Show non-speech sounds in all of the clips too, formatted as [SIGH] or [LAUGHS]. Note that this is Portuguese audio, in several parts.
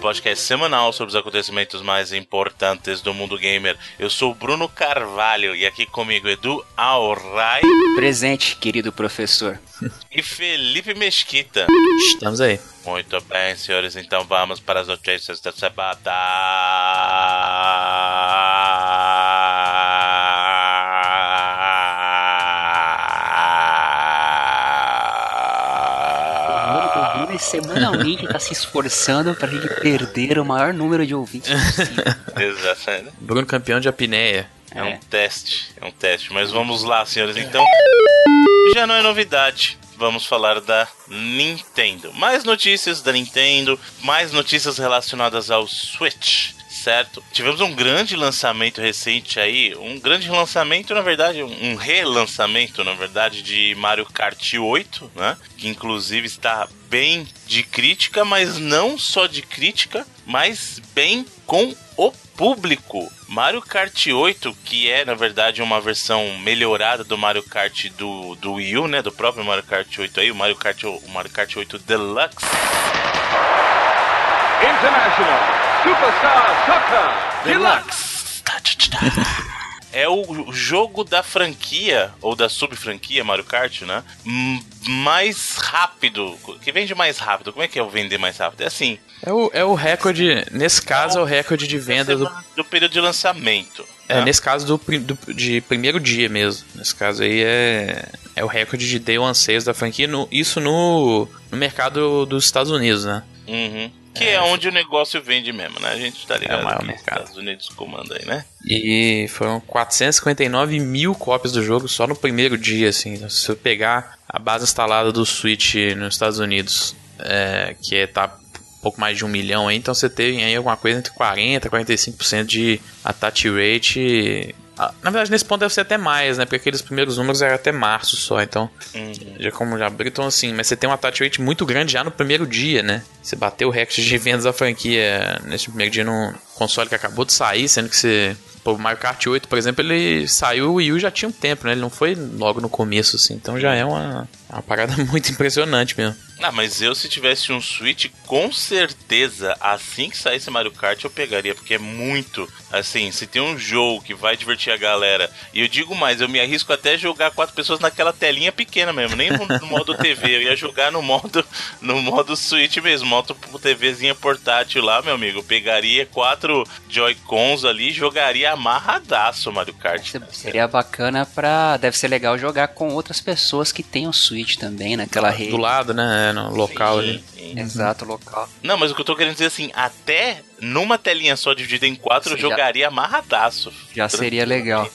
podcast semanal sobre os acontecimentos mais importantes do mundo gamer. Eu sou Bruno Carvalho e aqui comigo Edu Alray. Presente, querido professor. [LAUGHS] E Felipe Mesquita. Estamos aí. Muito bem, senhores, então vamos para as notícias da semana. Semanalmente está se esforçando para a gente perder o maior número de ouvintes possível. [LAUGHS] Exatamente. Bruno campeão de apneia. É um teste, é um teste. Mas vamos lá, senhores. Então, já não é novidade. Vamos falar da Nintendo. Mais notícias da Nintendo, mais notícias relacionadas ao Switch certo? Tivemos um grande lançamento recente aí, um grande lançamento, na verdade, um relançamento, na verdade, de Mario Kart 8, né? Que inclusive está bem de crítica, mas não só de crítica, mas bem com o público. Mario Kart 8, que é na verdade uma versão melhorada do Mario Kart do, do Wii U, né? Do próprio Mario Kart 8 aí, o Mario Kart, o Mario Kart 8 Deluxe. International Superstar Soccer Deluxe. é o jogo da franquia, ou da sub-franquia Mario Kart, né? Mais rápido. Que vende mais rápido. Como é que é o vender mais rápido? É assim. É o, é o recorde. Nesse caso, é o recorde de venda do, do período de lançamento. É, né? nesse caso do, do, de primeiro dia mesmo. Nesse caso aí é, é o recorde de Day One Sales da franquia. No, isso no, no mercado dos Estados Unidos, né? Uhum. Que é, é, onde o negócio vende mesmo, né? A gente tá ligado é o maior mercado. Estados Unidos comanda aí, né? E foram 459 mil cópias do jogo só no primeiro dia, assim. Se eu pegar a base instalada do Switch nos Estados Unidos, é, que é, tá um pouco mais de um milhão aí, então você tem aí alguma coisa entre 40% e 45% de attach rate na verdade, nesse ponto deve ser até mais, né? Porque aqueles primeiros números eram até março só, então. Uhum. Já como já abriu, então assim, mas você tem um attach rate muito grande já no primeiro dia, né? Você bateu o recorde de vendas da franquia nesse primeiro dia no console que acabou de sair, sendo que você Pô, o Mario Kart 8, por exemplo, ele saiu, o Wii U já tinha um tempo, né? Ele não foi logo no começo, assim. Então já é uma, uma parada [LAUGHS] muito impressionante mesmo. Ah, mas eu se tivesse um Switch, com certeza, assim que saísse Mario Kart, eu pegaria, porque é muito. Assim, se tem um jogo que vai divertir a galera, e eu digo mais, eu me arrisco até jogar quatro pessoas naquela telinha pequena mesmo, nem no, no modo TV, eu ia jogar no modo no modo Switch mesmo, modo TVzinha portátil lá, meu amigo. Eu pegaria quatro Joy-Cons ali e jogaria amarradaço Mario Kart. Seria bacana pra. Deve ser legal jogar com outras pessoas que tenham Switch também, naquela rede. Do lado, né? É, no local sim, ali. Sim. Exato, local. Não, mas o que eu tô querendo dizer assim, até numa telinha só dividida em quatro, Você eu jogaria já... amarradaço. Já seria legal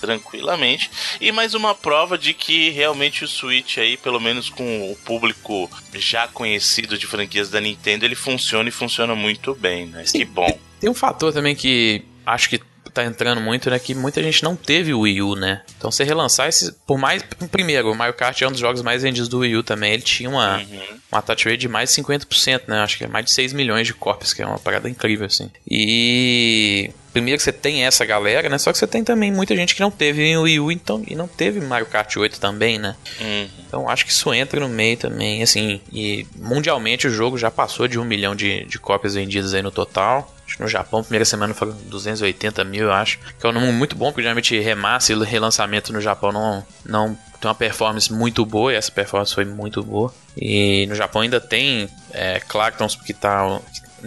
tranquilamente. E mais uma prova de que realmente o Switch aí, pelo menos com o público já conhecido de franquias da Nintendo, ele funciona e funciona muito bem, né? Que bom. Tem um fator também que acho que tá entrando muito, né? Que muita gente não teve o Wii U, né? Então você relançar esse. Por mais. Primeiro, o Mario Kart é um dos jogos mais vendidos do Wii U também. Ele tinha uma, uhum. uma touch rate de mais de 50%, né? Acho que é mais de 6 milhões de cópias, que é uma parada incrível, assim. E. Primeiro que você tem essa galera, né? Só que você tem também muita gente que não teve o Wii U então, e não teve Mario Kart 8 também, né? Uhum. Então acho que isso entra no meio também, assim. E mundialmente o jogo já passou de um milhão de, de cópias vendidas aí no total. No Japão, primeira semana foram 280 mil, eu acho. Que é um número muito bom, porque geralmente remaster e relançamento no Japão não, não tem uma performance muito boa, e essa performance foi muito boa. E no Japão ainda tem é, Clactons que tá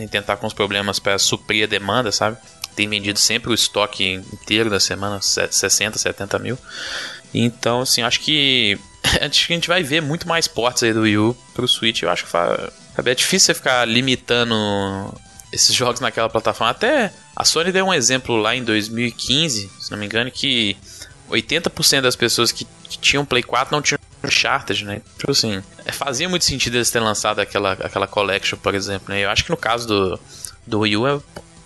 tentar com os problemas para suprir a demanda, sabe? Tem vendido sempre o estoque inteiro da semana, 60, 70 mil. Então, assim, acho que [LAUGHS] acho que a gente vai ver muito mais portes aí do Wii U pro Switch. Eu acho que é difícil você ficar limitando esses jogos naquela plataforma. Até a Sony deu um exemplo lá em 2015, se não me engano, que 80% das pessoas que, que tinham Play 4 não tinham Uncharted, né? Tipo assim, é, fazia muito sentido eles terem lançado aquela, aquela collection, por exemplo, né? Eu acho que no caso do, do Wii U é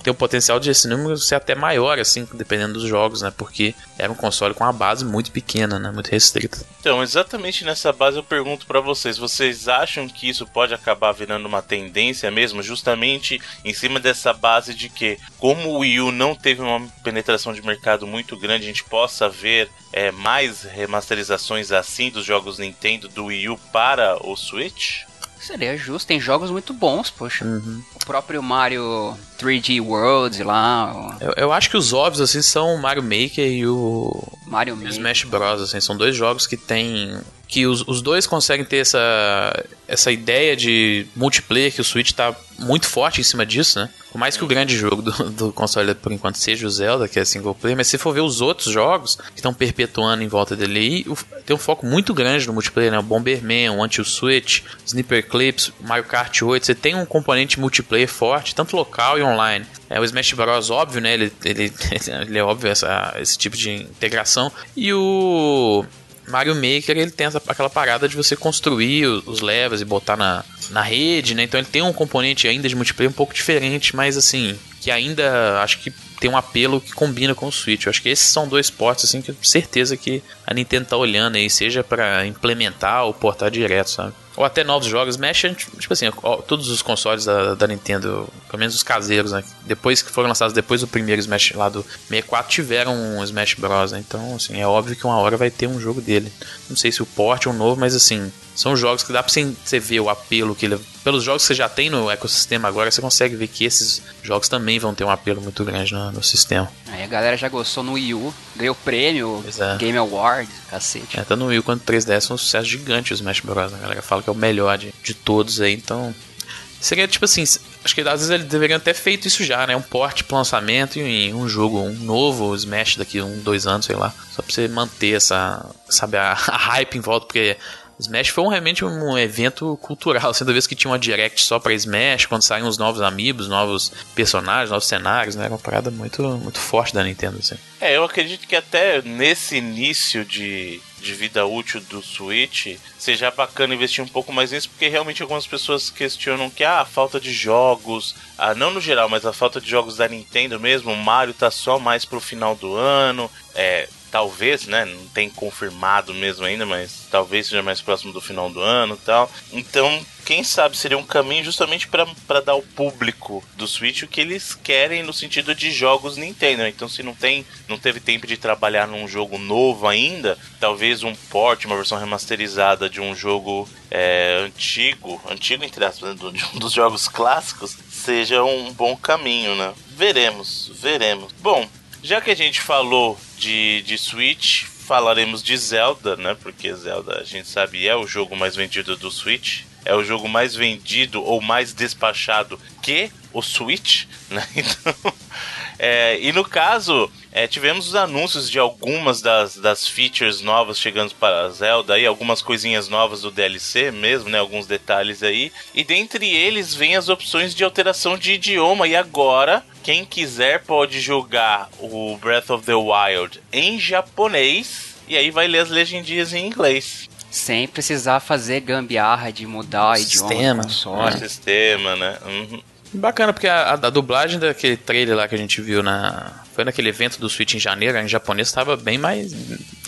tem o potencial de esse número ser até maior, assim, dependendo dos jogos, né? Porque era um console com uma base muito pequena, né? Muito restrita. Então, exatamente nessa base eu pergunto para vocês: vocês acham que isso pode acabar virando uma tendência mesmo, justamente em cima dessa base de que, como o Wii U não teve uma penetração de mercado muito grande, a gente possa ver é, mais remasterizações assim dos jogos Nintendo do Wii U para o Switch? Seria justo, tem jogos muito bons, poxa. Uhum. O próprio Mario 3D Worlds lá. Eu, eu, acho que os óbvios, assim, são o Mario Maker e o. Mario Maker. Smash Bros, assim, são dois jogos que tem que os, os dois conseguem ter essa, essa ideia de multiplayer, que o Switch tá muito forte em cima disso, né? Por mais que o grande jogo do, do console por enquanto seja o Zelda, que é single player, mas se for ver os outros jogos que estão perpetuando em volta dele aí, tem um foco muito grande no multiplayer, né? O Bomberman, o Anti-Switch, Sniper Clips, Mario Kart 8, você tem um componente multiplayer forte, tanto local e online. É, o Smash Bros, óbvio, né? Ele, ele, [LAUGHS] ele é óbvio essa, esse tipo de integração. E o Mario Maker ele tem essa, aquela parada de você construir os levels e botar na, na rede, né? Então ele tem um componente ainda de multiplayer um pouco diferente, mas assim, que ainda acho que tem um apelo que combina com o Switch. Eu acho que esses são dois portos assim que eu tenho certeza que a Nintendo tá olhando aí, seja para implementar ou portar direto, sabe? ou até novos jogos, mexe, tipo assim, todos os consoles da, da, Nintendo, pelo menos os caseiros, né? Depois que foram lançados depois do primeiro Smash lá do 64, tiveram um Smash Bros, né? Então, assim, é óbvio que uma hora vai ter um jogo dele. Não sei se o port é um novo, mas assim, são jogos que dá pra você ver o apelo que ele. Pelos jogos que você já tem no ecossistema agora, você consegue ver que esses jogos também vão ter um apelo muito grande no, no sistema. Aí a galera já gostou no Wii U, ganhou prêmio, é. Game Award, cacete. É, tá no Wii quanto 3DS é um sucesso gigante o Smash Bros. A galera fala que é o melhor de, de todos aí, então. Seria tipo assim, acho que às vezes eles deveriam ter feito isso já, né? Um porte pro lançamento e um jogo, um novo Smash daqui um, dois anos, sei lá. Só pra você manter essa, sabe, a, [LAUGHS] a hype em volta, porque Smash foi um, realmente um evento cultural. Sendo vez que tinha uma direct só pra Smash, quando saíam os novos amigos, novos personagens, novos cenários, né? Era uma parada muito, muito forte da Nintendo, assim. É, eu acredito que até nesse início de, de vida útil do Switch seja bacana investir um pouco mais nisso, porque realmente algumas pessoas questionam que ah, a falta de jogos, ah, não no geral, mas a falta de jogos da Nintendo mesmo, o Mario tá só mais pro final do ano. É, talvez, né? Não tem confirmado mesmo ainda, mas talvez seja mais próximo do final do ano e tal. Então, quem sabe seria um caminho justamente para dar ao público do Switch o que eles querem no sentido de jogos Nintendo. Então, se não tem, não teve tempo de trabalhar num jogo novo ainda, talvez um port, uma versão remasterizada de um jogo é, antigo, antigo entre aspas, né, de um dos jogos clássicos, seja um bom caminho, né? Veremos, veremos. Bom, já que a gente falou de, de Switch, falaremos de Zelda, né? Porque Zelda, a gente sabe, é o jogo mais vendido do Switch. É o jogo mais vendido ou mais despachado que o Switch, né? [LAUGHS] Então, é, e no caso, é, tivemos os anúncios de algumas das, das features novas chegando para a Zelda, aí, algumas coisinhas novas do DLC mesmo, né? Alguns detalhes aí. E dentre eles vem as opções de alteração de idioma. E agora, quem quiser pode jogar o Breath of the Wild em japonês. E aí vai ler as legendias em inglês. Sem precisar fazer gambiarra de mudar o idioma. Sistema. É. Sistema, né? Uhum. Bacana, porque a, a, dublagem daquele trailer lá que a gente viu na. Foi naquele evento do Switch em janeiro, em japonês estava bem mais.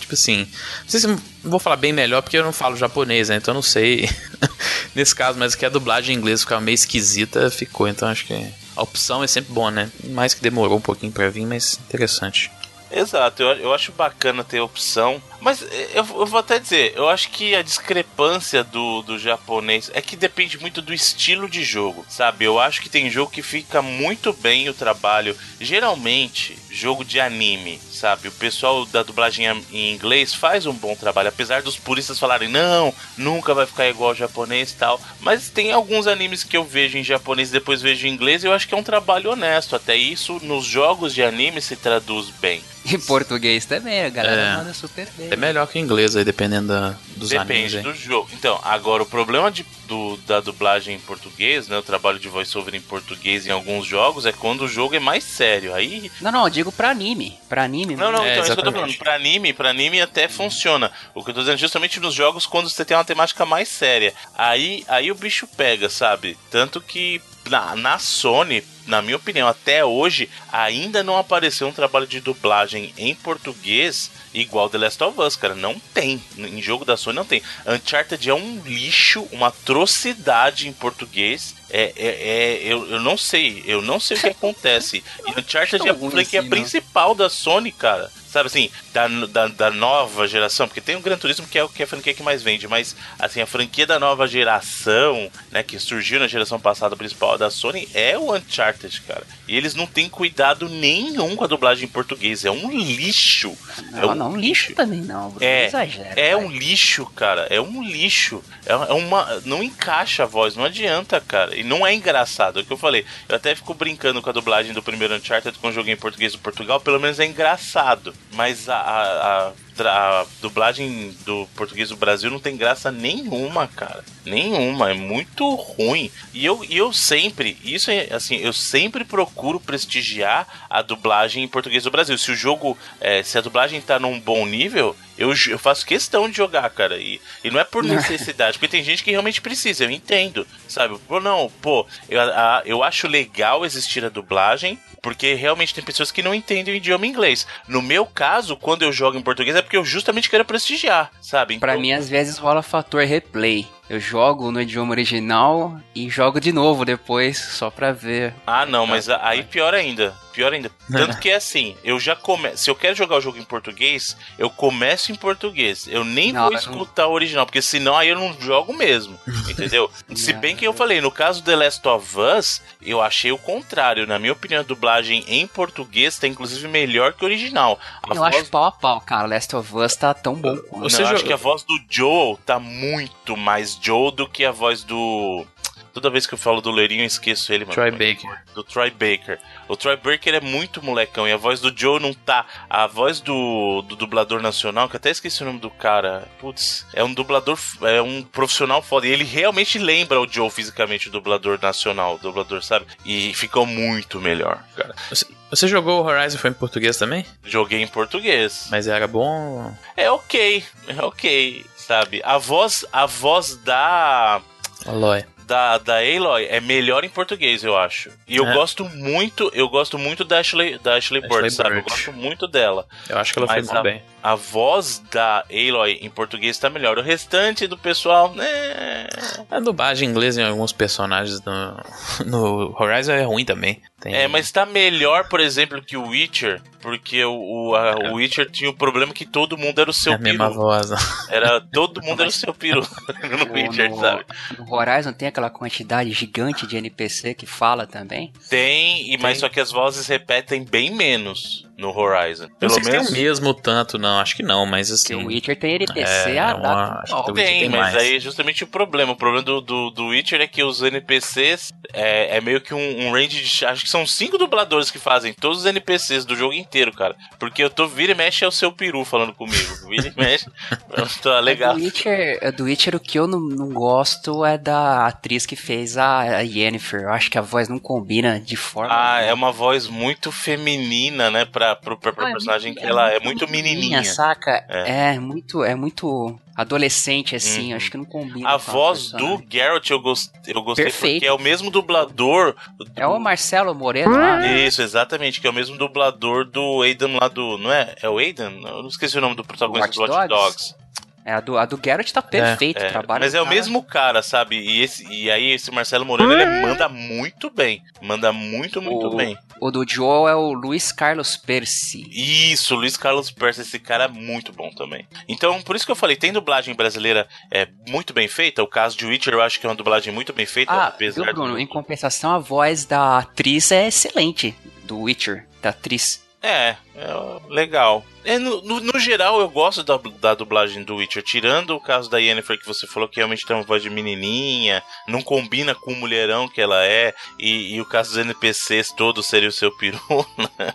Tipo assim. Não sei se vou falar bem melhor porque eu não falo japonês, né? Então eu não sei [LAUGHS] nesse caso, mas que a dublagem em inglês ficava meio esquisita, ficou. Então acho que a opção é sempre boa, né? Mais que demorou um pouquinho para vir, mas interessante. Exato, eu, eu acho bacana ter opção. Mas eh, eu, eu, vou até dizer, eu acho que a discrepância do, do japonês é que depende muito do estilo de jogo, sabe? Eu acho que tem jogo que fica muito bem o trabalho. Geralmente, jogo de anime, sabe? O pessoal da dublagem em inglês faz um bom trabalho, apesar dos puristas falarem, não, nunca vai ficar igual ao japonês e tal. Mas tem alguns animes que eu vejo em japonês e depois vejo em inglês e eu acho que é um trabalho honesto. Até isso, nos jogos de anime se traduz bem. Em português também, a galera é. manda super bem. É melhor que o inglês aí, dependendo da, dos Depende animes. do jogo. Então, agora o problema de, do, da dublagem em português, né? O trabalho de voiceover em português em alguns jogos é quando o jogo é mais sério. Aí. Não, não, eu digo pra anime. Pra anime. Não, não, é, então é isso que eu tô falando. Pra anime, pra anime até funciona. O que eu tô dizendo é justamente nos jogos quando você tem uma temática mais séria. Aí, aí o bicho pega, sabe? Tanto que na, na Sony, na minha opinião, até hoje, ainda não apareceu um trabalho de dublagem em português igual The Last of Us, cara. Não tem. Em jogo da Sony não tem. Uncharted é um lixo, uma atrocidade em português. É, é, é eu, eu não sei, eu não sei o que acontece. [LAUGHS] E Uncharted é a franquia assim, principal da Sony, cara. sabe assim, da, da, da, nova geração, porque tem o Gran Turismo que é o que é a franquia que mais vende, mas assim, a franquia da nova geração, né, que surgiu na geração passada principal da Sony é o Uncharted, cara. E eles não têm cuidado nenhum com a dublagem em português, é um lixo. Não, é um não, lixo também não, Bruno, é, exagera. É um lixo, cara, é um lixo. É, é uma não encaixa a voz, não adianta, cara. E não é engraçado, é o que eu falei. Eu até fico brincando com a dublagem do primeiro Uncharted quando joguei em português do Portugal, pelo menos é engraçado. Mas a, a, a a dublagem do português do Brasil não tem graça nenhuma, cara. Nenhuma. É muito ruim. E eu, e eu sempre, isso é assim, eu sempre procuro prestigiar a dublagem em português do Brasil. Se o jogo, é, se a dublagem tá num bom nível, eu, eu faço questão de jogar, cara. E, e não é por [LAUGHS] necessidade, porque tem gente que realmente precisa, eu entendo, sabe? Pô, não, pô, eu, a, eu acho legal existir a dublagem, porque realmente tem pessoas que não entendem o idioma inglês. No meu caso, quando eu jogo em português, é porque eu justamente quero prestigiar, sabe? Então... Pra mim, às vezes rola fator replay. Eu jogo no idioma original e jogo de novo depois, só pra ver. Ah, não, mas aí pior ainda. Pior ainda. Tanto que é assim, eu já começo. Se eu quero jogar o jogo em português, eu começo em português. Eu nem não, vou escutar não... o original, porque senão aí eu não jogo mesmo. [LAUGHS] Entendeu? Se bem que eu falei, no caso The Last of Us, eu achei o contrário. Na minha opinião, a dublagem em português tá inclusive melhor que o original. A eu voz... acho pau a pau, cara. Last of Us tá tão bom quanto. Você não, acho que a voz do Joel tá muito mais Joe do que a voz do. Toda vez que eu falo do Leirinho, eu esqueço ele, mano. Troy Baker. Do Troy Baker. O Troy Baker é muito molecão e a voz do Joe não tá. A voz do, do dublador nacional, que até esqueci o nome do cara. Putz, é um dublador, é um profissional foda. E ele realmente lembra o Joe fisicamente, o dublador nacional, o dublador, sabe? E ficou muito melhor, cara. Você, você jogou o Horizon foi em português também? Joguei em português. Mas era bom? É ok, é ok sabe? A voz, a voz da. Aloy da, da Aloy é melhor em português, eu acho. E eu é. gosto muito, eu gosto muito da Ashley, da Ashley, Ashley Bird, sabe? Eu gosto muito dela. Eu acho que ela Mas muito bem. A voz da Aloy em português tá melhor. O restante do pessoal, né? A dublagem inglesa em alguns personagens no, [LAUGHS] no Horizon é ruim também. Tem... É, mas tá melhor, por exemplo, que o Witcher, porque o, o, a, o Witcher tinha o problema que todo mundo era o seu é a mesma voz. Era, todo mundo era o seu peru [LAUGHS] no Witcher, no, sabe? No Horizon tem aquela quantidade gigante de NPC que fala também? Tem, e mas só que as vozes repetem bem menos no Horizon. Pelo não sei menos... se tem o mesmo tanto, não. Acho que não, mas assim... o Witcher tem NPC, é, ah, dá... Não, tem, tem, mas mais. aí é justamente o problema. O problema do, do, do Witcher é que os NPCs é, é meio que um, um, range de... Acho que são cinco dubladores que fazem todos os NPCs do jogo inteiro, cara. Porque eu tô... Vira e mexe é o seu peru falando comigo. Vira e mexe... [LAUGHS] tô legal. Do Witcher, do Witcher, o que eu não, não gosto é da atriz que fez a, a Yennefer. Eu acho que a voz não combina de forma... Ah, é uma voz muito feminina, né? Pra pra, pra, pra ah, personagem que ela é muito menininha. saca? É. é. muito, é muito adolescente, assim, uhum. acho que não combina. A voz do Geralt eu, gost, eu gostei Perfeito. porque é o mesmo dublador. Do... É o Marcelo Moreno lá. Isso, exatamente, que é o mesmo dublador do Aidan lá do. Não é? É o Aidan? Eu não esqueci o nome do protagonista do Watch Dogs. Dogs. É, a do, a do Garrett tá perfeito, é, trabalho. Mas é o mesmo cara, sabe? E, esse, e aí esse Marcelo Moreno, ele manda muito bem. Manda muito, muito o, bem. O do Joel é o Luiz Carlos Percy. Isso, Luiz Carlos Percy, esse cara é muito bom também. Então, por isso que eu falei, tem dublagem brasileira é muito bem feita. O caso de Witcher eu acho que é uma dublagem muito bem feita. Ah, apesar viu, Bruno, do... em compensação, a voz da atriz é excelente. Do Witcher, da atriz. É, é legal. É, no, no, no, geral, eu gosto da, da, dublagem do Witcher, tirando o caso da Yennefer que você falou, que realmente tem uma voz de menininha, não combina com o mulherão que ela é, e, e o caso dos NPCs todos seria o seu peru, [LAUGHS] né?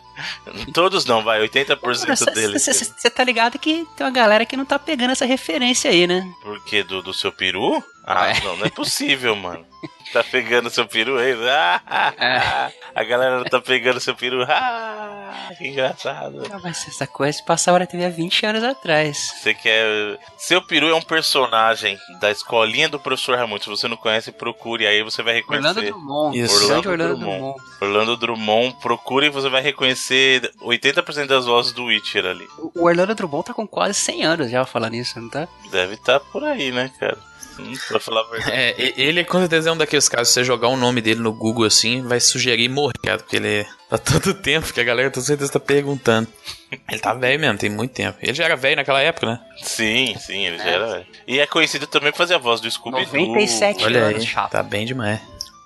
Todos não, vai, 80% deles. Você tá ligado que tem uma galera que não tá pegando essa referência aí, né? Por quê? Do, do seu peru? Ah, é. não, não é possível, mano. [LAUGHS] Tá pegando seu peru aí? Ah, [LAUGHS] é. A galera não tá pegando seu peru. [LAUGHS] Ah, que engraçado. Não, mas essa coisa passava na TV há 20 anos atrás. Você quer. Seu peru é um personagem da escolinha do professor Raimundo. Se você não conhece, procure. Aí você vai reconhecer. Orlando Drummond. Isso. Orlando, Orlando Drummond. Drummond. Orlando Drummond. Procure e você vai reconhecer 80% das vozes do Witcher ali. O Orlando Drummond tá com quase 100 anos já falando isso, não tá? Deve estar tá por aí, né, cara? Pra falar a verdade. É, ele com certeza é um daqueles casos, se você jogar o nome dele no Google assim, vai sugerir morrer, cara, porque ele tá [LAUGHS] tanto tempo que a galera com certeza tá perguntando. Ele tá velho mesmo, tem muito tempo. Ele já era velho naquela época, né? Sim, sim, ele já era velho. E é conhecido também por fazer a voz do Scooby-Doo. 97 Olha anos, aí, chato. tá bem demais.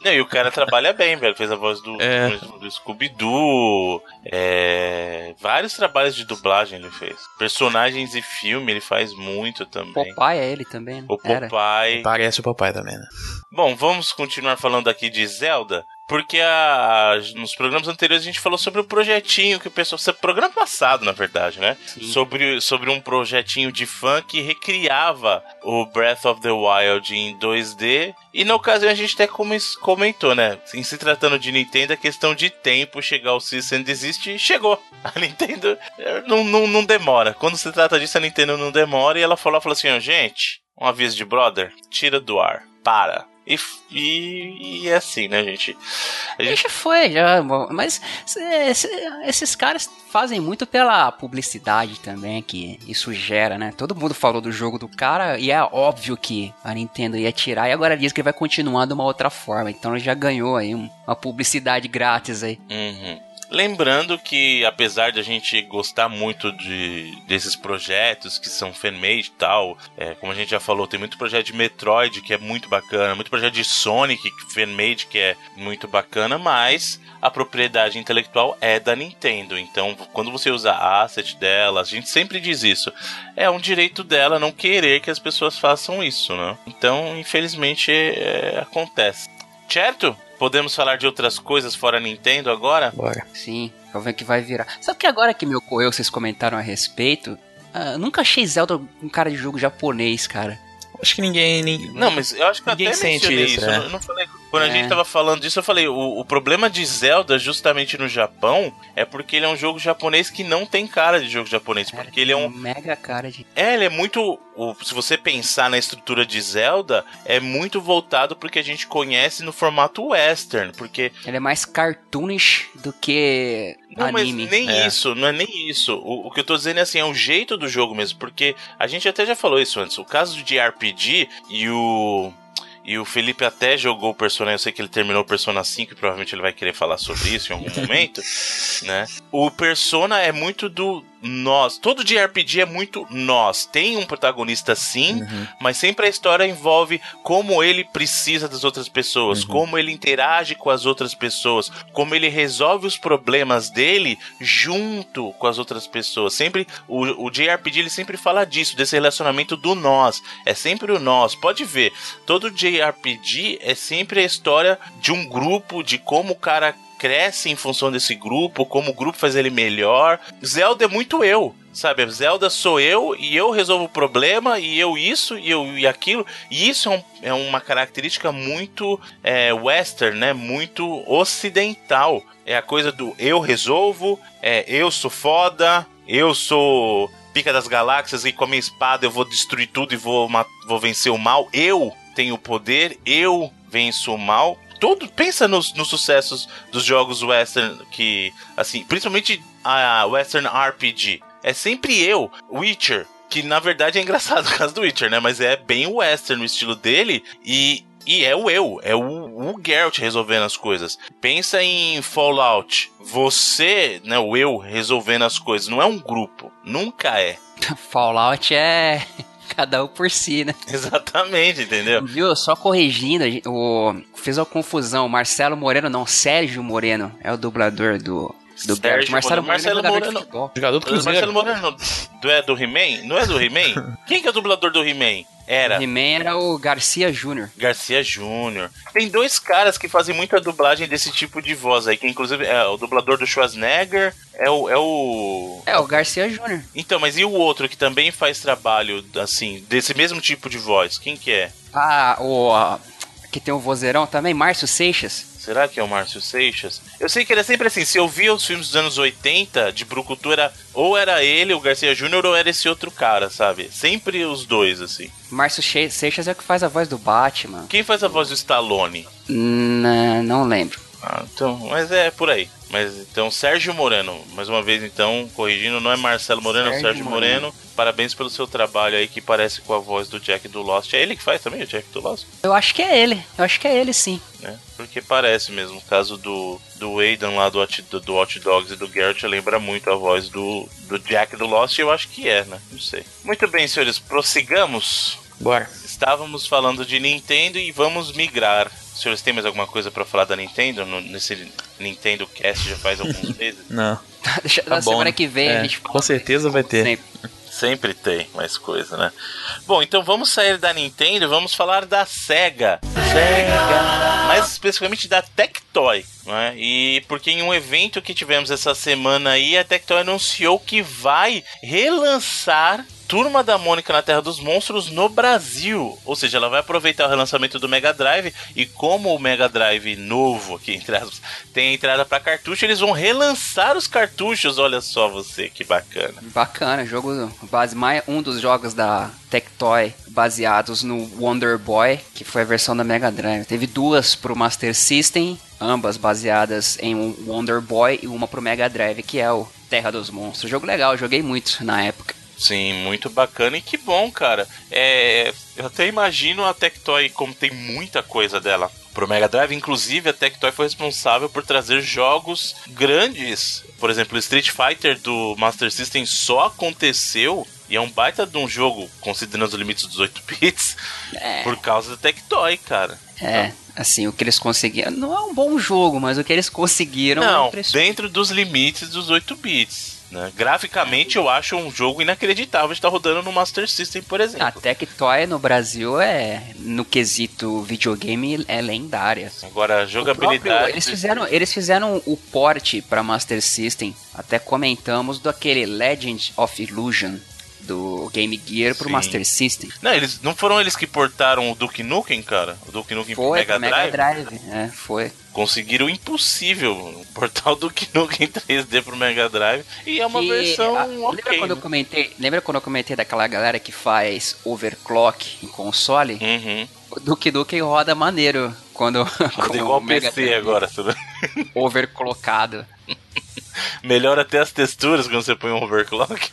Não, e o cara trabalha bem, velho. Fez a voz do, É. do, do Scooby-Doo. é, Vários trabalhos de dublagem ele fez. Personagens e filme ele faz muito também. Popeye é ele também, né? O Era. Popeye. Parece o papai também, né? Bom, vamos continuar falando aqui de Zelda. Porque a- nos programas anteriores a gente falou sobre o projetinho que o pessoal. Programa passado, na verdade, né? Sobre, sobre um projetinho de fã que recriava o Breath of the Wild em 2D. E na ocasião a gente até come- comentou, né? Em se tratando de Nintendo, é questão de tempo chegar ao and Desist e chegou. A Nintendo eh, não, não, não demora. Quando se trata disso, a Nintendo não demora. E ela falou, falou assim: gente, um aviso de brother, tira do ar, para. E, e, e é assim, né, gente? A gente Já foi, já. Mas esses caras fazem muito pela publicidade também, que isso gera, né? Todo mundo falou do jogo do cara e é óbvio que a Nintendo ia tirar e agora diz que ele vai continuar de uma outra forma. Então ele já ganhou aí um- uma publicidade grátis aí. Uhum. Lembrando que, apesar de a gente gostar muito de, desses projetos que são fan-made e tal, é, como a gente já falou, tem muito projeto de Metroid que é muito bacana, muito projeto de Sonic fan-made que é muito bacana, mas a propriedade intelectual é da Nintendo. Então, quando você usa asset dela, a gente sempre diz isso, é um direito dela não querer que as pessoas façam isso, né? Então, infelizmente, é, acontece. Certo? Podemos falar de outras coisas fora Nintendo agora? Bora. Sim, o que vai virar. Sabe que agora que me ocorreu, vocês comentaram a respeito, ah, eu nunca achei Zelda um cara de jogo japonês, cara. Acho que ninguém. ninguém Não, mas eu acho que Ninguém até sente isso, né? Eu não- falei. Quando a É. gente tava falando disso, eu falei: o, o problema de Zelda, justamente no Japão, é porque ele é um jogo japonês que não tem cara de jogo japonês. Cara, Porque ele é um. mega cara de. É, ele é muito. se você pensar na estrutura de Zelda, é muito voltado porque a gente conhece no formato western. Porque Ele é mais cartoonish do que Não, anime. mas nem É. isso, não é nem isso. O, o que eu tô dizendo é assim, é o jeito do jogo mesmo, porque a gente até já falou isso antes. O caso de RPG e o. E o Felipe até jogou o Persona, eu sei que ele terminou o Persona 5 e provavelmente ele vai querer falar sobre isso em algum [LAUGHS] momento, né? O Persona é muito do nós. Todo de RPG é muito nós. Tem um protagonista sim, Uhum. mas sempre a história envolve como ele precisa das outras pessoas, Uhum. como ele interage com as outras pessoas, como ele resolve os problemas dele junto com as outras pessoas. Sempre o, o JRPG ele sempre fala disso, desse relacionamento do nós. É sempre o nós. Pode ver, todo JRPG é sempre a história de um grupo, de como o cara cresce em função desse grupo, como o grupo faz ele melhor. Zelda é muito eu, sabe? Zelda sou eu e eu resolvo o problema e eu isso e eu e aquilo. E isso é, um- é uma característica muito é, western, né? Muito ocidental. É a coisa do eu resolvo, é eu sou foda, eu sou pica das galáxias e com a minha espada eu vou destruir tudo e vou, vou vencer o mal. Eu tenho o poder, eu venço o mal. Todo, pensa nos, nos sucessos dos jogos western que, assim, principalmente a western RPG. É sempre eu, Witcher, que na verdade é engraçado o caso do Witcher, né? Mas é bem western o estilo dele e e é o eu, é o, o Geralt resolvendo as coisas. Pensa em Fallout. Você, né, o eu resolvendo as coisas. Não é um grupo. Nunca é. [LAUGHS] Fallout é [LAUGHS] cada um por si, né? [LAUGHS] Exatamente, entendeu? Viu? Só corrigindo, a gente- o fez uma confusão. Marcelo Moreno, não, Sérgio Moreno é o dublador do do Sérgio Geralt. Marcelo Moreno. Moreno, é Marcelo jogador Moreno. futebol. Jogador do Cruzeiro. Marcelo Moreno do, é do He-Man? Não é do He-Man? [LAUGHS] Quem que é o dublador do He-Man? Era. He-Man era o Garcia Júnior. Garcia Júnior. Tem dois caras que fazem muita dublagem desse tipo de voz aí, que inclusive é o dublador do Schwarzenegger, é o. É o... É, o Garcia Júnior. Então, mas e o outro que também faz trabalho, assim, desse mesmo tipo de voz? Quem que é? Ah, o. ah, que tem o vozeirão também, Márcio Seixas. Será que é o Márcio Seixas? Eu sei que ele é sempre assim, se eu via os filmes dos anos 80, de Brucutu, era ou era ele, o Garcia Júnior, ou era esse outro cara, sabe? Sempre os dois, assim. Márcio Seixas é o que faz a voz do Batman. Quem faz a voz do Stallone? N- não lembro. Ah, então, mas é por aí. Mas então, Sérgio Moreno, mais uma vez então, corrigindo, não é Marcelo Moreno, Sérgio é o Sérgio Moreno. Moreno. Parabéns pelo seu trabalho aí, que parece com a voz do Jack do Lost. É ele que faz também, o Jack do Lost? Eu acho que é ele, eu acho que é ele sim. É, porque parece mesmo. O caso do, do Aidan lá do, do, do Hot Dogs e do Garrett lembra muito a voz do, do Jack do Lost, eu acho que é, né? Não sei. Muito bem, senhores, prossigamos. Bora. Estávamos falando de Nintendo e vamos migrar os senhores têm mais alguma coisa para falar da Nintendo? No, nesse Nintendo Cast já faz alguns [LAUGHS] meses? Não. Deixa, tá na bom, semana que vem é, a gente Com certeza vai ter. Sempre. Sempre tem mais coisa, né? Bom, então vamos sair da Nintendo e vamos falar da Sega. Sega! Mais especificamente da Tectoy. Né? E porque em um evento que tivemos essa semana aí, a Tectoy anunciou que vai relançar Turma da Mônica na Terra dos Monstros no Brasil. Ou seja, ela vai aproveitar o relançamento do Mega Drive e como o Mega Drive novo, aqui entre aspas, tem entrada para cartucho, eles vão relançar os cartuchos. Olha só você, que bacana. Bacana, jogo base um dos jogos da Tectoy baseados no Wonder Boy, que foi a versão da Mega Drive. Teve duas pro Master System, ambas baseadas em um Wonder Boy e uma pro Mega Drive, que é o Terra dos Monstros. Jogo legal, joguei muito na época. Sim, muito bacana e que bom, cara. É, eu até imagino a Tectoy, como tem muita coisa dela pro Mega Drive, inclusive a Tectoy foi responsável por trazer jogos grandes. Por exemplo, Street Fighter do Master System só aconteceu e é um baita de um jogo, considerando os limites dos 8 bits, é. por causa da Tectoy, cara. É, assim, o que eles conseguiram. Não é um bom jogo, mas o que eles conseguiram. Não, é dentro dos limites dos 8 bits. Né? Graficamente eu acho um jogo inacreditável de estar rodando no Master System, por exemplo. A Tectoy no Brasil é, no quesito videogame, é lendária. Agora, jogabilidade... Próprio, eles, fizeram, eles fizeram o port para Master System, até comentamos do aquele Legend of Illusion, do Game Gear pro Sim. Master System. Não, eles não foram eles que portaram o Duke Nukem, cara? O Duke Nukem foi, pro Mega Drive? Mega Drive, é, foi. Conseguiram o impossível, o Duke Nukem 3D pro Mega Drive e é uma e, versão a, okay, lembra quando eu comentei, lembra quando eu comentei daquela galera que faz overclock em console? Uhum. O Duke roda maneiro quando [LAUGHS] roda igual o PC Drive agora, tudo. [LAUGHS] overclockado. [LAUGHS] Melhora até as texturas quando você põe um overclock.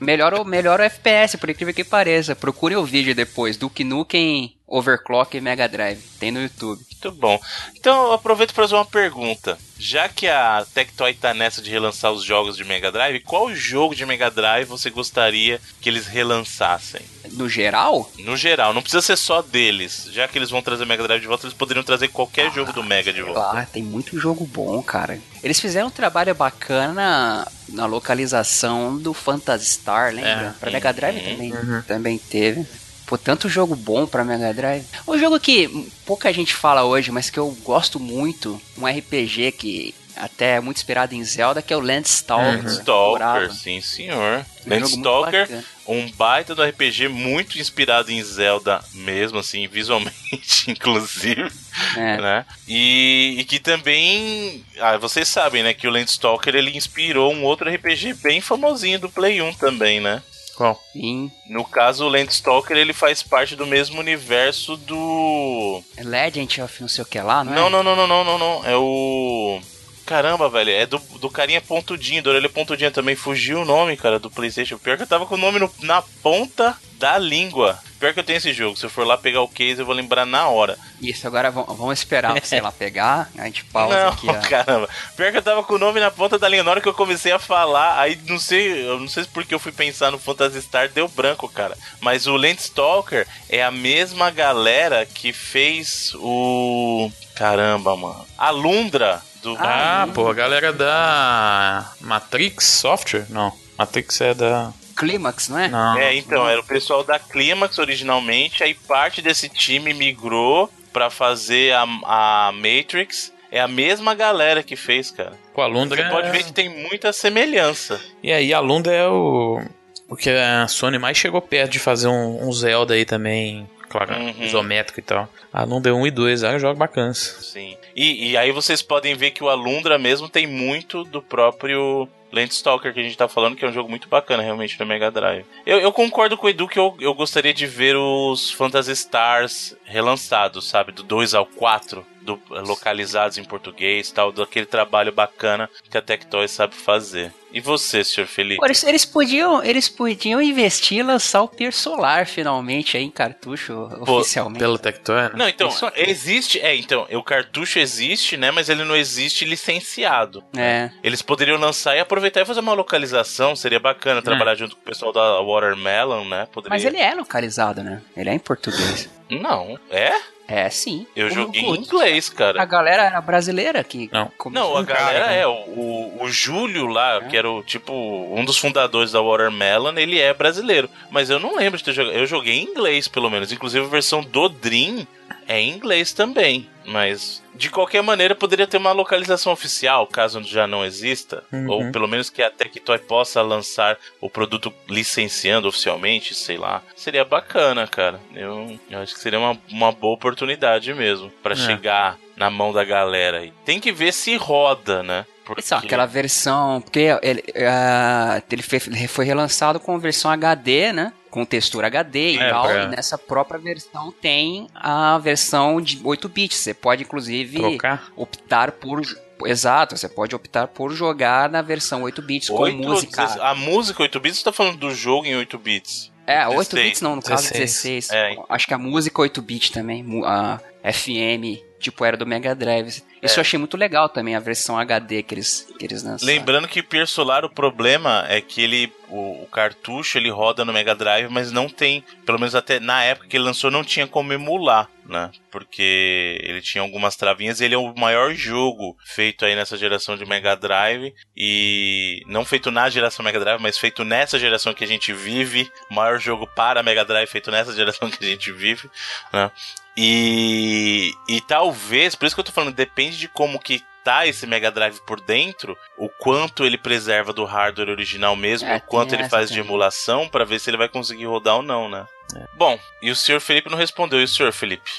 melhora, melhora o FPS, por incrível que pareça. Procure o vídeo depois. Duke Nukem Overclock e Mega Drive. Tem no YouTube. Muito bom. Então eu aproveito para fazer uma pergunta. Já que a Tectoy tá nessa de relançar os jogos de Mega Drive, qual jogo de Mega Drive você gostaria que eles relançassem? No geral? No geral, não precisa ser só deles. Já que eles vão trazer Mega Drive de volta, eles poderiam trazer qualquer ah, jogo do Mega de volta. Ah, tem muito jogo bom, cara. Eles fizeram um trabalho bacana na localização do Phantasy Star, lembra? É, pra Mega Drive uhum. também, uhum. também teve. Pô, tanto jogo bom pra Mega Drive. Um jogo que pouca gente fala hoje, mas que eu gosto muito, um RPG que até é muito inspirado em Zelda, que é o Landstalker. Landstalker, sim senhor. Um Landstalker, um baita do RPG muito inspirado em Zelda mesmo, assim, [LAUGHS] visualmente, inclusive. É. Né? E, e, que também, ah, vocês sabem, né, que o Landstalker ele inspirou um outro RPG bem famosinho do Play 1 também, né? Qual? Sim. No caso, o Landstalker ele faz parte do mesmo universo do. Legend of não sei o que lá, não é? Não, não, não, não, não, não, não. É o. Caramba, velho, é do, do carinha pontudinho, do orelha pontudinha também. Fugiu o nome, cara, do PlayStation. Pior que eu tava com o nome no, na ponta da língua. Pior que eu tenho esse jogo. Se eu for lá pegar o case, eu vou lembrar na hora. Isso, agora vamos esperar pra você lá [LAUGHS] pegar. A gente pausa não, aqui. Ó. Caramba. Pior que eu tava com o nome na ponta da língua. Na hora que eu comecei a falar, aí não sei, eu não sei porque eu fui pensar no Phantasy Star, deu branco, cara. Mas o Landstalker é a mesma galera que fez o. Caramba, mano. A Lundra do. Ah, pô, a galera da Matrix Software? Não. Matrix é da. Climax, não é? Não. É, então, era o pessoal da Climax originalmente, aí parte desse time migrou para fazer a, a Matrix. É a mesma galera que fez, cara. Pô, a Lundra Você é... pode ver que tem muita semelhança. E aí, a Lundra é o... O que a Sony mais chegou perto de fazer um, um Zelda aí também claro, uhum. isométrico e tal. Alundra 1 e 2 é um jogo bacana. Sim. E, e aí vocês podem ver que o Alundra mesmo tem muito do próprio Landstalker que a gente tá falando, que é um jogo muito bacana realmente no Mega Drive. Eu, eu concordo com o Edu que eu, eu gostaria de ver os Phantasy Stars relançados, sabe? Do 2 ao 4 do, localizados em português, tal, daquele trabalho bacana que a Tectoy sabe fazer. E você, senhor Felipe? Eles, eles, podiam, eles podiam investir e lançar o Per Solar finalmente aí em cartucho Pô, oficialmente. Pelo Tectoy? Né? Não, então, existe, é, então, o cartucho existe, né, mas ele não existe licenciado. É. Eles poderiam lançar e aproveitar e fazer uma localização, seria bacana trabalhar junto com o pessoal da Watermelon, né? Poderia... Mas ele é localizado, né? Ele é em português. Não, é? É, sim. Eu o, joguei em inglês, cara. A galera era brasileira que. Não, não a galera né? é. O, o Júlio lá, é. que era o tipo um dos fundadores da Watermelon, ele é brasileiro. Mas eu não lembro de ter jogado. Eu joguei em inglês, pelo menos. Inclusive a versão do Dream é em inglês também. Mas de qualquer maneira, poderia ter uma localização oficial, caso já não exista, uhum. ou pelo menos que a Tectoy possa lançar o produto licenciando oficialmente, sei lá. Seria bacana, cara. Eu, eu acho que seria uma, uma boa oportunidade mesmo para é. chegar na mão da galera. E tem que ver se roda, né? Porque... Só aquela versão. Porque ele, uh, ele, foi, foi relançado com versão HD, né? Com textura HD e é, tal. Pra... E nessa própria versão tem a versão de 8 bits. Você pode, inclusive, Trocar. optar por Exato, você pode optar por jogar na versão 8 bits 8, com música. A música 8 bits, você tá falando do jogo em 8 bits? É, 8 bits não, no 16. caso 16. É. Acho que a música 8 bits também, a FM tipo era do Mega Drive. Isso é. eu achei muito legal também, a versão HD que eles, que eles lançaram. Lembrando que Per Solar, o problema é que ele, o, o, cartucho, ele roda no Mega Drive, mas não tem, pelo menos até na época que ele lançou, não tinha como emular, né? Porque ele tinha algumas travinhas ele é o maior jogo feito aí nessa geração de Mega Drive e não feito na geração Mega Drive, mas feito nessa geração que a gente vive, o maior jogo para Mega Drive feito nessa [LAUGHS] geração que a gente vive, né? E, e talvez, por isso que eu tô falando, depende de como que tá esse Mega Drive por dentro, o quanto ele preserva do hardware original mesmo, é, o quanto ele faz de emulação, para ver se ele vai conseguir rodar ou não, né? É. Bom, e o senhor Felipe não respondeu, e o senhor Felipe?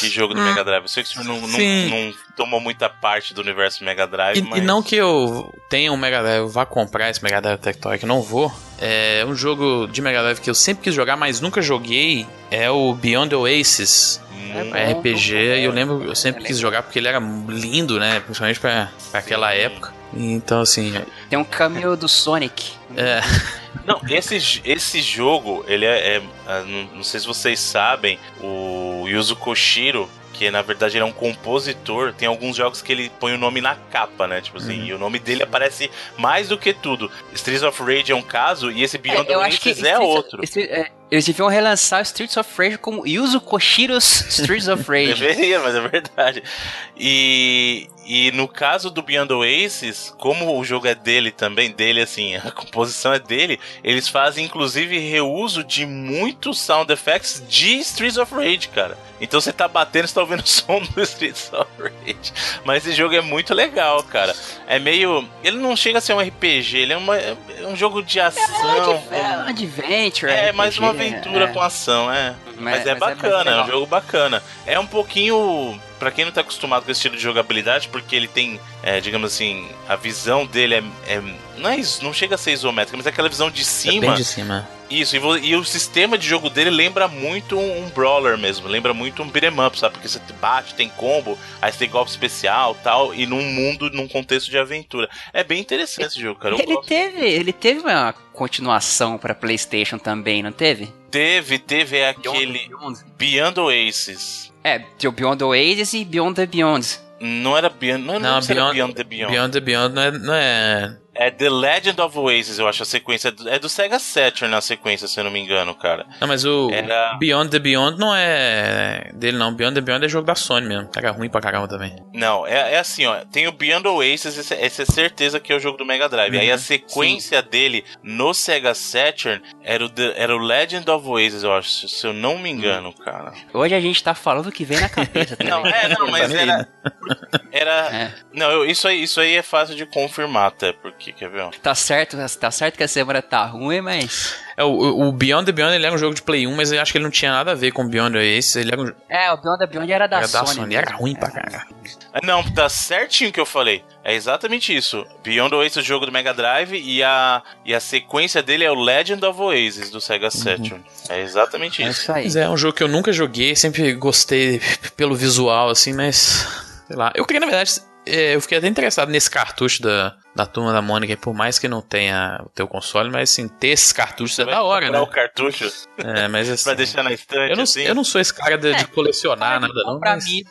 Que jogo do hum, Mega Drive? Eu sei que o senhor não, não, não, tomou muita parte do universo Mega Drive, e, mas... e não que eu tenha um Mega Drive, eu vá comprar esse Mega Drive Tectoy, que não vou. É um jogo de Mega Drive que eu sempre quis jogar, mas nunca joguei. É o Beyond the Oasis. É RPG, e eu lembro, eu sempre quis jogar porque ele era lindo, né? Principalmente pra, pra aquela época. Então, assim. Tem um cameo do Sonic. É. [LAUGHS] Não, esse, esse jogo, ele é, é. Ah, não sei se vocês sabem, o Yuzo Koshiro, que na verdade ele é um compositor. Tem alguns jogos que ele põe o nome na capa, né? Tipo assim, uhum. e o nome dele aparece mais do que tudo. Streets of Rage é um caso e esse Beyond é, the Wings é outro. Esse, é, eles deviam relançar Streets of Rage como Yuzo Koshiro's Streets of [LAUGHS] Rage. Deveria, mas é verdade. E, e no caso do Beyond Oasis, como o jogo é dele também, dele assim, [LAUGHS] a composição é dele, eles fazem inclusive reuso de muitos sound effects de Streets of Rage, cara. Então você tá batendo, você tá ouvindo [LAUGHS] o som do Streets of Rage. Mas esse jogo é muito legal, cara. É meio. Ele não chega a ser um RPG, ele é, uma, é um jogo de ação. É, é um adventure. É, mais uma aventura é. com ação, é. Mas, mas é mas bacana, é, é um jogo bacana. É um pouquinho para quem não tá acostumado com esse estilo de jogabilidade, porque ele tem, é, digamos assim, a visão dele é, é, não, é, não chega a ser isométrica, mas é aquela visão de cima. É bem de cima. Isso, e, e, o sistema de jogo dele lembra muito um, um brawler mesmo, lembra muito um beat'em up, sabe? Porque você bate, tem combo, aí você tem golpe especial tal, e num mundo, num contexto de aventura. É bem interessante esse jogo, cara. ele teve, ele teve uma continuação para PlayStation também, não teve? Teve, teve é aquele Beyond, Beyond Oasis. É, tem o Beyond Oasis e Beyond the Beyond. Não era Beyond, não, não, não Beyond, Beyond the Beyond. Beyond the Beyond não é, não é é The Legend of Oasis, eu acho, a sequência. É do Sega Saturn na sequência, se eu não me engano, cara. Não, mas o Era... Beyond the Beyond não é dele, não. Beyond the Beyond é jogo da Sony mesmo. Era ruim pra caramba também. Não, é, é assim, ó. Tem o Beyond Oasis, esse, esse é certeza que é o jogo do Mega Drive. Uhum, Aí a sequência sim. dele no Sega Saturn era o, The, era o Legend of Oasis, eu acho, se eu não me engano, uhum. cara. Hoje a gente tá falando o que vem na cabeça também. não, é, não, mas era. Era. É. Não, eu, isso, aí, isso aí é fácil de confirmar, até, porque aqui, quer ver? Tá certo, tá certo que a semana tá ruim, mas. É, o, o Beyond the Beyond ele era um jogo de Play 1, mas eu acho que ele não tinha nada a ver com o Beyond esse. Ele era um... É, o Beyond the Beyond era da era Sony. Da Sony. Era ruim pra caralho. Não, tá certinho o que eu falei. É exatamente isso. Beyond Oasis, o jogo do Mega Drive, e a, e a sequência dele é o Legend of Oasis do Sega Saturn. Uhum. É exatamente é isso. isso aí. Mas é um jogo que eu nunca joguei, sempre gostei pelo visual, assim, mas. Sei lá. Eu queria, na verdade, eu fiquei até interessado nesse cartucho da, da turma da Mônica, por mais que não tenha o teu console, mas assim, ter esses cartuchos é da hora, né? o cartucho. É, mas assim, pra deixar na estante. Eu não, assim. eu não sou esse cara de, É, de colecionar nada, não. Pra Mas, mim,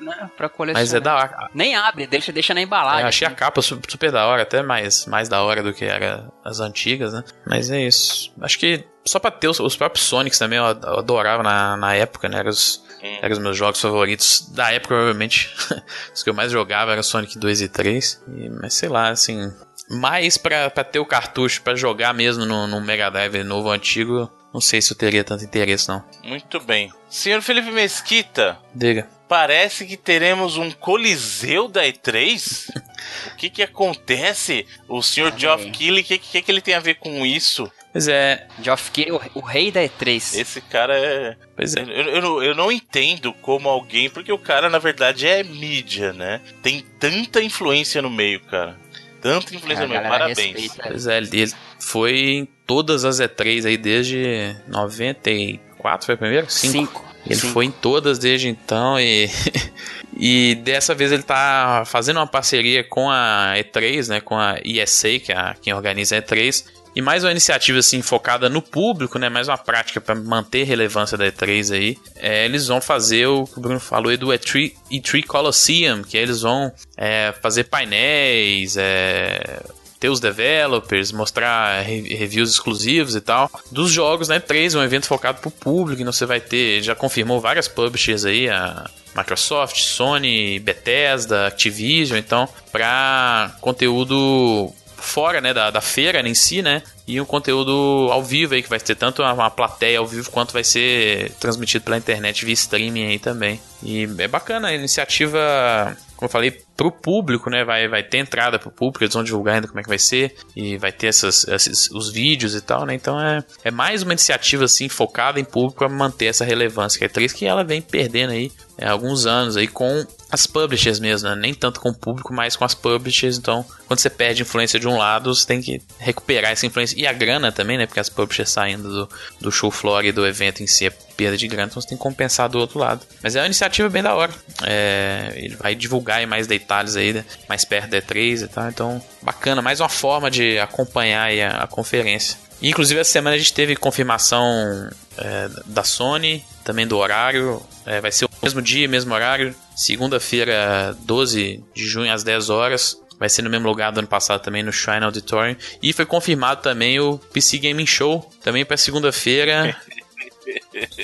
né, pra colecionar. mas é da hora. Nem abre, deixa, deixa na embalagem. Eu achei a assim. capa su- super da hora, até mais, mais da hora do que era as antigas, né? Mas é isso. Acho que só pra ter os, os próprios Sonics também eu ad- eu adorava na, na época, né? Eram os, Hum. eram os meus jogos favoritos da época, provavelmente. [LAUGHS] os que eu mais jogava eram Sonic 2 e 3. E- mas sei lá, assim. Mais pra, pra ter o cartucho pra jogar mesmo no, no Mega Drive novo ou antigo, não sei se eu teria tanto interesse, não. Muito bem. Senhor Felipe Mesquita, Diga. parece que teremos um coliseu da E3? [LAUGHS] o que que acontece? O senhor Olha Geoff aí. Keighley, o que, que que ele tem a ver com isso? Pois é, Geoff Keighley, o, o rei da E3. Esse cara é... pois é. Eu, eu, não- eu não entendo como alguém... Porque o cara, na verdade, é mídia, né? Tem tanta influência no meio, cara. Tanta influência no meio. Parabéns. respeita. Pois é, ele ele foi em todas as E3 aí desde 94, foi a primeira? Cinco. Ele Cinco. foi em todas desde então e [LAUGHS] e dessa vez ele tá fazendo uma parceria com a E3, né, com a ESA, que é a, quem organiza a E3, e mais uma iniciativa assim focada no público, né, mais uma prática para manter relevância da E3 aí. É, eles vão fazer o que o Bruno falou aí do E3, E3 Colosseum, que eles vão é, fazer painéis, é, ter os developers, mostrar re- reviews exclusivos e tal. Dos jogos, né? 3, um evento focado pro público, então você vai ter, já confirmou várias publishers aí, a Microsoft, Sony, Bethesda, Activision, então, pra conteúdo fora, né, da, da feira em si, né, e um conteúdo ao vivo aí, que vai ter tanto uma plateia ao vivo, quanto vai ser transmitido pela internet via streaming aí também. E é bacana a iniciativa, como eu falei, pro público, né, vai, vai ter entrada pro público, eles vão divulgar ainda como é que vai ser, e vai ter essas, esses, os vídeos e tal, né, então é, é mais uma iniciativa, assim, focada em público para manter essa relevância que é 3 que ela vem perdendo aí é, alguns anos aí com as publishers mesmo, né? nem tanto com o público, mas com as publishers. Então, quando você perde influência de um lado, você tem que recuperar essa influência e a grana também, né? Porque as publishers saindo do, do show floor e do evento em si é perda de grana, então você tem que compensar do outro lado. Mas é uma iniciativa bem da hora. É, ele vai divulgar mais detalhes aí, né? mais perto da E3 e tal. Então, bacana, mais uma forma de acompanhar a, a conferência. E, inclusive, essa semana a gente teve confirmação é, da Sony, também do horário. É, vai ser o mesmo dia, mesmo horário. Segunda-feira, 12 de junho, às 10 horas. Vai ser no mesmo lugar do ano passado também, no Shrine Auditorium. E foi confirmado também o PC Gaming Show, também para segunda-feira. [LAUGHS]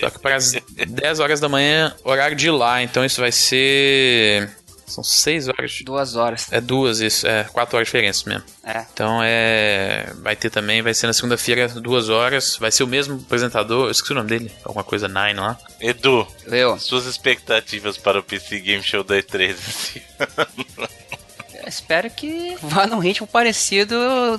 Só que para as 10 horas da manhã, horário de lá. Então isso vai ser. São 6 horas. Duas horas. É duas, isso. É 4 horas de diferença mesmo. É. Então é. Vai ter também, vai ser na segunda-feira, duas horas. Vai ser o mesmo apresentador. Eu esqueci o nome dele. Alguma coisa Nine lá. Edu, Leo, suas expectativas para o PC Game Show da E3 esse [LAUGHS] ano? Espero que vá num ritmo parecido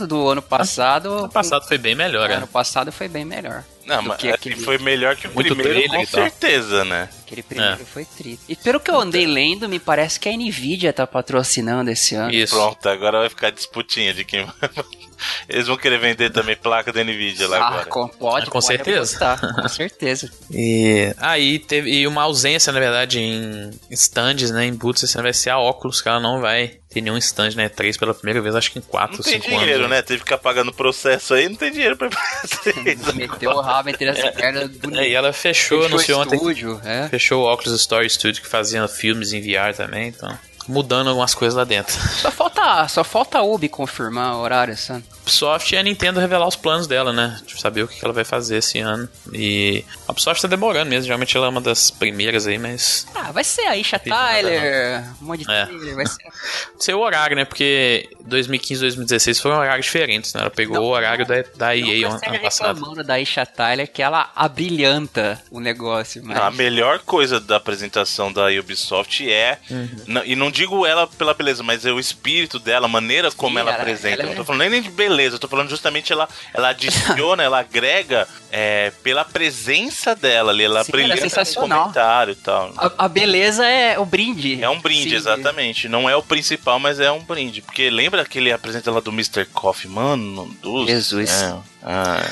do ano passado. Ano passado foi bem melhor, ano né? passado foi bem melhor. Não, Do mas que aquele foi melhor que o Muito primeiro, com certeza, né? Aquele primeiro foi triste. E pelo que eu andei lendo, me parece que a Nvidia tá patrocinando esse ano. Isso. Pronto, agora vai ficar disputinha de quem [LAUGHS] Eles vão querer vender também placa da Nvidia lá Ah, agora. com, pode, Com pode certeza. apostar, com certeza. [LAUGHS] E aí teve e uma ausência, na verdade, em stands, né? Em boots, esse ano vai ser a óculos, que ela não vai ter nenhum stand na E3 pela primeira vez, acho que em 4 Não ou tem 5 anos. dinheiro, né? Teve que ficar pagando processo aí, não tem dinheiro pra vocês. [LAUGHS] Meteu o rabo entre as pernas bonito. É, e ela fechou, Fechou anunciou ontem. estúdio, é. Fechou o Oculus Story Studio que fazia filmes em VR também, então. Mudando algumas coisas lá dentro. [LAUGHS] Só falta, só falta a Ubi confirmar o horário, sabe? Ubisoft e a Nintendo revelar os planos dela, né? Tipo, saber o que ela vai fazer esse ano. E a Ubisoft tá demorando mesmo, geralmente ela é uma das primeiras aí, mas. Ah, vai ser a Isha Tyler, um monte de É. trailer, vai ser. [LAUGHS] Ser o horário, né? Porque 2015 e 2016 foram horários diferentes, né? Ela pegou Não, o horário da, da EA Não ano, ano passado. da Isha Tyler que ela abrilhanta o negócio, mas... A melhor coisa da apresentação da Ubisoft é. Uhum. não- e não digo ela pela beleza, mas é o espírito dela, a maneira como ela, ela- apresenta. ela não tô é- falando nem de beleza, eu tô falando justamente ela, ela adiciona, ela agrega é, pela presença dela ali. Ela Sim, brilha ela é com sensacional. comentário e tal. A, a beleza é o brinde. É um brinde, Sim. exatamente. Não é o principal, mas é um brinde. Porque lembra aquele apresenta lá do Mr. Coffee? Mano, do Jesus. céu. Ah.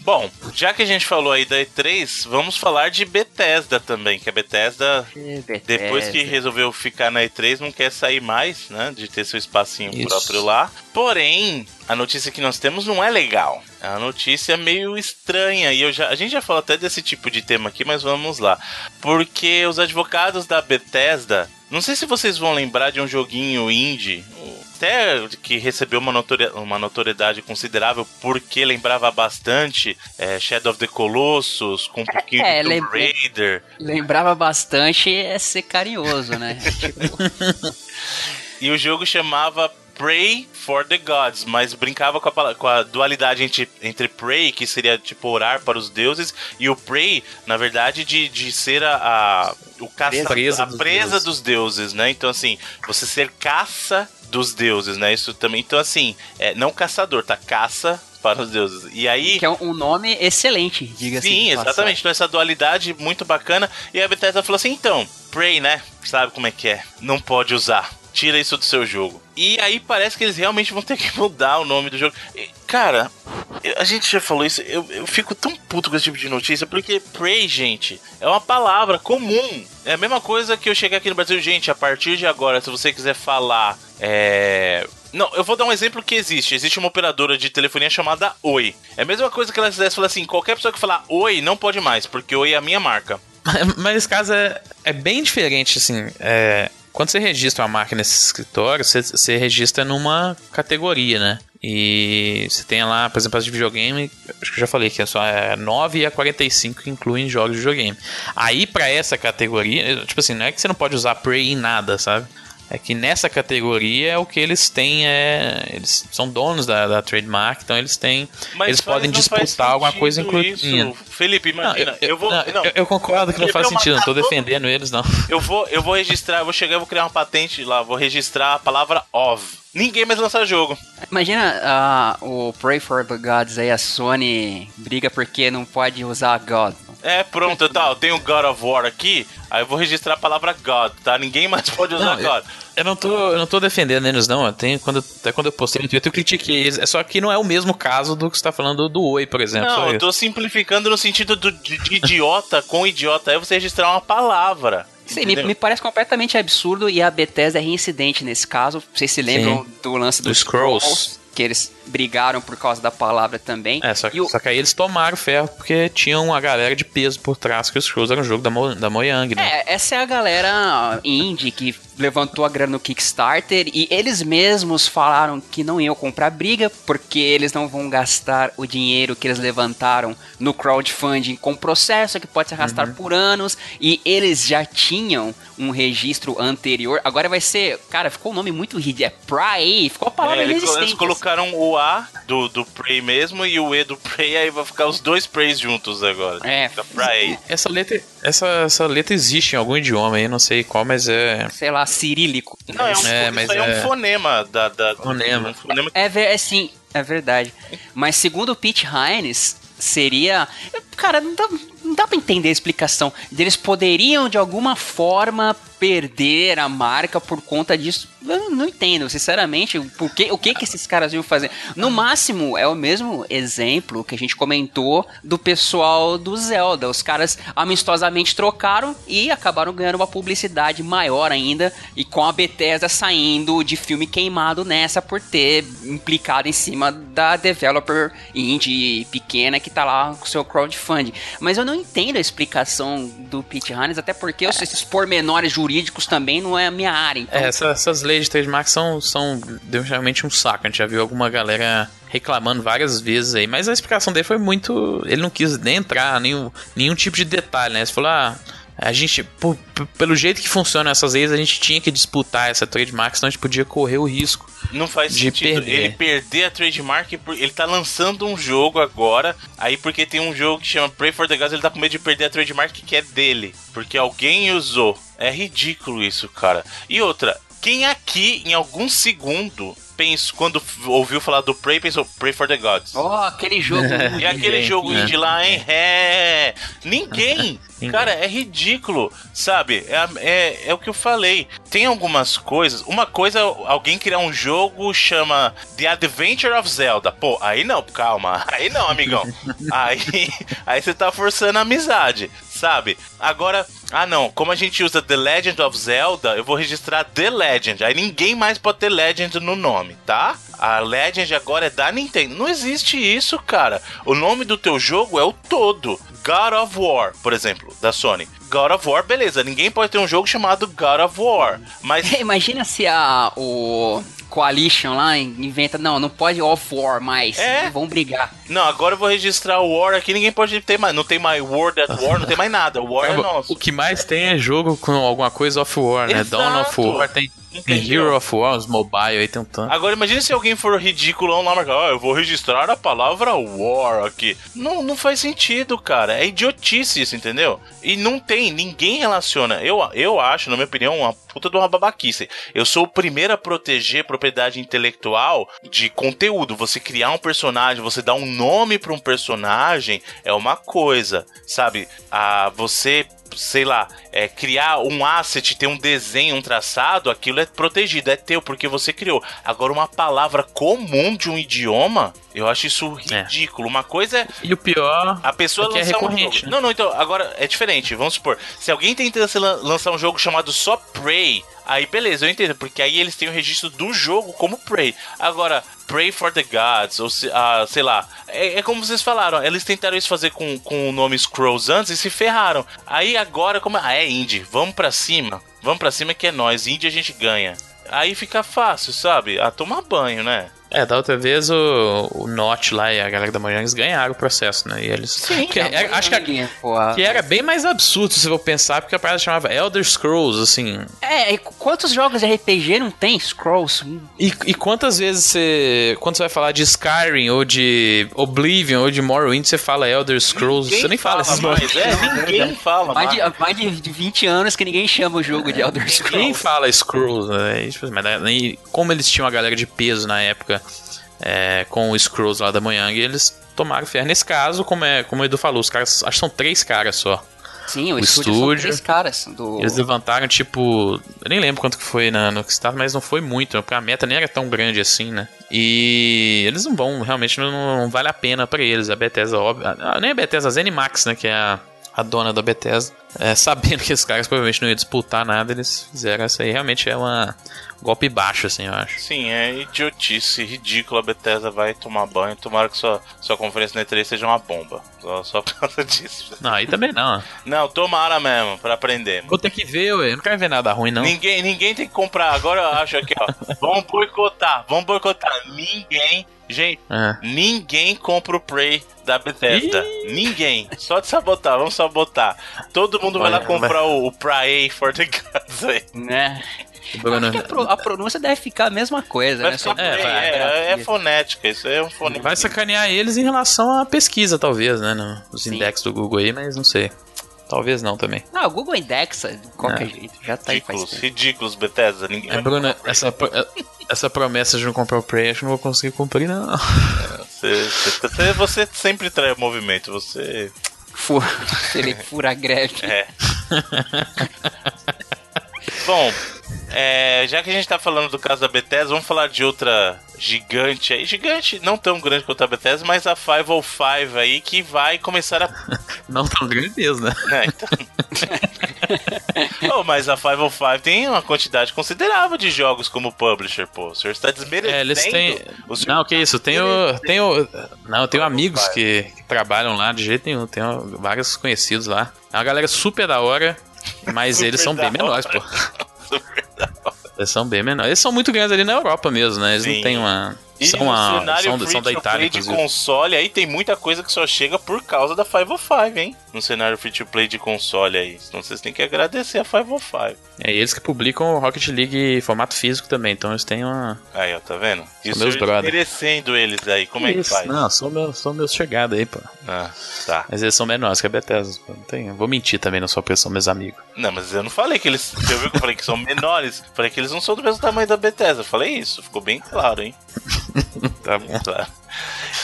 Bom, já que a gente falou aí da E3, vamos falar de Bethesda também, que a Bethesda, Bethesda. depois que resolveu ficar na E3, não quer sair mais, né? De ter seu espacinho Isso. próprio lá. Porém, a notícia que nós temos não é legal. É uma notícia meio estranha. E eu já, a gente já falou até desse tipo de tema aqui, mas vamos lá. Porque os advogados da Bethesda. Não sei se vocês vão lembrar de um joguinho indie, até que recebeu uma, notori- uma notoriedade considerável porque lembrava bastante é, Shadow of the Colossus, com um pouquinho É, de Tomb lembra- Raider. Lembrava bastante é ser carinhoso, né? [LAUGHS] Tipo, E o jogo chamava Pray for the Gods, mas brincava com a, com a dualidade entre, entre pray, que seria tipo orar para os deuses, e o pray, na verdade, de, de ser a, a, o caça, Presa a dos presa deuses. dos deuses, né? Então, assim, você ser caça dos deuses, né? Isso também. Então, assim, é, não caçador, tá? Caça para os deuses. E aí. que é um nome excelente, diga-se. Sim, de passagem. exatamente. Então essa dualidade muito bacana. E a Bethesda falou assim: então, Prey, né? Sabe como é que é? Não pode usar. Tira isso do seu jogo. E aí parece que eles realmente vão ter que [LAUGHS] mudar o nome do jogo. E, cara, a gente já falou isso. Eu, eu fico tão puto com esse tipo de notícia. Porque Prey, gente, é uma palavra comum. É a mesma coisa que eu chegar aqui no Brasil. Gente, a partir de agora, se você quiser falar. É. Não, eu vou dar um exemplo que existe. Existe uma operadora de telefonia chamada Oi. É a mesma coisa que ela quisesse falar assim: qualquer pessoa que falar Oi não pode mais, porque Oi é a minha marca. Mas esse caso é, é bem diferente, assim. é, quando você registra uma marca nesse escritório, você, você registra numa categoria, né? E você tem lá, por exemplo, as de videogame, acho que eu já falei que é só é 9 a 45 que incluem jogos de videogame. Aí, pra essa categoria, tipo assim, não é que você não pode usar Prey em nada, sabe? É que nessa categoria é o que eles têm é. Eles são donos da, da trademark, então eles têm. eles faz- podem disputar alguma coisa incluindo. isso. Felipe, Não, imagina, eu, vou. não, não, eu- eu concordo que não faz sentido, não tô defendendo eles, não. Eu vou, eu vou registrar, eu vou chegar, eu vou criar uma patente lá, vou registrar a palavra of. Ninguém mais lança jogo. Imagina ah, o Pray for the Gods aí, a Sony briga porque não pode usar God. É, pronto, tá, eu tenho God of War aqui, aí eu vou registrar a palavra God, tá? Ninguém mais [LAUGHS] pode usar Não, God. Eu não tô, eu não tô defendendo eles, não. Eu tenho, quando, até quando eu postei no Twitter, eu critiquei eles. É só que não é o mesmo caso do que você tá falando do Oi, por exemplo. Não, eu tô simplificando no sentido do, de, de idiota com idiota, é você registrar uma palavra. Sim, me, me parece completamente absurdo e a Bethesda é reincidente nesse caso. Vocês se lembram do lance Do dos Scrolls. Scrolls? Que eles brigaram por causa da palavra também. É, só que, E o- só que aí eles tomaram ferro porque tinham uma galera de peso por trás que os Scrolls era um jogo da, Mo, da Mojang, né? É, essa é a galera indie que levantou a grana no Kickstarter e eles mesmos falaram que não iam comprar briga porque eles não vão gastar o dinheiro que eles levantaram no crowdfunding com processo que pode se arrastar Uhum. por anos e eles já tinham um registro anterior. Agora vai ser, cara, ficou um nome muito ridículo, é Prey, ficou a palavra É, eles, inexistente. eles colocaram o A do, do Prey mesmo e o E do Prey, aí vai ficar os dois Preys juntos agora. É. Fica Prey. Essa letra, essa, essa letra existe em algum idioma aí, não sei qual, mas é. Sei lá, cirílico. Não, é um, É, isso mas aí é um é- fonema da. da Fonema. Um fonema É, ver- é sim, é verdade. Mas segundo o Pete Hines, seria. Cara, não dá, não dá pra entender a explicação. Eles poderiam, de alguma forma, perder a marca por conta disso. Eu não entendo, sinceramente, por que, o que, que esses caras iam fazer. No máximo, é o mesmo exemplo que a gente comentou do pessoal do Zelda. Os caras amistosamente trocaram e acabaram ganhando uma publicidade maior ainda. E com a Bethesda saindo de filme queimado nessa por ter implicado em cima da developer indie pequena que tá lá com seu crowdfunding. Mas eu não entendo a explicação do Pete Hannes, até porque esses pormenores jurídicos também não é a minha área. Então... É, essa, essas leis de trademark são, são realmente um saco. A gente já viu alguma galera reclamando várias vezes aí, mas a explicação dele foi muito. Ele não quis nem entrar nenhum, nenhum tipo de detalhe, né? Você falou, ah a gente, por, pelo jeito que funcionam essas leis, a gente tinha que disputar essa trademark, senão a gente podia correr o risco. Não faz sentido perder. ele perder a trademark, ele tá lançando um jogo agora, aí porque tem um jogo que chama Pray for the Gods, ele tá com medo de perder a trademark que é dele, porque alguém usou. É ridículo isso, cara. E outra, quem aqui em algum segundo penso, quando ouviu falar do Prey, pensou Pray for the Gods. Oh, aquele jogo. [LAUGHS] e aquele jogo indie lá, hein? É. [LAUGHS] Ninguém. Cara, é ridículo, sabe? É, é, é o que eu falei. Tem algumas coisas. Uma coisa, alguém criar um jogo chama The Adventure of Zelda. Pô, aí não, calma. [LAUGHS] Aí não, amigão. aí, aí você tá forçando a amizade, sabe? Agora, ah não, como a gente usa The Legend of Zelda, eu vou registrar The Legend. Aí ninguém mais pode ter Legend no nome, tá? A Legend agora é da Nintendo. Não existe isso, cara. O nome do teu jogo é o todo. God of War, por exemplo, da Sony. God of War, beleza, ninguém pode ter um jogo chamado God of War, mas... [LAUGHS] Imagina se a, o Coalition lá inventa, não, não pode Of War mais, é? vão brigar. Não, agora eu vou registrar o War aqui, ninguém pode ter mais, não tem mais World at War, não tem mais nada, o War é, é nosso. O que mais tem é jogo com alguma coisa of War, né? Exato. Dawn of War tem Entendeu? Hero of War, os mobile aí tem um tanto. Agora imagine se alguém for ridículo lá marcar, ah, eu vou registrar a palavra war aqui. Não, não faz sentido, cara. É idiotice isso, entendeu? E não tem, ninguém relaciona. Eu, eu acho, na minha opinião, uma puta de uma babaquice. Eu sou o primeiro a proteger propriedade intelectual de conteúdo. Você criar um personagem, você dar um nome para um personagem é uma coisa, sabe? Ah, você sei lá, é, criar um asset, ter um desenho, um traçado, aquilo é protegido, é teu, porque você criou. Agora, uma palavra comum de um idioma, eu acho isso é. ridículo. É. Uma coisa é. E o pior. A pessoa é, é lançar um jogo. Né? Não, não, então, agora é diferente. Vamos supor, se alguém tenta lançar um jogo chamado só Prey, aí beleza, eu entendo, porque aí eles têm o registro do jogo como Prey. Agora, Pray for the Gods, ou uh, sei lá. É, é, como vocês falaram, eles tentaram isso fazer com, com o nome Scrolls antes e se ferraram. Aí agora, como. Ah, é indie, vamos pra cima. Vamos pra cima que é nós, indie a gente ganha. Aí fica fácil, sabe? A tomar banho, né? É, da outra vez o, o Notch lá e a galera da Mojangs ganharam o processo, né? E eles. Sim, que, é, acho que, que era bem mais absurdo se eu pensar, porque a parada chamava Elder Scrolls, assim. É, e quantos jogos de RPG não tem Scrolls? E, e quantas vezes você. Quando você vai falar de Skyrim ou de Oblivion ou de Morrowind, você fala Elder Scrolls, ninguém você nem fala, fala esses nomes. É, [LAUGHS] ninguém fala mais. De, mais de 20 anos que ninguém chama o jogo de Elder Scrolls. Ninguém fala Scrolls, né? Mas né, como eles tinham a galera de peso na época é, com o Scrolls lá da Mojang, eles tomaram ferro. Nesse caso, como, é, como o Edu falou, os caras, acho que são três caras só. Sim, o, o estúdio, estúdio três caras. Do... Eles levantaram, tipo, eu nem lembro quanto que foi na, no Kickstarter, mas não foi muito, porque a meta nem era tão grande assim, né? E eles não vão, realmente não, não vale a pena para eles. A Bethesda, óbvio, nem a Bethesda, a ZeniMax, né, que é a, a dona da Bethesda, é, [LAUGHS] sabendo que esses caras provavelmente não iam disputar nada, eles fizeram essa aí. Realmente é uma, golpe baixo, assim, eu acho. Sim, é idiotice, ridículo. A Bethesda vai tomar banho. Tomara que sua, sua conferência na E3 seja uma bomba. Só, só por causa disso. Não, aí também não. Não, tomara mesmo, pra aprender. Vou ter que ver, ué. Não quero ver nada ruim, não. Ninguém, ninguém tem que comprar. Agora eu acho aqui, ó. [LAUGHS] vamos boicotar, vamos boicotar. Ninguém. Gente, é. ninguém compra o Prey da Bethesda. Ih. Ninguém. Só de sabotar, vamos sabotar. Todo mundo Olha, vai lá comprar mas... o, o Prey for the Gods aí. Né? Bruno... A, pro, a, pronúncia deve ficar a mesma coisa, vai né? Só, é, vai, é, é, fonética, isso aí é um fonético. Vai sacanear eles em relação à pesquisa, talvez, né? Nos index do Google aí, mas não sei. Talvez não também. Não, o Google indexa de qualquer é. jeito. Já tá ridículos, aí faz ridículos, Bethesda. Ninguém é, Bruno, essa, essa promessa de não comprar o Prey, acho que não vou conseguir cumprir, não. É, você, você, você sempre trai o movimento, você... Fura, [LAUGHS] ele fura a greve. É. Bom, é, já que a gente tá falando do caso da Bethesda, vamos falar de outra gigante aí. Gigante, não tão grande quanto a Bethesda, mas a 505 aí que vai começar a. [LAUGHS] não tão grande mesmo, né? É, então... [LAUGHS] oh, mas a 505 tem uma quantidade considerável de jogos como publisher, pô. O senhor está desmerecendo. É, eles têm. Não, que isso, tem o. Tem o... Não, eu tenho amigos que, que, trabalham lá de jeito nenhum. Tem vários conhecidos lá. É uma galera super da hora, mas eles são bem menores, pô. [LAUGHS] super da hora. Eles são bem menores. Eles são muito grandes ali na Europa mesmo, né? Eles Sim. não têm uma. E são, uma, são, são da Itália, de console, aí tem muita coisa que só chega por causa da 505, hein? No cenário free to play de console aí. Então vocês têm que agradecer a 505. É eles que publicam o Rocket League formato físico também, então eles têm uma. Aí, ó, tá vendo? Isso meus brothers. merecendo eles aí, como é que faz? Não, são meus, são meus chegados aí, pô. Ah, tá. Mas eles são menores que a Bethesda, pô. Não tem... Vou mentir também na sua pressão, meus amigos. Não, mas eu não falei que eles. Você viu que eu falei que são menores? Falei que eles não são do mesmo tamanho da Bethesda. Falei isso, ficou bem claro, hein? [LAUGHS] tá bom. Claro.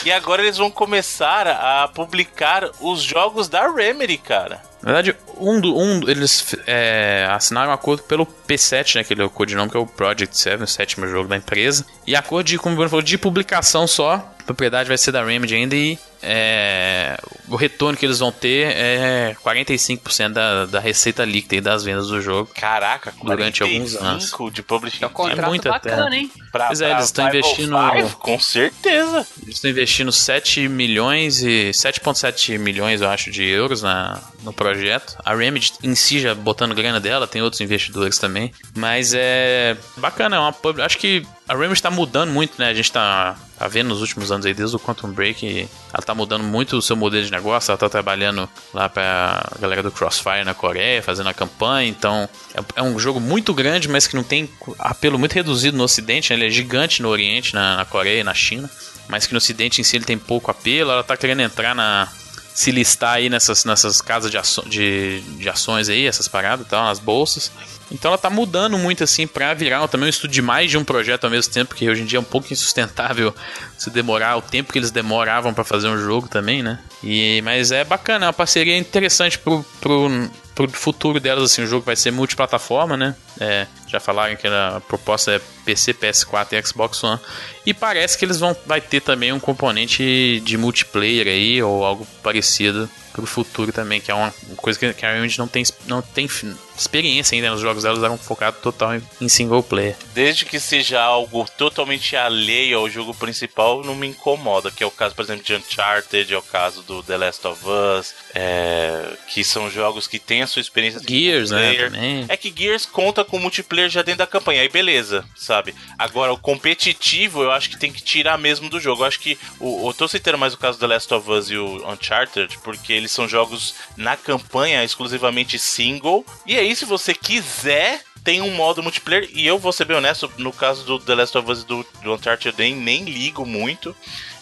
E agora eles vão começar a publicar os jogos da Remedy, cara. Na verdade, um, do, um eles é, assinaram um acordo pelo P7, né, aquele é o codinome que é o Project 7, o sétimo jogo da empresa. E acordo de, como o Bruno falou, de publicação só. Propriedade vai ser da Remedy ainda e é, o retorno que eles vão ter é 45% da, da receita líquida e das vendas do jogo. Caraca, durante alguns anos. de publishing. É um contrato é muito bacana, até. hein? Pra, pois é, eles estão investindo. com certeza. Eles estão investindo 7 milhões e 7,7 milhões, eu acho, de euros na, no projeto. A Remedy em si já botando grana dela, tem outros investidores também. Mas é bacana, é uma acho que a Remedy está mudando muito, né? A gente está tá vendo nos últimos anos aí, desde o Quantum Break, ela tá mudando muito o seu modelo de negócio, ela tá trabalhando lá pra galera do Crossfire na Coreia, fazendo a campanha, então é, é um jogo muito grande, mas que não tem apelo muito reduzido no ocidente, né? ele é gigante no oriente, na, na Coreia e na China, mas que no ocidente em si ele tem pouco apelo, ela tá querendo entrar na se listar aí nessas, nessas casas de, aço, de, de ações aí, essas paradas e tal, nas bolsas. Então ela tá mudando muito assim para virar também um estudo de mais de um projeto ao mesmo tempo, que hoje em dia é um pouco insustentável se demorar o tempo que eles demoravam para fazer um jogo também, né? E mas é bacana, é uma parceria interessante pro, pro pro futuro delas, assim, o jogo vai ser multiplataforma, né? É, já falaram que a proposta é PC, PS4 e Xbox One. E parece que eles vão vai ter também um componente de multiplayer aí, ou algo parecido pro futuro também, que é uma coisa que, a Remedy não tem, não tem experiência ainda nos jogos delas, eram focados total em, single player. Desde que seja algo totalmente alheio ao jogo principal, não me incomoda, que é o caso, por exemplo, de Uncharted, é o caso do The Last of Us, é, que são jogos que têm a sua experiência Gears, né? Também. É que Gears conta com multiplayer já dentro da campanha, aí beleza, sabe? Agora, o competitivo eu acho que tem que tirar mesmo do jogo. Eu acho que o, eu tô citando mais o caso do The Last of Us e o Uncharted, porque eles são jogos na campanha exclusivamente single. E aí, se você quiser, tem um modo multiplayer. E eu vou ser bem honesto, no caso do The Last of Us do, do Uncharted, eu nem, nem ligo muito.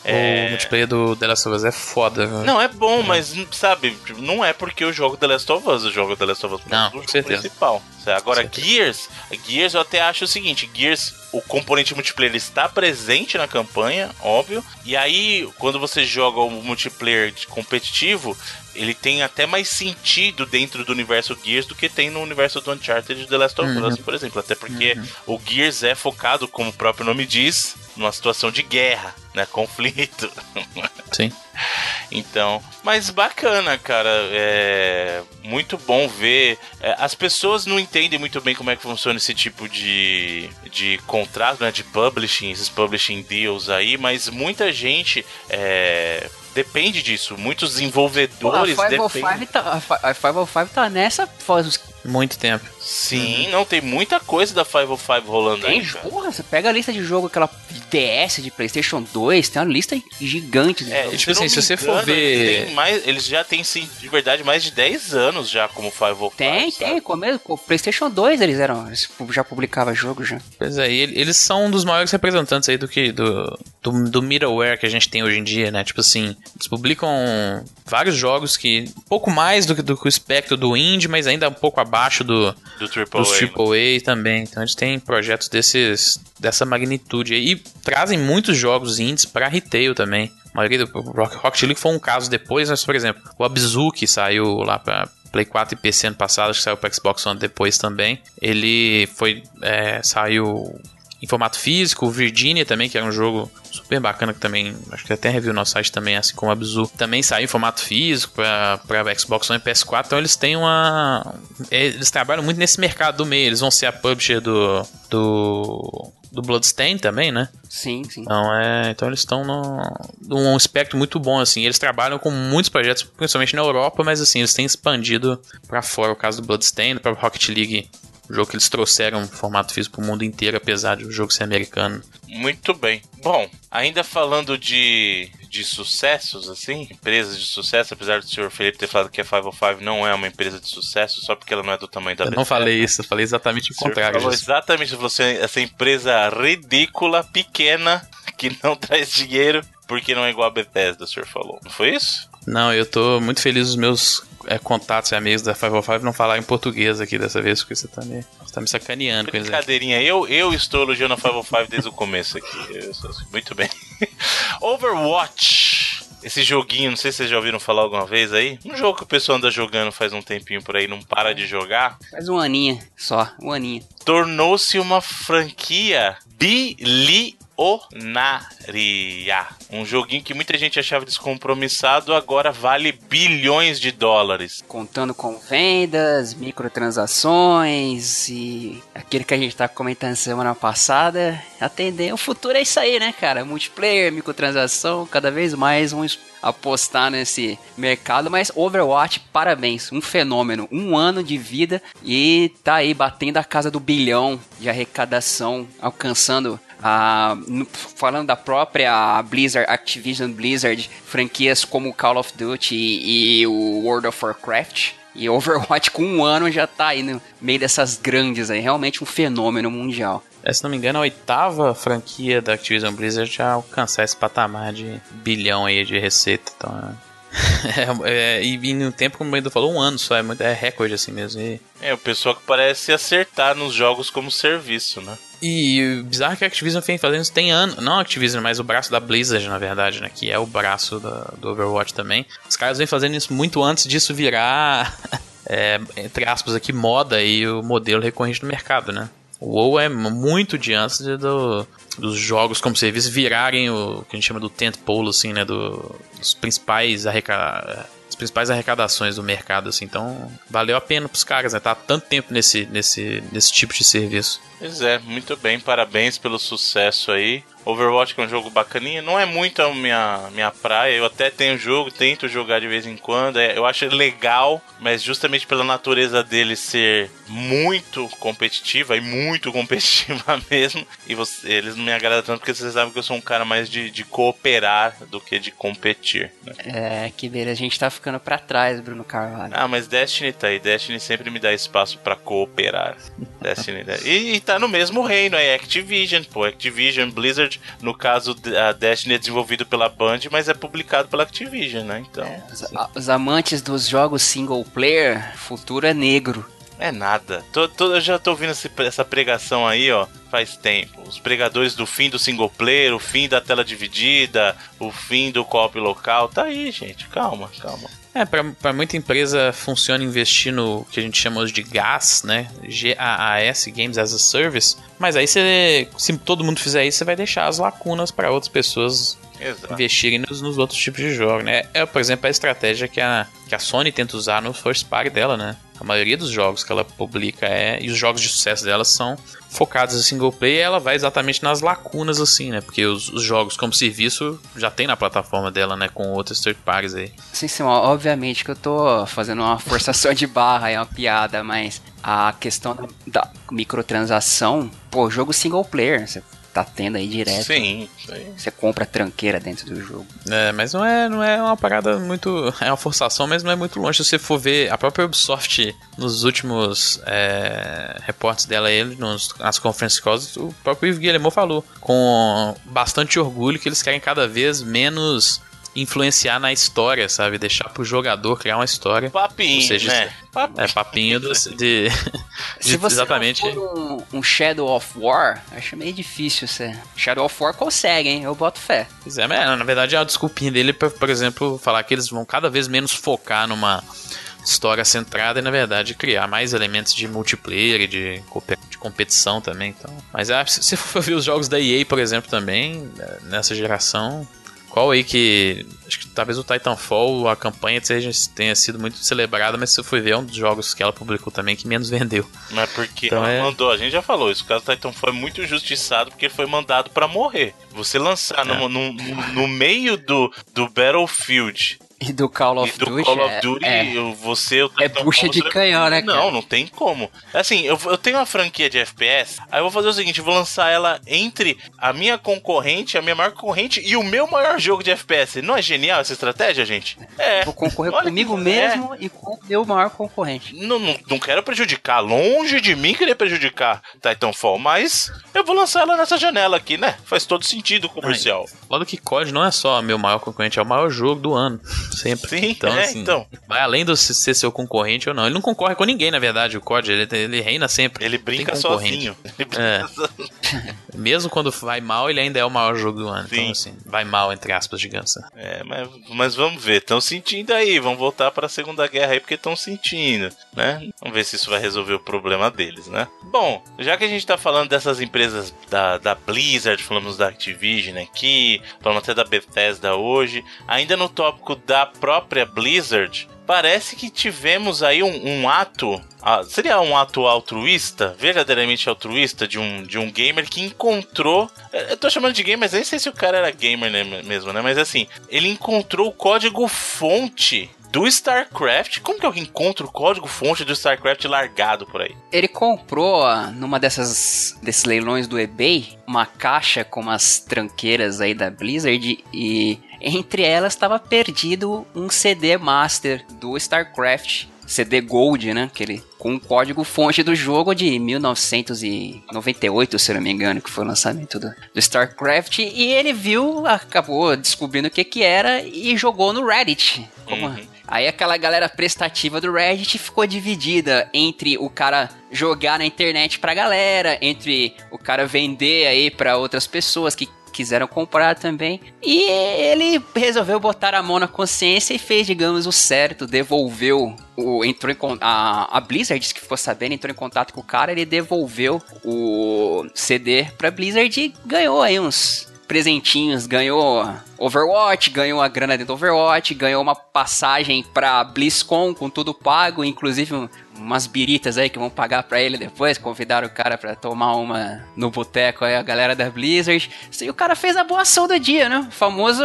É... O multiplayer do The Last of Us é foda. Não, é bom, é. mas, sabe, não é porque eu jogo The Last of Us, eu jogo The Last of Us não, com certeza. principal. Agora, Gears, Gears eu até acho o seguinte, Gears, o componente multiplayer está presente na campanha, óbvio, e aí, quando você joga o multiplayer competitivo, ele tem até mais sentido dentro do universo Gears do que tem no universo do Uncharted e The Last of Us, uhum. por exemplo. Até porque uhum. o Gears é focado, como o próprio nome diz, numa situação de guerra, né? [LAUGHS] Conflito. Sim. Então, mas bacana, cara. É muito bom ver. É, as pessoas não entendem muito bem como é que funciona esse tipo de, de contrato, né? De publishing, esses publishing deals aí, mas muita gente é, depende disso. Muitos desenvolvedores. Pô, a 505 tá, a 505 tá nessa faz muito tempo. Sim, uhum. não, tem muita coisa da 505 rolando tem, aí. Porra, você pega a lista de jogo, aquela DS de PlayStation 2, tem uma lista gigante. É, tipo assim, se você engano, for ver. Eles, mais, eles já têm, sim, de verdade, mais de 10 anos já como 505. Tem, sabe? tem. Com o PlayStation 2 eles eram. Eles já publicavam jogo já. Pois é, eles são um dos maiores representantes aí do que. Do, do, do middleware que a gente tem hoje em dia, né? Tipo assim, eles publicam vários jogos que. Um pouco mais do que, do que o espectro do indie, mas ainda um pouco abaixo abaixo do, do AAA, dos AAA também. Então eles têm projetos desses, dessa magnitude. E trazem muitos jogos indies para retail também. A maioria do Rocket League foi um caso depois, mas, por exemplo, o Abzu, saiu lá para Play 4 e PC ano passado, acho que saiu para Xbox One depois também. Ele foi. É, saiu em formato físico. O Virginia também, que era um jogo super bacana, que também, acho que até review no nosso site também, assim como o Abzu, também saiu em formato físico para Xbox One e PS4. Então eles têm uma. Eles trabalham muito nesse mercado do meio. Eles vão ser a publisher do. do do Bloodstain também, né? Sim, sim. Então, é, então eles estão num espectro muito bom, assim. Eles trabalham com muitos projetos, principalmente na Europa, mas assim, eles têm expandido para fora. O caso do Bloodstain, para Rocket League o jogo que eles trouxeram em formato físico pro mundo inteiro, apesar de o jogo ser americano. Muito bem. Bom, ainda falando de, de sucessos, assim, empresas de sucesso, apesar do senhor Felipe ter falado que a 505 não é uma empresa de sucesso, só porque ela não é do tamanho da Eu Bethesda. não falei isso, eu falei exatamente o, O contrário. falou disso. exatamente, você falou assim, essa empresa ridícula, pequena, que não [LAUGHS] traz dinheiro, porque não é igual a Bethesda, o senhor falou. Não foi isso? Não, eu tô muito feliz os meus é, contatos e amigos da 505 não falarem português aqui dessa vez, porque você tá me, você tá me sacaneando com isso. aí. Brincadeirinha, eu, eu estou elogiando a 505 desde o começo aqui. Sou- muito bem. [LAUGHS] Overwatch. Esse joguinho, não sei se vocês já ouviram falar alguma vez aí. Um jogo que o pessoal anda jogando faz um tempinho por aí, não para de jogar. Faz um aninho só, um aninho. Tornou-se uma franquia bilionária. Um joguinho que muita gente achava descompromissado, agora vale bilhões de dólares. Contando com vendas, microtransações e aquilo que a gente tá comentando semana passada. Atender. O futuro é isso aí, né, cara? Multiplayer, microtransação, cada vez mais vamos apostar nesse mercado. Mas Overwatch, parabéns, um fenômeno. Um ano de vida e tá aí batendo a casa do bilhão de arrecadação, alcançando a, falando da própria Blizzard, Activision Blizzard, franquias como Call of Duty e, e o World of Warcraft. E Overwatch [LAUGHS] com um ano já tá aí no meio dessas grandes aí, realmente um fenômeno mundial. É, se não me engano, a oitava franquia da Activision Blizzard a alcançar esse patamar de bilhão aí de receita. Então, é, [LAUGHS] é, e, e no tempo, como o Edu falou, um ano só, é, muito, é recorde assim mesmo. E, É, o pessoal que parece acertar nos jogos como serviço, né? e o bizarro é que a Activision vem fazendo isso tem ano. Não a Activision, mas o braço da Blizzard, na verdade, né? Que é o braço da- do Overwatch também. Os caras vêm fazendo isso muito antes disso virar, [LAUGHS] é, entre aspas aqui, moda e o modelo recorrente do mercado, né? O WoW é muito de antes do, dos jogos como serviço virarem o que a gente chama do tentpole, assim, né? Do, dos principais arrecadações as principais arrecadações do mercado, assim, então valeu a pena pros caras, né? Tá há tanto tempo nesse, nesse, nesse tipo de serviço. Pois é, muito bem, parabéns pelo sucesso aí. Overwatch que é um jogo bacaninha, não é muito a minha, minha praia, eu até tenho jogo, tento jogar de vez em quando, é, eu acho legal, mas justamente pela natureza dele ser muito competitiva e muito competitiva [LAUGHS] mesmo, e você- eles não me agradam tanto porque vocês sabem que eu sou um cara mais de, de cooperar do que de competir. né? É, que beleza, a gente tá ficando pra trás, Bruno Carvalho. Ah, mas Destiny tá aí. Destiny sempre me dá espaço pra cooperar. Destiny. né? E, e tá no mesmo reino, é Activision, pô. Activision, Blizzard. No caso, a Destiny é desenvolvido pela Band, mas é publicado pela Activision, né? Então, Os, a- os amantes dos jogos single player, futuro é negro. é nada. Tô- tô- eu já tô ouvindo esse- essa pregação aí, ó, faz tempo. Os pregadores do fim do single player, o fim da tela dividida, o fim do co-op local. Tá aí, gente. Calma, calma. É, pra muita empresa funciona investir no que a gente chama hoje de GAS, né? G-A-A-S, Games as a Service. Mas aí se todo mundo fizer isso, você vai deixar as lacunas para outras pessoas Exato. investirem nos, nos outros tipos de jogos, né? É, por exemplo, a estratégia que a, que a Sony tenta usar no first party dela, né? A maioria dos jogos que ela publica é. E os jogos de sucesso dela são focados em single player e ela vai exatamente nas lacunas, assim, né? Porque os, os jogos como serviço já tem na plataforma dela, né? Com outros third parties aí. Sim, sim, obviamente que eu tô fazendo uma forçação de barra, é uma piada, mas a questão da, da microtransação, pô, jogo single player, você tá tendo aí direto. Sim, isso aí. Você compra tranqueira dentro do jogo. É, mas não é, não é uma parada muito. É uma forçação, mas não é muito longe. Se você for ver a própria Ubisoft nos últimos é, reportes dela, ele, nos, nas conference calls, o próprio Yves Guillemot falou com bastante orgulho que eles querem cada vez menos influenciar na história, sabe? Deixar pro jogador criar uma história. Papinho, Ou seja, né? Papinho. É papinho do- de, [LAUGHS] Se de- você exatamente. não for um, um Shadow of War, acho meio difícil você. Shadow of War consegue, hein? Eu boto fé. Pois é, mas, na verdade é uma desculpinha dele pra, por exemplo, falar que eles vão cada vez menos focar numa história centrada e, na verdade, criar mais elementos de multiplayer e de, de competição também. Então. Mas ah, se você for [LAUGHS] ver os jogos da EA, por exemplo, também, né, nessa geração, qual aí que. Acho que talvez o Titanfall, a campanha seja, tenha sido muito celebrada, mas se eu for ver, é um dos jogos que ela publicou também que menos [LAUGHS] vendeu. Mas porque então ela é... mandou, a gente já falou, isso, o caso do Titanfall é muito injustiçado porque ele foi mandado para morrer. Você lançar é. no, no, no, meio do, do Battlefield e do Call of e do Duty. Call of é- Duty, é, você. Eu é bucha de canhão, né? Não, não tem como. Assim, eu, eu tenho uma franquia de FPS, aí eu vou fazer o seguinte: eu vou lançar ela entre a minha concorrente, a minha maior concorrente e o meu maior jogo de FPS. Não é genial essa estratégia, gente? É. Vou concorrer Olha comigo mesmo é. e com o meu maior concorrente. Não, não, não quero prejudicar, longe de mim querer prejudicar Titanfall, mas eu vou lançar ela nessa janela aqui, né? Faz todo sentido comercial. Logo que COD não é só meu maior concorrente, é o maior jogo do ano. Sempre. Sim, então, é, assim, então. Vai além de ser seu concorrente ou não. Ele não concorre com ninguém, na verdade, o COD. Ele, ele reina sempre. Ele brinca sozinho. Ele brinca é. [LAUGHS] sozinho. Mesmo quando vai mal, ele ainda é o maior jogo do ano. Então, Sim. Então, assim, vai mal, entre aspas, digamos. É, mas, mas vamos ver. Estão sentindo aí. Vão voltar para a Segunda Guerra aí porque estão sentindo, né? Vamos ver se isso vai resolver o problema deles, né? Bom, já que a gente tá falando dessas empresas da, da Blizzard, falamos da Activision aqui, falamos até da Bethesda hoje, ainda no tópico da própria Blizzard, parece que tivemos aí um, um ato. Ah, seria um ato altruísta, verdadeiramente altruísta, de um, de um gamer que encontrou. Eh, eu tô chamando de gamer, mas nem sei se o cara era gamer né, mesmo, né? Mas assim, ele encontrou o código fonte do StarCraft. Como que alguém encontra o código fonte do StarCraft largado por aí? Ele comprou numa dessas desses leilões do eBay uma caixa com umas tranqueiras aí da Blizzard e entre elas estava perdido um CD master do StarCraft CD Gold, né? Aquele com o código fonte do jogo de 1998, se não me engano, que foi o lançamento do, do StarCraft. E ele viu, acabou descobrindo o que que era e jogou no Reddit. Como, uhum. Aí aquela galera prestativa do Reddit ficou dividida entre o cara jogar na internet pra galera, entre o cara vender aí para outras pessoas que quiseram comprar também. E ele resolveu botar a mão na consciência e fez, digamos, o certo, devolveu o, entrou em a, a Blizzard que ficou sabendo, entrou em contato com o cara, ele devolveu o CD pra Blizzard e ganhou aí uns presentinhos, ganhou Overwatch, ganhou a grana dentro do Overwatch, ganhou uma passagem pra BlizzCon com tudo pago, inclusive umas biritas aí que vão pagar pra ele depois, convidaram o cara pra tomar uma no boteco aí, a galera da Blizzard. E o cara fez a boa ação do dia, né? O famoso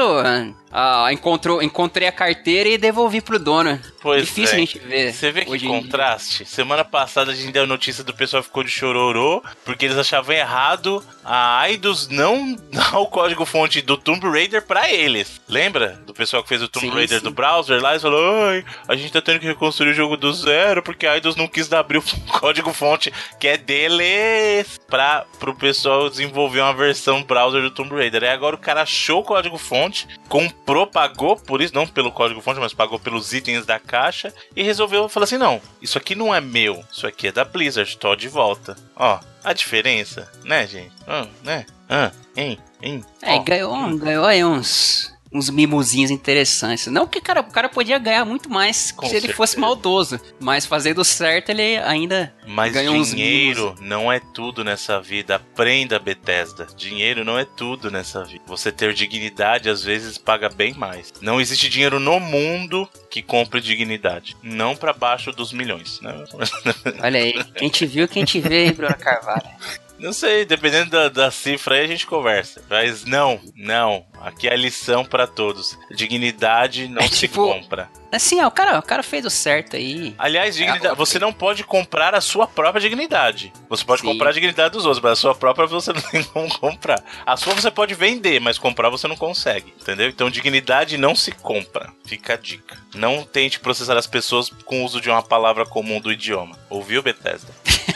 ah, encontrou, encontrei a carteira e devolvi pro dono. Pois Difícil é. a gente ver. Você vê que contraste? Semana passada a gente deu notícia do pessoal ficou de chororô porque eles achavam errado a Aidos não [LAUGHS] dar o código fonte do Tomb Raider pra eles. Lembra? Do pessoal que fez o Tomb sim, Raider sim. do browser lá, eles falaram: Ai, a gente tá tendo que reconstruir o jogo do zero porque a Eidos não quis abrir o [LAUGHS] código fonte que é deles pra, pro pessoal desenvolver uma versão browser do Tomb Raider. Aí agora o cara achou o código fonte, comprou, pagou por isso, não pelo código fonte, mas pagou pelos itens da caixa e resolveu falar assim: não, isso aqui não é meu, isso aqui é da Blizzard, tô de volta. Ó, a diferença, né, gente? Ah, né? Ah, hein, hein. É, ganhou, ganhou aí uns uns mimozinhos interessantes. Não que cara, o cara podia ganhar muito mais Com se certeza. ele fosse maldoso, mas fazendo certo ele ainda mas ganhou uns dinheiro não é tudo nessa vida. Aprenda, Bethesda. Dinheiro não é tudo nessa vida. Você ter dignidade às vezes paga bem mais. Não existe dinheiro no mundo que compre dignidade. Não para baixo dos milhões. Né? Olha aí, quem te viu, quem te vê, Bruno Carvalho. [LAUGHS] Não sei, dependendo da, da, cifra aí a gente conversa. Mas não, não. Aqui é a lição para todos. Dignidade não é, se tipo, compra. Assim, ó, o cara, o cara fez o certo aí. Aliás, dignidade, é, você não pode comprar a sua própria dignidade. Você pode Sim. comprar a dignidade dos outros, mas a sua própria você [LAUGHS] não tem como comprar. A sua você pode vender, mas comprar você não consegue, entendeu? Então dignidade não se compra. Fica a dica. Não tente processar as pessoas com o uso de uma palavra comum do idioma. Ouviu, Bethesda? [LAUGHS]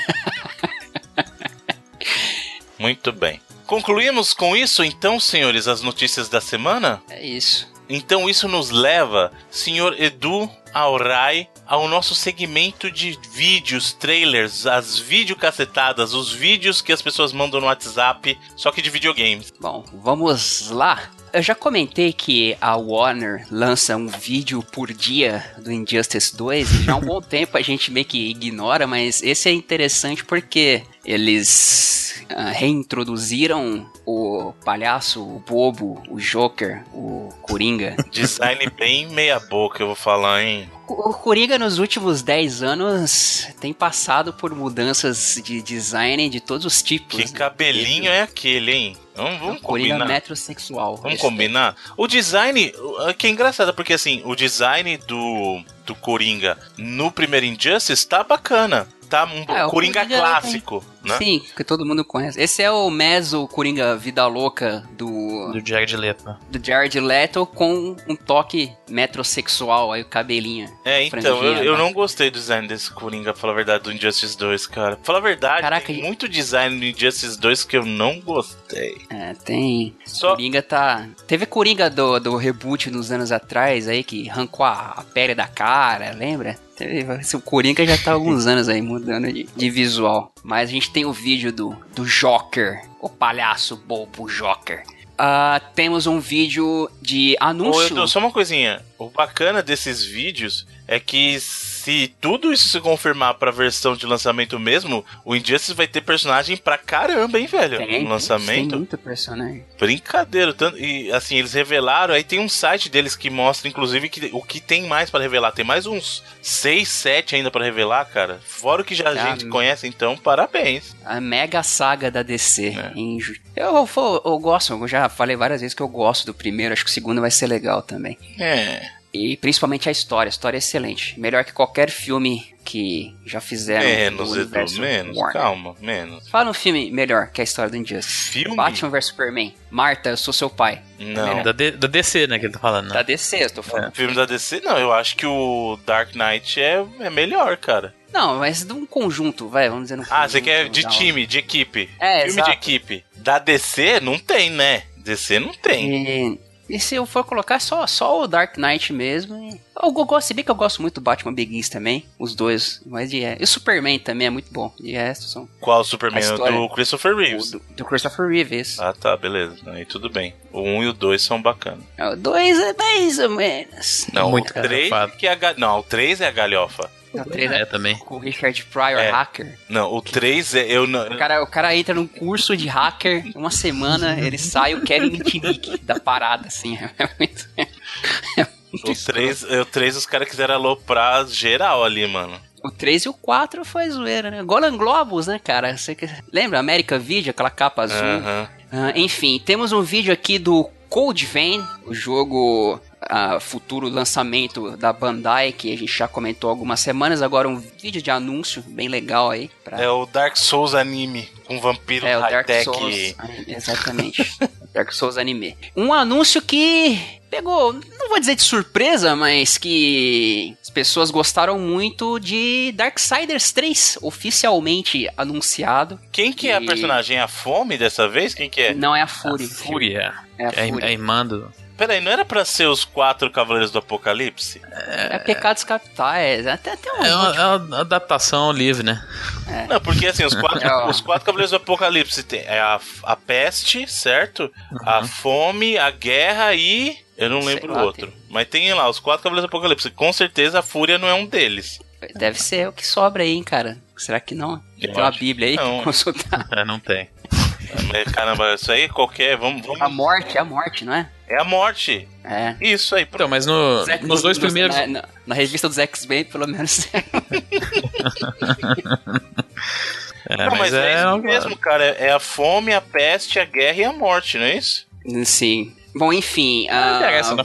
Muito bem. Concluímos com isso, então, senhores, as notícias da semana? É isso. Então isso nos leva, senhor Edu Aurai, ao nosso segmento de vídeos, trailers, as videocacetadas, os vídeos que as pessoas mandam no WhatsApp, só que de videogames. Bom, vamos lá. Eu já comentei que a Warner lança um vídeo por dia do Injustice 2 e já há um bom [LAUGHS] tempo a gente meio que ignora, mas esse é interessante porque eles uh, reintroduziram o palhaço, o bobo, o Joker, o Coringa. [LAUGHS] Design bem meia boca, eu vou falar, hein? O Coringa nos últimos 10 anos tem passado por mudanças de design de todos os tipos. Que cabelinho é aquele, hein? Vamos, vamos Coringa combinar. metrosexual. Vamos combinar? O design, o- que é engraçado, porque assim, o design do, do Coringa no primeiro Injustice tá bacana. Tá um É, Coringa, Coringa clássico, né? Sim, que todo mundo conhece. Esse é o Meso Coringa Vida Louca do, Do Jared Leto. do Jared Leto com um toque metrosexual, aí o cabelinho. É, então, eu, eu não gostei do design desse Coringa, pra falar a verdade, do Injustice 2, cara. Pra falar a verdade, Caraca, tem muito design do Injustice 2 que eu não gostei. É, tem. Só- Coringa tá. Teve Coringa do, do reboot nos anos atrás aí que arrancou a, a pele da cara, lembra? Esse Coringa já tá há alguns [LAUGHS] anos aí mudando de, de visual. Mas a gente tem o vídeo do, do Joker, o palhaço bobo Joker. Ah, temos um vídeo de Ô, anúncio. Edu, só uma coisinha. O bacana desses vídeos é que se tudo isso se confirmar pra versão de lançamento mesmo, o Injustice vai ter personagem pra caramba, hein, velho? Tem, no Tem lançamento. muito personagem. Brincadeira. Tanto, e assim, eles revelaram, aí tem um site deles que mostra, inclusive, que, o que tem mais pra revelar. Tem mais uns 6, 7 ainda pra revelar, cara. Fora o que já a Ah, gente conhece, então, parabéns. A mega saga da DC. É. em ju- eu, eu, eu gosto, eu já falei várias vezes que eu gosto do primeiro, acho que o segundo vai ser legal também. É. E principalmente a história, a história é excelente. Melhor que qualquer filme que já fizeram Menos, Edu, menos. Warner. Calma, menos. Fala um filme melhor que a história do Injustice. Filme? Batman vs Superman. Marta, eu sou seu pai. Não. Da, D- da DC, né, que ele tá falando. Da Né? DC, eu tô falando. Filme da DC, não, eu acho que o Dark Knight é, é melhor, cara. Não, mas de um conjunto, vai, vamos dizer um Ah, você quer de um- time, de equipe. É, Filme exato. de equipe. Da DC, não tem, né? DC não tem. E, se eu for colocar só, só o Dark Knight mesmo. e- Eu, go- gosto, se bem que eu gosto muito do Batman Begins também, os dois. Mas de, e o Superman também é muito bom. De resto são Qual o Superman? História- do Christopher Reeves. do, do Christopher Reeves. Ah, tá, beleza. Aí tudo bem. O 1 e o 2 são bacanas. O dois é mais ou menos. Não, Muito o 3 garrafado. que é a. Não, o 3 é a galhofa. O três É, é também. com o Richard Pryor, É. hacker. Não, o 3 é. Eu não. O cara, o cara entra num curso de hacker, uma semana ele sai o Kevin Mitnick da parada, assim. É muito. É muito O 3, o 3 os caras quiseram aloprar geral ali, mano. O 3 e o 4 foi zoeira, né? Golan Globus, né, cara? Você que... Lembra? America Video, aquela capa azul. Aham. Ah, enfim, temos um vídeo aqui do Cold Vein, o jogo ah, futuro lançamento da Bandai, que a gente já comentou algumas semanas. Agora um vídeo de anúncio bem legal aí. Pra... É o Dark Souls anime com vampiro É, o Dark high-tech. Souls. Exatamente. [LAUGHS] Dark Souls anime. Um anúncio que pegou, não vou dizer de surpresa, mas que as pessoas gostaram muito de Darksiders 3, oficialmente anunciado. Quem que é a E- personagem? É a Fome dessa vez? Quem que é? Não é a Fúria. Fúria. É a É, Fúria. é irmã do... Peraí, não era pra ser os quatro Cavaleiros do Apocalipse? É, pecados capitais. Até, até um. É uma, é uma adaptação livre, né? Não, porque assim, os quatro, [LAUGHS] É, os quatro Cavaleiros do Apocalipse tem é a, a peste, certo? A fome, a guerra e. Eu não lembro o lá, outro. Mas tem lá, os quatro Cavaleiros do Apocalipse. Com certeza a Fúria não é um deles. Deve ser o que sobra aí, hein, cara. Será que não? Eu Tem uma Bíblia aí não. consultar. É, não tem. Mas, caramba, isso aí qualquer. Vamos, A vamos. morte, é a morte, não é? É a morte. É. Isso aí. Então, mas no, nos dois primeiros... Na, na- na revista dos X-Men, pelo menos. [LAUGHS] É, não, mas, é, isso uma- mesmo, cara. É a fome, a peste, a guerra e a morte, não é isso? Sim. Bom, enfim. Não ah, interessa, não.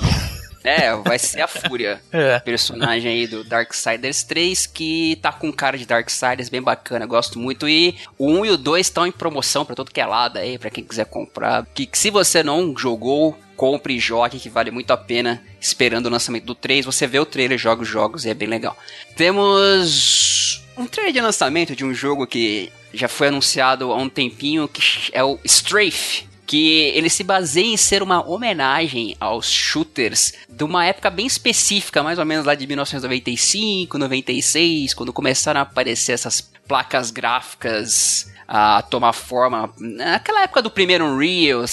É, vai ser a Fúria. [LAUGHS] É. Personagem aí do Darksiders 3, que tá com cara de Darksiders bem bacana, gosto muito. E o 1 e o 2 estão em promoção pra todo que é lado aí, pra quem quiser comprar. Que, que se você não jogou, compre e jogue, que vale muito a pena. Esperando o lançamento do 3, você vê o trailer, joga os jogos e é bem legal. Temos um trailer de lançamento de um jogo que já foi anunciado há um tempinho, que é o Strafe que ele se baseia em ser uma homenagem aos shooters de uma época bem específica, mais ou menos lá de 1995, 96, quando começaram a aparecer essas placas gráficas a tomar forma. Naquela época do primeiro Unreal,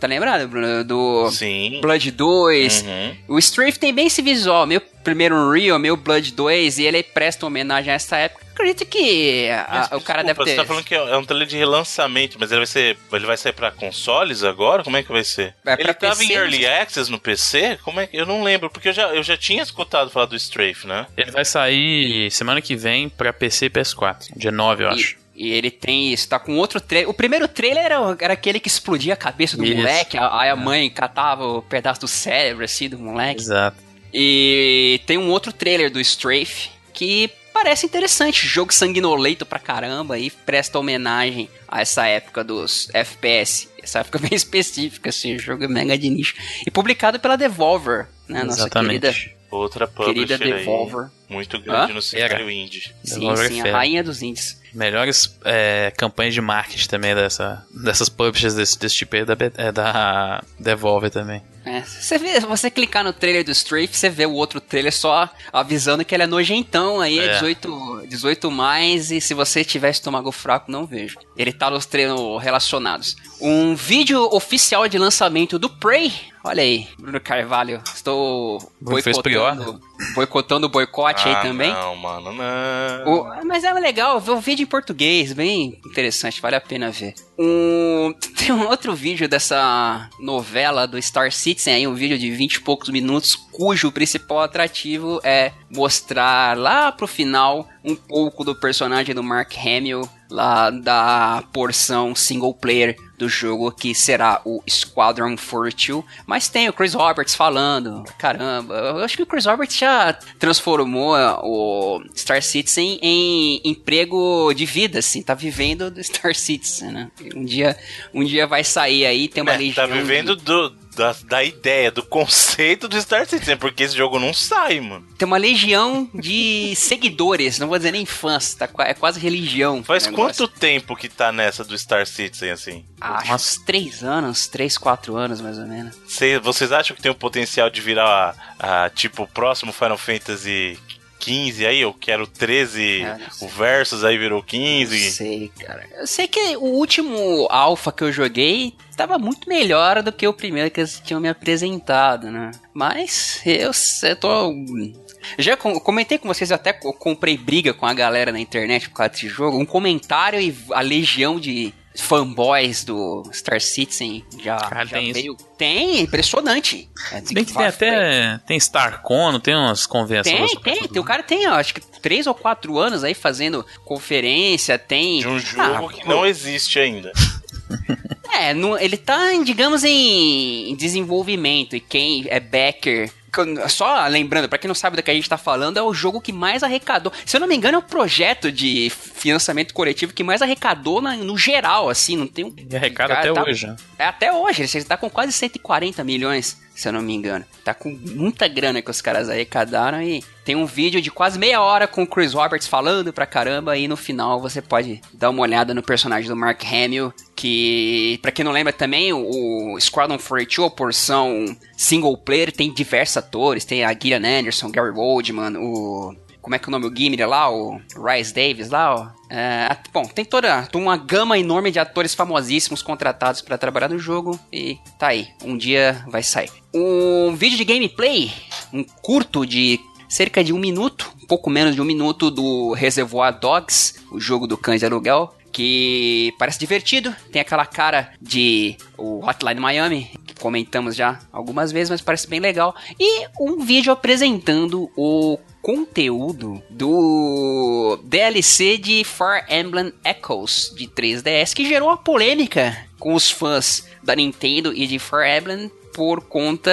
tá lembrado, Bruno? Do Sim. Blood 2. Uhum. O Strafe tem bem esse visual, meio primeiro Unreal, meio Blood 2, e ele presta homenagem a essa época. Acredito que a- Mas, o cara desculpa, deve ter. Você tá falando que é um trailer de relançamento, mas ele vai ser. Ele vai sair pra consoles agora? Como é que vai ser? É, ele tava PC, em Early Access no PC? Como é que. Eu não lembro, porque eu já, eu já tinha escutado falar do Strafe, né? Ele vai sair semana que vem pra PC e PS4. Dia 9, eu acho. E, e ele tem isso, tá com outro trailer. O primeiro trailer era, era aquele que explodia a cabeça do Isso. moleque, a- aí a mãe catava o pedaço do cérebro, assim, do moleque. Exato. E tem um outro trailer do Strafe que parece interessante. Jogo sanguinolento pra caramba e presta homenagem a essa época dos FPS. Essa época [LAUGHS] bem específica, assim, o jogo é mega de nicho. E publicado pela Devolver, né? Nossa Exatamente. querida, Outra querida publisher aí. Devolver. Muito grande Hã? no cenário indie. Sim, Devolver sim, a fera. rainha dos indies. Melhores é, campanhas de marketing também dessa, dessas publishers desse, desse tipo aí é da, é da Devolver também. É, você vê, se você clicar no trailer do Strafe, você vê o outro trailer só avisando que ele é nojentão, aí é, É. 18, 18 mais, e se você tiver estômago fraco, não vejo. Ele tá nos treinos relacionados. Um vídeo oficial de lançamento do Prey. Olha aí, Bruno Carvalho, estou Bruno fez boicotando, boicotando o boicote aí Ah, também. Não, mano, não. O- mas é legal ver o vídeo em português, bem interessante, vale a pena ver. Um, [LAUGHS] tem um outro vídeo dessa novela do Star Citizen, aí um vídeo de 20 e poucos minutos, cujo principal atrativo é mostrar lá pro final um pouco do personagem do Mark Hamill, lá da porção single player do jogo que será o Squadron 42, mas tem o Chris Roberts falando, caramba, eu acho que o Chris Roberts já transformou uh, o Star Citizen em emprego de vida, assim, tá vivendo do Star Citizen, né? Um dia, um dia vai sair aí, tem uma É, legião tá de- vivendo do, da, da ideia, do conceito do Star Citizen, porque esse jogo não sai, mano. tem uma legião de seguidores, não vou dizer nem fãs, tá, é quase religião. Faz quanto tempo que tá nessa do Star Citizen, assim? Acho Nossa. uns três anos, três, quatro anos mais ou menos. Cê- vocês acham que tem o potencial de virar, a, a, tipo, o próximo Final Fantasy 15 aí? Eu quero 13, É, não sei. o Versus aí virou Não 15. sei, cara. Eu sei que o último alpha que eu joguei tava muito melhor do que o primeiro que eles tinham me apresentado, né? Mas eu, eu tô. Já com- comentei com vocês, eu até co- comprei briga com a galera na internet por causa desse jogo. Um comentário e a legião de fanboys do Star Citizen já, Cara, já tem isso. veio. Tem, impressionante. É, Se bem que tem até. Tem StarCon, tem umas convenções. Tem, tem, tem. O cara tem, ó, acho que três ou quatro anos aí fazendo conferência, tem. De um jogo Ah, que pô, não existe ainda. É, no- ele tá, digamos, em, em desenvolvimento. E quem é backer. Só lembrando, pra quem não sabe do que a gente tá falando, é o jogo que mais arrecadou. Se eu não me engano, é o projeto de financiamento coletivo que mais arrecadou na- no geral, assim. Não tem um. E arrecada Cara, até tá- hoje. né? É até hoje, ele tá com quase 140 milhões, se eu não me engano. Tá com muita grana que os caras arrecadaram e tem um vídeo de quase meia hora com o Chris Roberts falando pra caramba e no final você pode dar uma olhada no personagem do Mark Hamill, que, pra quem não lembra também, o Squadron 42, a porção single player, tem diversos atores, tem a Gillian Anderson, Gary Oldman, o... Como é que é o nome? O Gimli lá, o Rice Davis lá, ó. É, bom, tem toda uma gama enorme de atores famosíssimos contratados pra trabalhar no jogo e tá aí. Um dia vai sair. Um vídeo de gameplay, um curto de cerca de um minuto, um pouco menos de um minuto do Reservoir Dogs, o jogo do cães de aluguel, que parece divertido, tem aquela cara de o Hotline Miami, que comentamos já algumas vezes, mas parece bem legal. E um vídeo apresentando o conteúdo do DLC de Fire Emblem Echoes de 3DS, que gerou uma polêmica com os fãs da Nintendo e de Fire Emblem por conta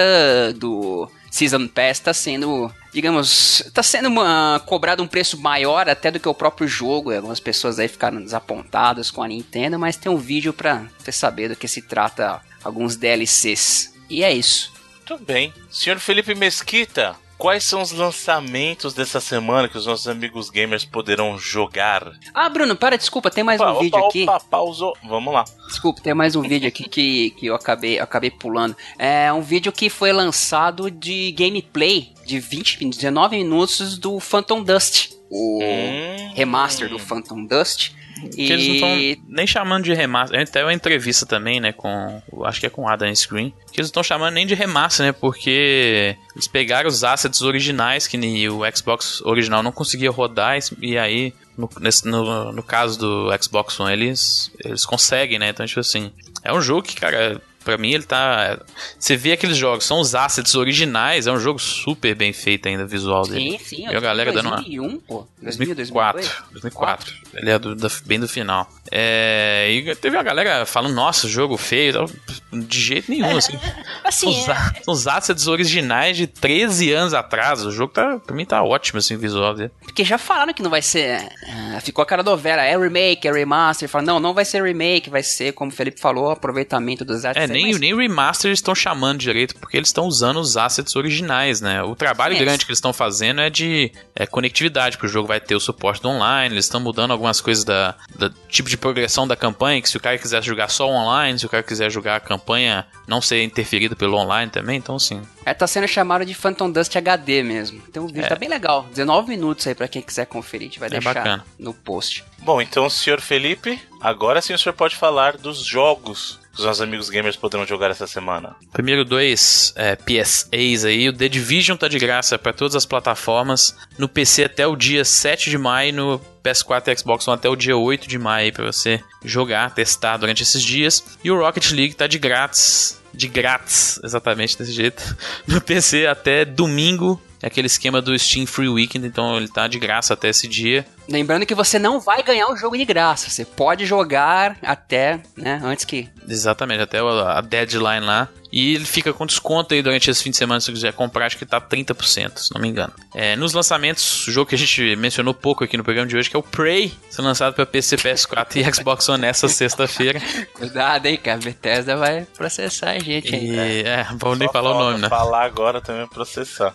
do Season Pass tá sendo, digamos, tá sendo uma, cobrado um preço maior até do que o próprio jogo. Algumas pessoas aí ficaram desapontadas com a Nintendo, mas tem um vídeo pra você saber do que se trata alguns DLCs. E é isso. Muito bem. Senhor Felipe Mesquita, quais são os lançamentos dessa semana que os nossos amigos gamers poderão jogar? Ah, Bruno, para, desculpa, tem mais Opa, um vídeo opa, aqui. Opa, pausou. Vamos lá. Desculpa, tem mais um vídeo aqui que, que eu, acabei, eu acabei pulando. É um vídeo que foi lançado de gameplay de 20, 19 minutos do Phantom Dust. O Hum. remaster do Phantom Dust. Que eles não estão nem chamando de remaster. Até uma entrevista também, né, com. Acho que é com Adam Screen. Que eles não estão chamando nem de remaster, né? Porque eles pegaram os assets originais que o Xbox original não conseguia rodar. E aí, no, nesse, no, no caso do Xbox One, eles, eles conseguem, né? Então, tipo assim. É um jogo que, cara, Pra mim, ele tá. Você vê aqueles jogos, são os assets originais, é um jogo super bem feito ainda, visual dele. Sim, sim. E a galera 2001, dando uma. pô. 2004. 2004. Ele é do, da, bem do final. É, e teve a galera falando, nossa, jogo feio. De jeito nenhum, é, assim. [LAUGHS] assim os, é... os assets originais de 13 anos atrás. O jogo, tá, pra mim, tá ótimo, assim, visual dele. Porque já falaram que não vai ser. Uh, ficou a cara do Vera, é remake, é remaster. Falaram, não, não vai ser remake, vai ser, como o Felipe falou, aproveitamento dos assets. É, nem, mas... nem remaster eles estão chamando direito, porque eles estão usando os assets originais, né? O trabalho é. grande que eles estão fazendo é de é, conectividade, porque o jogo vai ter o suporte do online, eles estão mudando algumas coisas da, da tipo de progressão da campanha, que se o cara quiser jogar só online, se o cara quiser jogar a campanha, não ser interferido pelo online também, então sim. É, tá sendo chamado de Phantom Dust HD mesmo. Então o vídeo é. tá bem legal. 19 minutos aí para quem quiser conferir, a gente vai é deixar bacana. no post. Bom, então, senhor Felipe, agora sim o senhor pode falar dos jogos que os nossos amigos gamers poderão jogar essa semana? Primeiro dois é, PSAs aí. O The Division tá de graça para todas as plataformas. No PC até o dia 7 de maio, no PS4 e Xbox One até o dia 8 de maio para você jogar, testar durante esses dias. E o Rocket League tá de grátis. De grátis, exatamente desse jeito. [LAUGHS] No PC até domingo, é aquele esquema do Steam Free Weekend, então ele tá de graça até esse dia. Lembrando que você não vai ganhar o jogo de graça, você pode jogar até, né, antes que... Exatamente, até a deadline lá. E ele fica com desconto aí durante esse fim de semana se você quiser comprar, acho que tá 30%, se não me engano. É, nos lançamentos, o jogo que a gente mencionou pouco aqui no programa de hoje, que é o Prey, sendo lançado para PC, PS4 e [LAUGHS] Xbox One nessa sexta-feira. Cuidado aí, cara, a Bethesda vai processar a gente aí. E, é, vamos nem falar o nome, né? falar agora também é processar.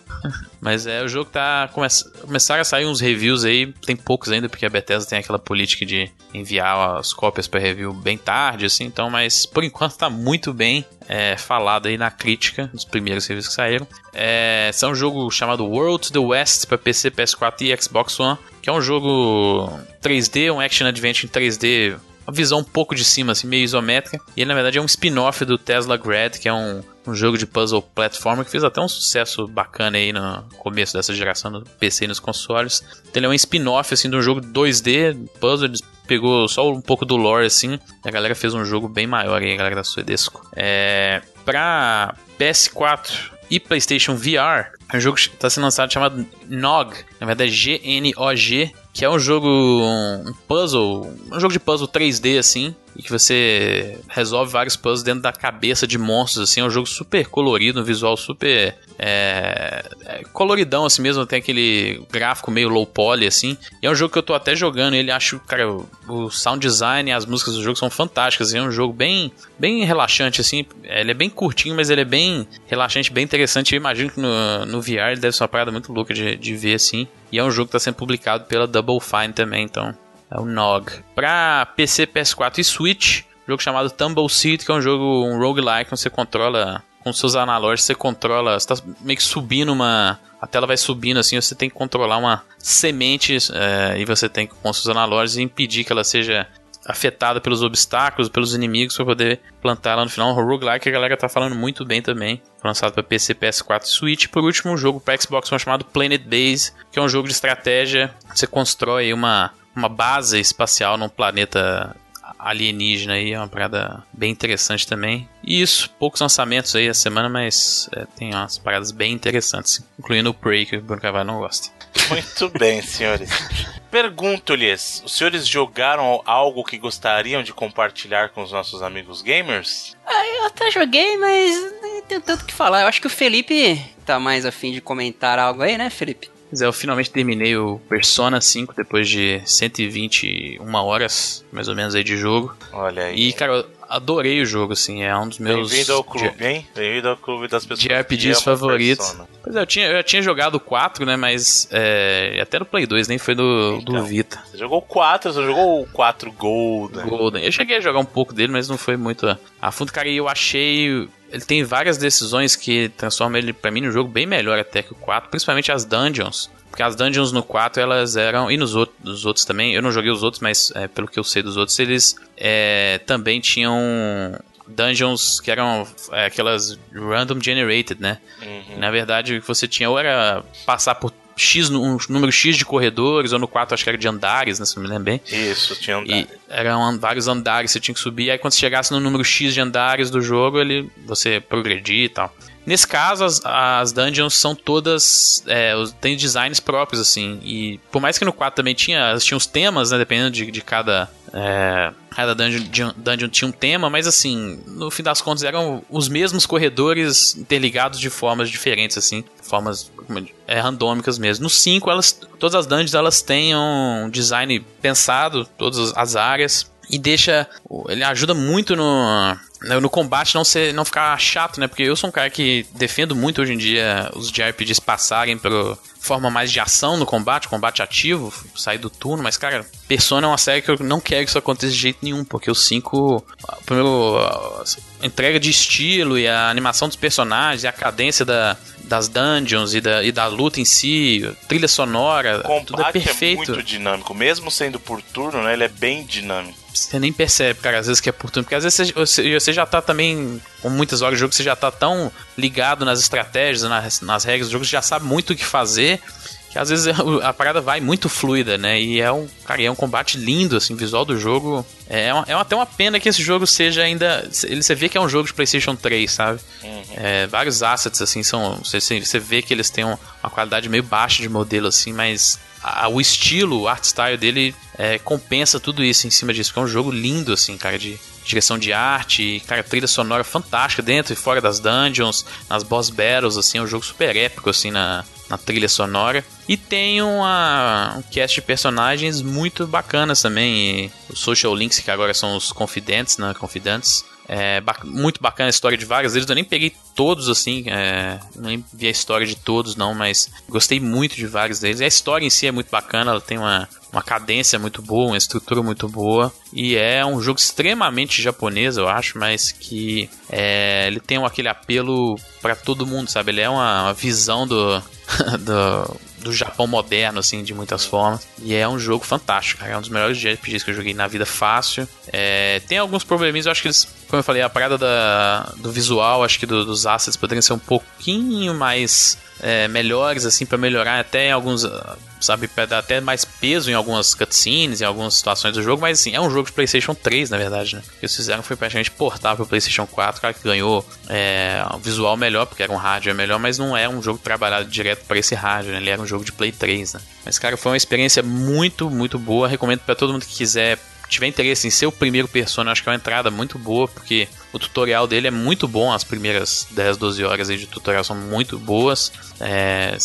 Mas é, o jogo tá. Come... Começaram a sair uns reviews aí, tem poucos ainda, porque a Bethesda tem aquela política de enviar as cópias para review bem tarde, assim, então, mas por enquanto tá muito bem é, falado aí na crítica, nos primeiros reviews que saíram. É, é um jogo chamado World to the West para PC, PS4 e Xbox One, que é um jogo 3D, um action adventure em 3D uma visão um pouco de cima, assim, meio isométrica. E ele, na verdade, é um spin-off do Tesla Grad, que é um, um jogo de puzzle platformer que fez até um sucesso bacana aí no começo dessa geração do PC e nos consoles. Então ele é um spin-off, assim, de um jogo 2D, puzzle, pegou só um pouco do lore, assim, a galera fez um jogo bem maior aí, a galera da Suedesco. É... Pra PS4 e PlayStation VR, é um jogo que está sendo lançado chamado Nog, na verdade G-N-O-G, que é um jogo, um puzzle, um jogo de puzzle 3D assim, e que você resolve vários puzzles dentro da cabeça de monstros assim. É um jogo super colorido, um visual super é, é, coloridão assim mesmo, tem aquele gráfico meio low poly assim. E é um jogo que eu tô até jogando, ele acho, cara, o sound design e as músicas do jogo são fantásticas. É um jogo bem, bem relaxante assim. Ele é bem curtinho, mas ele é bem relaxante, bem interessante. Eu imagino que no, no VR deve ser uma parada muito louca de, de ver assim. E é um jogo que está sendo publicado pela Double Fine também, então é o Nog. Pra PC, PS4 e Switch, um jogo chamado Tumble Seed, que é um jogo, um roguelike, onde você controla com seus analógicos, você controla, você tá meio que subindo uma, a tela vai subindo assim, você tem que controlar uma semente é, e você tem que com seus analógicos impedir que ela seja afetada pelos obstáculos, pelos inimigos para poder plantar lá no final. O roguelike a galera tá falando muito bem também. Lançado para PC, PS4 e Switch. Por último, um jogo para Xbox One chamado Planet Base, que é um jogo de estratégia. Você constrói uma, uma base espacial num planeta alienígena aí, é uma parada bem interessante também. E isso, poucos lançamentos aí essa semana, mas é, tem umas paradas bem interessantes, incluindo o Prey, que o Bruno Carvalho não gosta. Muito bem, senhores. Pergunto-lhes: os senhores jogaram algo que gostariam de compartilhar com os nossos amigos gamers? Ah, eu até joguei, mas não tenho tanto o que falar. Eu acho que o Felipe tá mais afim de comentar algo aí, né, Felipe? Pois é, eu finalmente terminei o Persona 5 depois de 121 horas, mais ou menos, aí de jogo. Olha aí. E, cara, adorei o jogo, assim, é um dos meus... Bem-vindo ao clube, hein? Bem-vindo ao clube das pessoas de RPGs favoritos. Persona. Pois é, eu tinha, eu já tinha jogado o 4, né, mas é, até no Play 2, nem foi do, então, do Vita. Você jogou o 4, você jogou o 4 Golden. Golden. Eu cheguei a jogar um pouco dele, mas não foi muito a fundo, cara, e eu achei ele tem várias decisões que transformam ele, para mim, no jogo bem melhor até que o 4, principalmente as dungeons. Porque as dungeons no 4, elas eram. E nos outros, nos outros também. Eu não joguei os outros, mas é, pelo que eu sei dos outros, eles é, também tinham dungeons que eram é, aquelas random generated, né? Uhum. Na verdade, o que você tinha ou era passar por X, um número X de corredores, ou no 4 acho que era de andares, né? Se não me lembro bem. Isso, tinha andares. E eram vários andares, você tinha que subir, aí quando você chegasse no número X de andares do jogo, ele você progredir e tal. Nesse caso, as, as dungeons são todas. É, tem designs próprios, assim. E por mais que no 4 também tinha, tinha os temas, né? Dependendo de, de cada. É, cada dungeon, dungeon tinha um tema, mas assim, no fim das contas eram os mesmos corredores interligados de formas diferentes, assim, formas é, randômicas mesmo. No 5, elas, todas as dungeons elas têm um design pensado, todas as áreas, e deixa. Ele ajuda muito no, no combate não ser não ficar chato, né? Porque eu sou um cara que defendo muito hoje em dia os JRPGs passarem pela forma mais de ação no combate, combate ativo, sair do turno, mas cara, Persona é uma série que eu não quero que isso aconteça de jeito nenhum, porque o 5, primeiro a entrega de estilo e a animação dos personagens e a cadência da, das dungeons e da, e da luta em si, trilha sonora, o tudo é perfeito. é muito dinâmico, mesmo sendo por turno, né? Ele é bem dinâmico você nem percebe, cara, às vezes que é por turno. Porque às vezes você, você já tá também, com muitas horas de jogo, você já tá tão ligado nas estratégias, nas, nas regras do jogo, você já sabe muito o que fazer. Que às vezes [LAUGHS] a parada vai muito fluida, né? E é um, cara, é um combate lindo, assim, visual do jogo. É, é, uma, é até uma pena que esse jogo seja ainda. Ele, você vê que é um jogo de PlayStation 3, sabe? Uhum. É, vários assets, assim, são. Você, você vê que eles têm uma qualidade meio baixa de modelo, assim, mas a, o estilo, o art style dele é, compensa tudo isso em cima disso. Porque é um jogo lindo, assim, cara, de direção de arte, cara, trilha sonora fantástica dentro e fora das dungeons, nas boss battles, assim, é um jogo super épico, assim, na, na trilha sonora. E tem uma, um cast de personagens muito bacanas também. Os social links, que agora são os confidentes, né? Confidentes. É muito bacana a história de vários deles. Eu nem peguei todos assim, é, nem vi a história de todos não, mas gostei muito de vários deles. E a história em si é muito bacana, ela tem uma, uma cadência muito boa, uma estrutura muito boa. E é um jogo extremamente japonês, eu acho, mas que é, ele tem aquele apelo para todo mundo, sabe? Ele é uma, uma visão do, [LAUGHS] do, do Japão moderno, assim, de muitas formas. E é um jogo fantástico, cara. É um dos melhores JRPGs que eu joguei na vida fácil. É, tem alguns probleminhas, eu acho que eles, como eu falei, a parada da, do visual, acho que do, dos assets poderiam ser um pouquinho mais é, melhores, assim, para melhorar até alguns, sabe, pra dar até mais peso em algumas cutscenes, em algumas situações do jogo, mas assim, é um jogo de PlayStation 3, na verdade, né? O que eles fizeram foi praticamente portar pro PlayStation 4, cara, que ganhou é, um visual melhor, porque era um hardware melhor, mas não é um jogo trabalhado direto para esse hardware, né? Ele era um jogo de Play 3, né? Mas, cara, foi uma experiência muito, muito boa. Recomendo para todo mundo que quiser tiver interesse em ser o primeiro Persona, acho que é uma entrada muito boa, porque o tutorial dele é muito bom, as primeiras 10, 12 horas de tutorial são muito boas. É,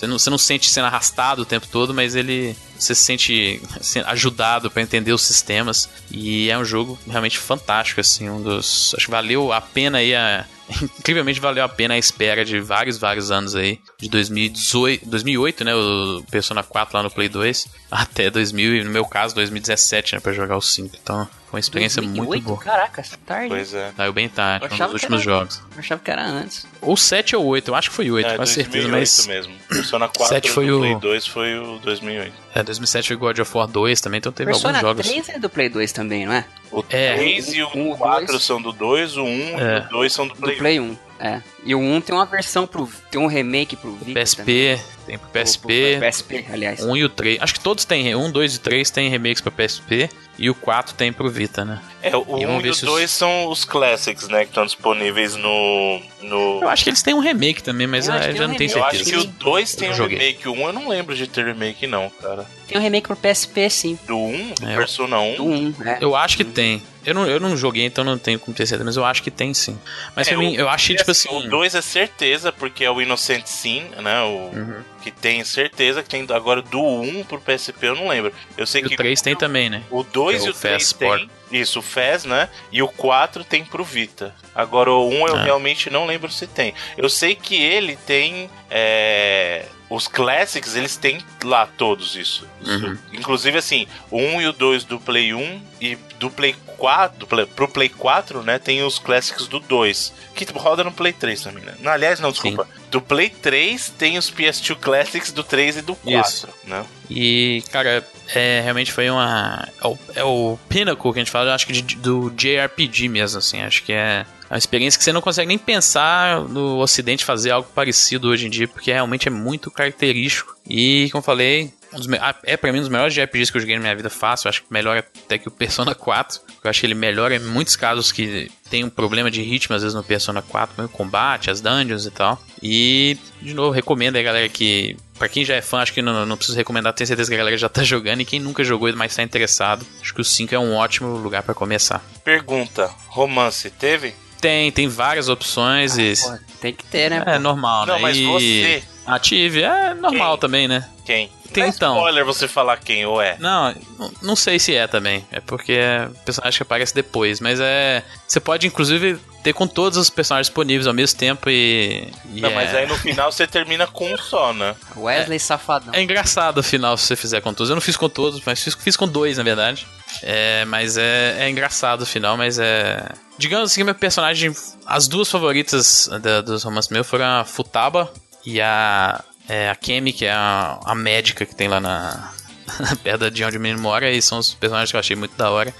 você, não, você não sente sendo arrastado o tempo todo, mas ele você se sente ajudado para entender os sistemas e é um jogo realmente fantástico assim um dos acho que valeu a pena aí a [LAUGHS] incrivelmente valeu a pena a espera de vários, vários anos aí. De 2018, 2008, né? O Persona 4 lá no Play 2. [LAUGHS] Até 2000, no meu caso, 2017, né? Pra jogar o 5. Então, foi uma experiência 2008? muito boa. Caraca, tarde. Pois é. Saiu bem tarde, um dos últimos era, jogos. Eu achava que era antes. Ou 7 ou 8, eu acho que foi 8, é, com certeza, mas. mesmo. Persona 4 7 foi o Play 2 foi o 2008. É, 2007 foi God of War 2 também, então teve Persona alguns jogos. Persona 3 é do Play 2 também, não é? O 3 é. e o 4 são do 2, o 1 é. e o 2 são do Play, do Play 1. É. E o 1 tem uma versão pro. Tem um remake pro Vita. PSP, também. tem pro PSP. Pro PSP, aliás. 1 e o 3. Acho que todos têm. 1, 2 e 3 tem remakes pra PSP. E o 4 tem pro Vita, né? É, o 1 e, um e o 2 os... são os classics, né? Que estão disponíveis no, no. Eu acho que eles têm um remake também, mas eu, eu já um não tenho certeza. Eu acho que o 2 tem um remake. O 1 eu não lembro de ter remake, não, cara. Tem um remake pro PSP, sim. Do 1? Do é, Persona 1? Do 1, é. Eu acho que tem. Eu não, eu não joguei, então não tenho como ter certeza, mas eu acho que tem sim. Mas é, pra mim, eu achei, tipo assim. O 2 é certeza, porque é o Innocent Sin, né? O, uhum. Que tem certeza que tem. Agora, do 1 pro PSP, eu não lembro. Eu sei e que. O 3 tem também, né? O 2 é e o 3 tem. Isso, o FES, né? E o 4 tem pro Vita. Agora, o 1 eu ah. realmente não lembro se tem. Eu sei que ele tem. É os Classics, eles têm lá todos isso. Uhum. Inclusive, assim, o 1 e o 2 do Play 1 e do Play 4, do Play, pro Play 4, né, tem os Classics do 2, que roda no Play 3 também, né? Não, aliás, não, desculpa. Sim. Do Play 3 tem os PS2 Classics do 3 e do 4, Isso. né? E, cara, é, realmente foi uma. É o, é o pinnacle que a gente fala, acho que de, do JRPG mesmo, assim. Acho que é uma experiência que você não consegue nem pensar no Ocidente fazer algo parecido hoje em dia, porque realmente é muito característico. E, como eu falei, um dos, é pra mim um dos melhores JRPGs que eu joguei na minha vida fácil. Eu acho que melhor até que o Persona 4. Eu acho que ele melhora em muitos casos que tem um problema de ritmo, às vezes, no Persona 4, o combate, as dungeons e tal. E, de novo, recomendo aí, galera, que. Pra quem já é fã, acho que não, não preciso recomendar, tenho certeza que a galera já tá jogando. E quem nunca jogou, mas tá interessado, acho que o 5 é um ótimo lugar para começar. Pergunta: romance teve? Tem, tem várias opções. Ah, e... pô, tem que ter, né? É normal, não, né? Não, mas e... você. Ative, é normal Quem? também, né? Quem? Tem, é então. spoiler você falar quem ou é. Não, não sei se é também. É porque é personagem que aparece depois. Mas é. Você pode, inclusive, ter com todos os personagens disponíveis ao mesmo tempo e. e não, é... mas aí no final você termina com um só, né? Wesley é, Safadão. É engraçado o final se você fizer com todos. Eu não fiz com todos, mas fiz, fiz com dois, na verdade. É, mas é, é engraçado o final, mas é. Digamos assim, meu personagem. As duas favoritas da, dos romances meus foram a Futaba e a é, a Kemi, que é a, a médica que tem lá na. [LAUGHS] perto de onde o menino mora, e são os personagens que eu achei muito da hora.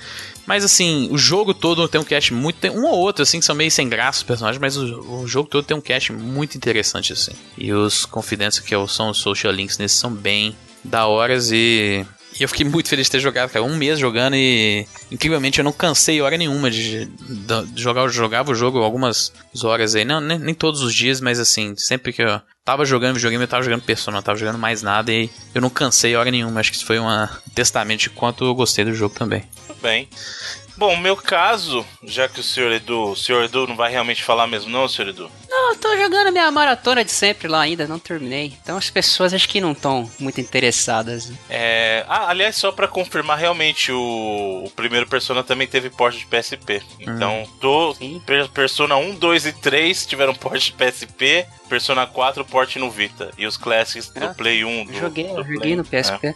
Mas assim, o jogo todo tem um cast muito. Tem um ou outro, assim, que são meio sem graça os personagens, mas o, o jogo todo tem um cast muito interessante, assim. E os confidentes que são os social links nesses são bem da horas e e eu fiquei muito feliz de ter jogado, cara. Um mês jogando e. Incrivelmente eu não cansei hora nenhuma de, de jogar. Eu jogava o jogo algumas horas aí. Não, nem, nem, todos os dias, mas assim, sempre que eu tava jogando videogame, eu tava jogando Persona, não tava jogando mais nada e eu não cansei hora nenhuma. Acho que isso foi um testamento de quanto eu gostei do jogo também. Muito bem. Bom, meu caso, já que o senhor Edu, o senhor Edu não vai realmente falar mesmo, não, senhor Edu? Não, eu tô jogando minha maratona de sempre lá ainda, não terminei. Então as pessoas acho que não estão muito interessadas. É. Ah, aliás, só para confirmar, realmente, o, o, primeiro Persona também teve porte de PSP. Então, hum. tô. Persona 1, 2 e 3 tiveram porte de PSP. Persona 4, porte no Vita. E os Classics ah, do Play 1. Do, joguei, do joguei Play, no PSP. É.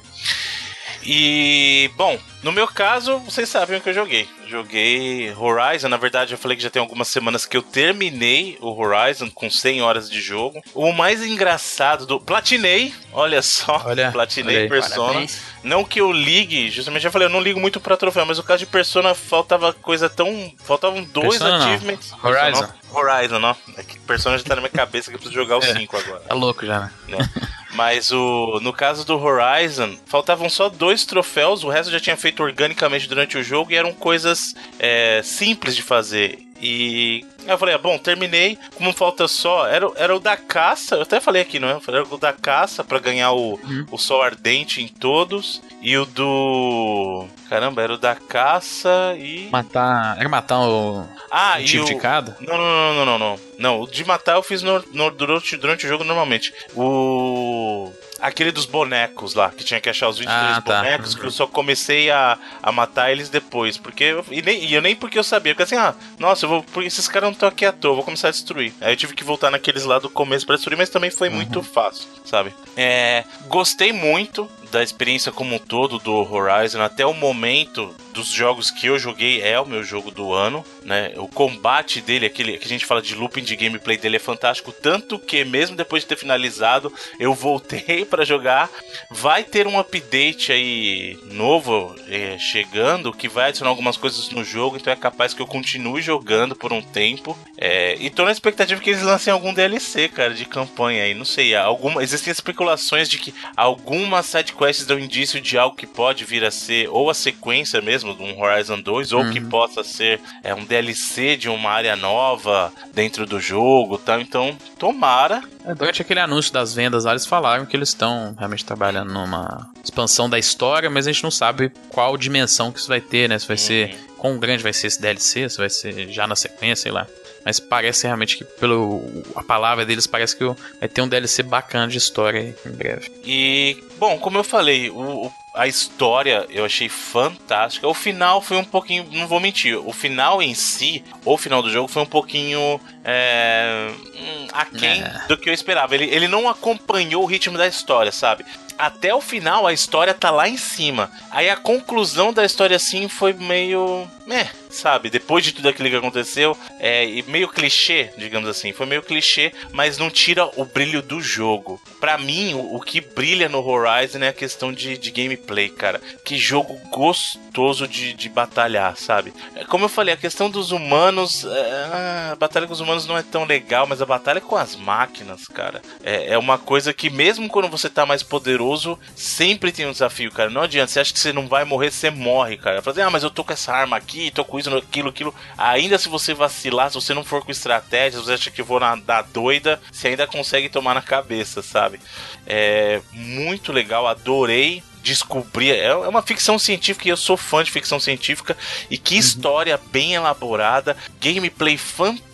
E, bom, no meu caso, vocês sabem o que eu joguei. Joguei Horizon, na verdade eu falei que já tem algumas semanas que eu terminei o Horizon com 100 horas de jogo. O mais engraçado do. Platinei, olha só. [LAUGHS] Olha, platinei olha Persona. Parabéns. Não que eu ligue, justamente já falei, eu não ligo muito pra troféu, mas o caso de Persona faltava coisa tão. Faltavam dois Persona achievements. Não. Horizon. Horizon, não. É que Persona já tá na minha cabeça que eu preciso jogar o 5 é, agora. Tá louco já, né? né? [LAUGHS] Mas o, no caso do Horizon, faltavam só dois troféus, o resto já tinha feito organicamente durante o jogo e eram coisas é, simples de fazer. E eu falei, ah, bom, terminei. Como falta só, era, era o da caça, eu até falei aqui, não é? Era o da caça para ganhar o, uhum. o sol ardente em todos. E o do. Caramba, era o da caça e. Matar. Era matar o. Ah, e o... de cada? Não, não, não, não, não, não. Não, o de matar eu fiz no, no, durante, durante o jogo normalmente. O aquele dos bonecos lá, que tinha que achar os 23 ah, tá. bonecos, que eu só comecei a, a matar eles depois. Porque eu, e, nem, e eu nem porque eu sabia, porque assim, ah, nossa, eu vou. Esses caras não estão aqui à toa, vou começar a destruir. Aí eu tive que voltar naqueles lá do começo pra destruir, mas também foi uhum. muito fácil, sabe? É, gostei muito da experiência como um todo do Horizon até o momento dos jogos que eu joguei é o meu jogo do ano, né? O combate dele, aquele que a gente fala de looping de gameplay dele é fantástico, tanto que mesmo depois de ter finalizado, eu voltei [LAUGHS] para jogar. Vai ter um update aí novo é, chegando que vai adicionar algumas coisas no jogo, então é capaz que eu continue jogando por um tempo. É, e tô na expectativa que eles lancem algum DLC, cara, de campanha aí. Não sei, alguma, existem especulações de que algumas sidequests quests dão indício de algo que pode vir a ser ou a sequência mesmo de um Horizon 2, ou uhum. que possa ser é, um DLC de uma área nova dentro do jogo tal. Então, tomara. É, durante aquele anúncio das vendas lá, eles falaram que eles estão realmente trabalhando numa expansão da história, mas a gente não sabe qual dimensão que isso vai ter, né? Se vai uhum. ser. Quão grande vai ser esse DLC, se vai ser já na sequência, sei lá. Mas parece realmente que, pelo a palavra deles, parece que vai ter um DLC bacana de história em breve. E, bom, como eu falei, o, a história eu achei fantástica. O final foi um pouquinho. Não vou mentir. O final em si, o final do jogo, foi um pouquinho. É, hum, aquém é. do que eu esperava. Ele, ele não acompanhou o ritmo da história, sabe? até o final a história tá lá em cima. Aí a conclusão da história assim foi meio. É, sabe? Depois de tudo aquilo que aconteceu, é meio clichê, digamos assim. Foi meio clichê, mas não tira o brilho do jogo. Para mim, o, o, que brilha no Horizon é a questão de, de gameplay, cara. Que jogo gostoso de, de batalhar, sabe? É, como eu falei, a questão dos humanos. É, a batalha com os humanos não é tão legal, mas a batalha com as máquinas, cara, é, é uma coisa que, mesmo quando você tá mais poderoso, sempre tem um desafio, cara. Não adianta, você acha que você não vai morrer, você morre, cara. Fazer, ah, mas eu tô com essa arma aqui, tô com isso, aquilo, aquilo. Ainda se você vacilar, se você não for com estratégia, se você acha que vou na, dar doida, você ainda consegue tomar na cabeça, sabe? É muito legal, adorei descobrir. É, é uma ficção científica e eu sou fã de ficção científica. E que uhum. história bem elaborada, gameplay fantástico,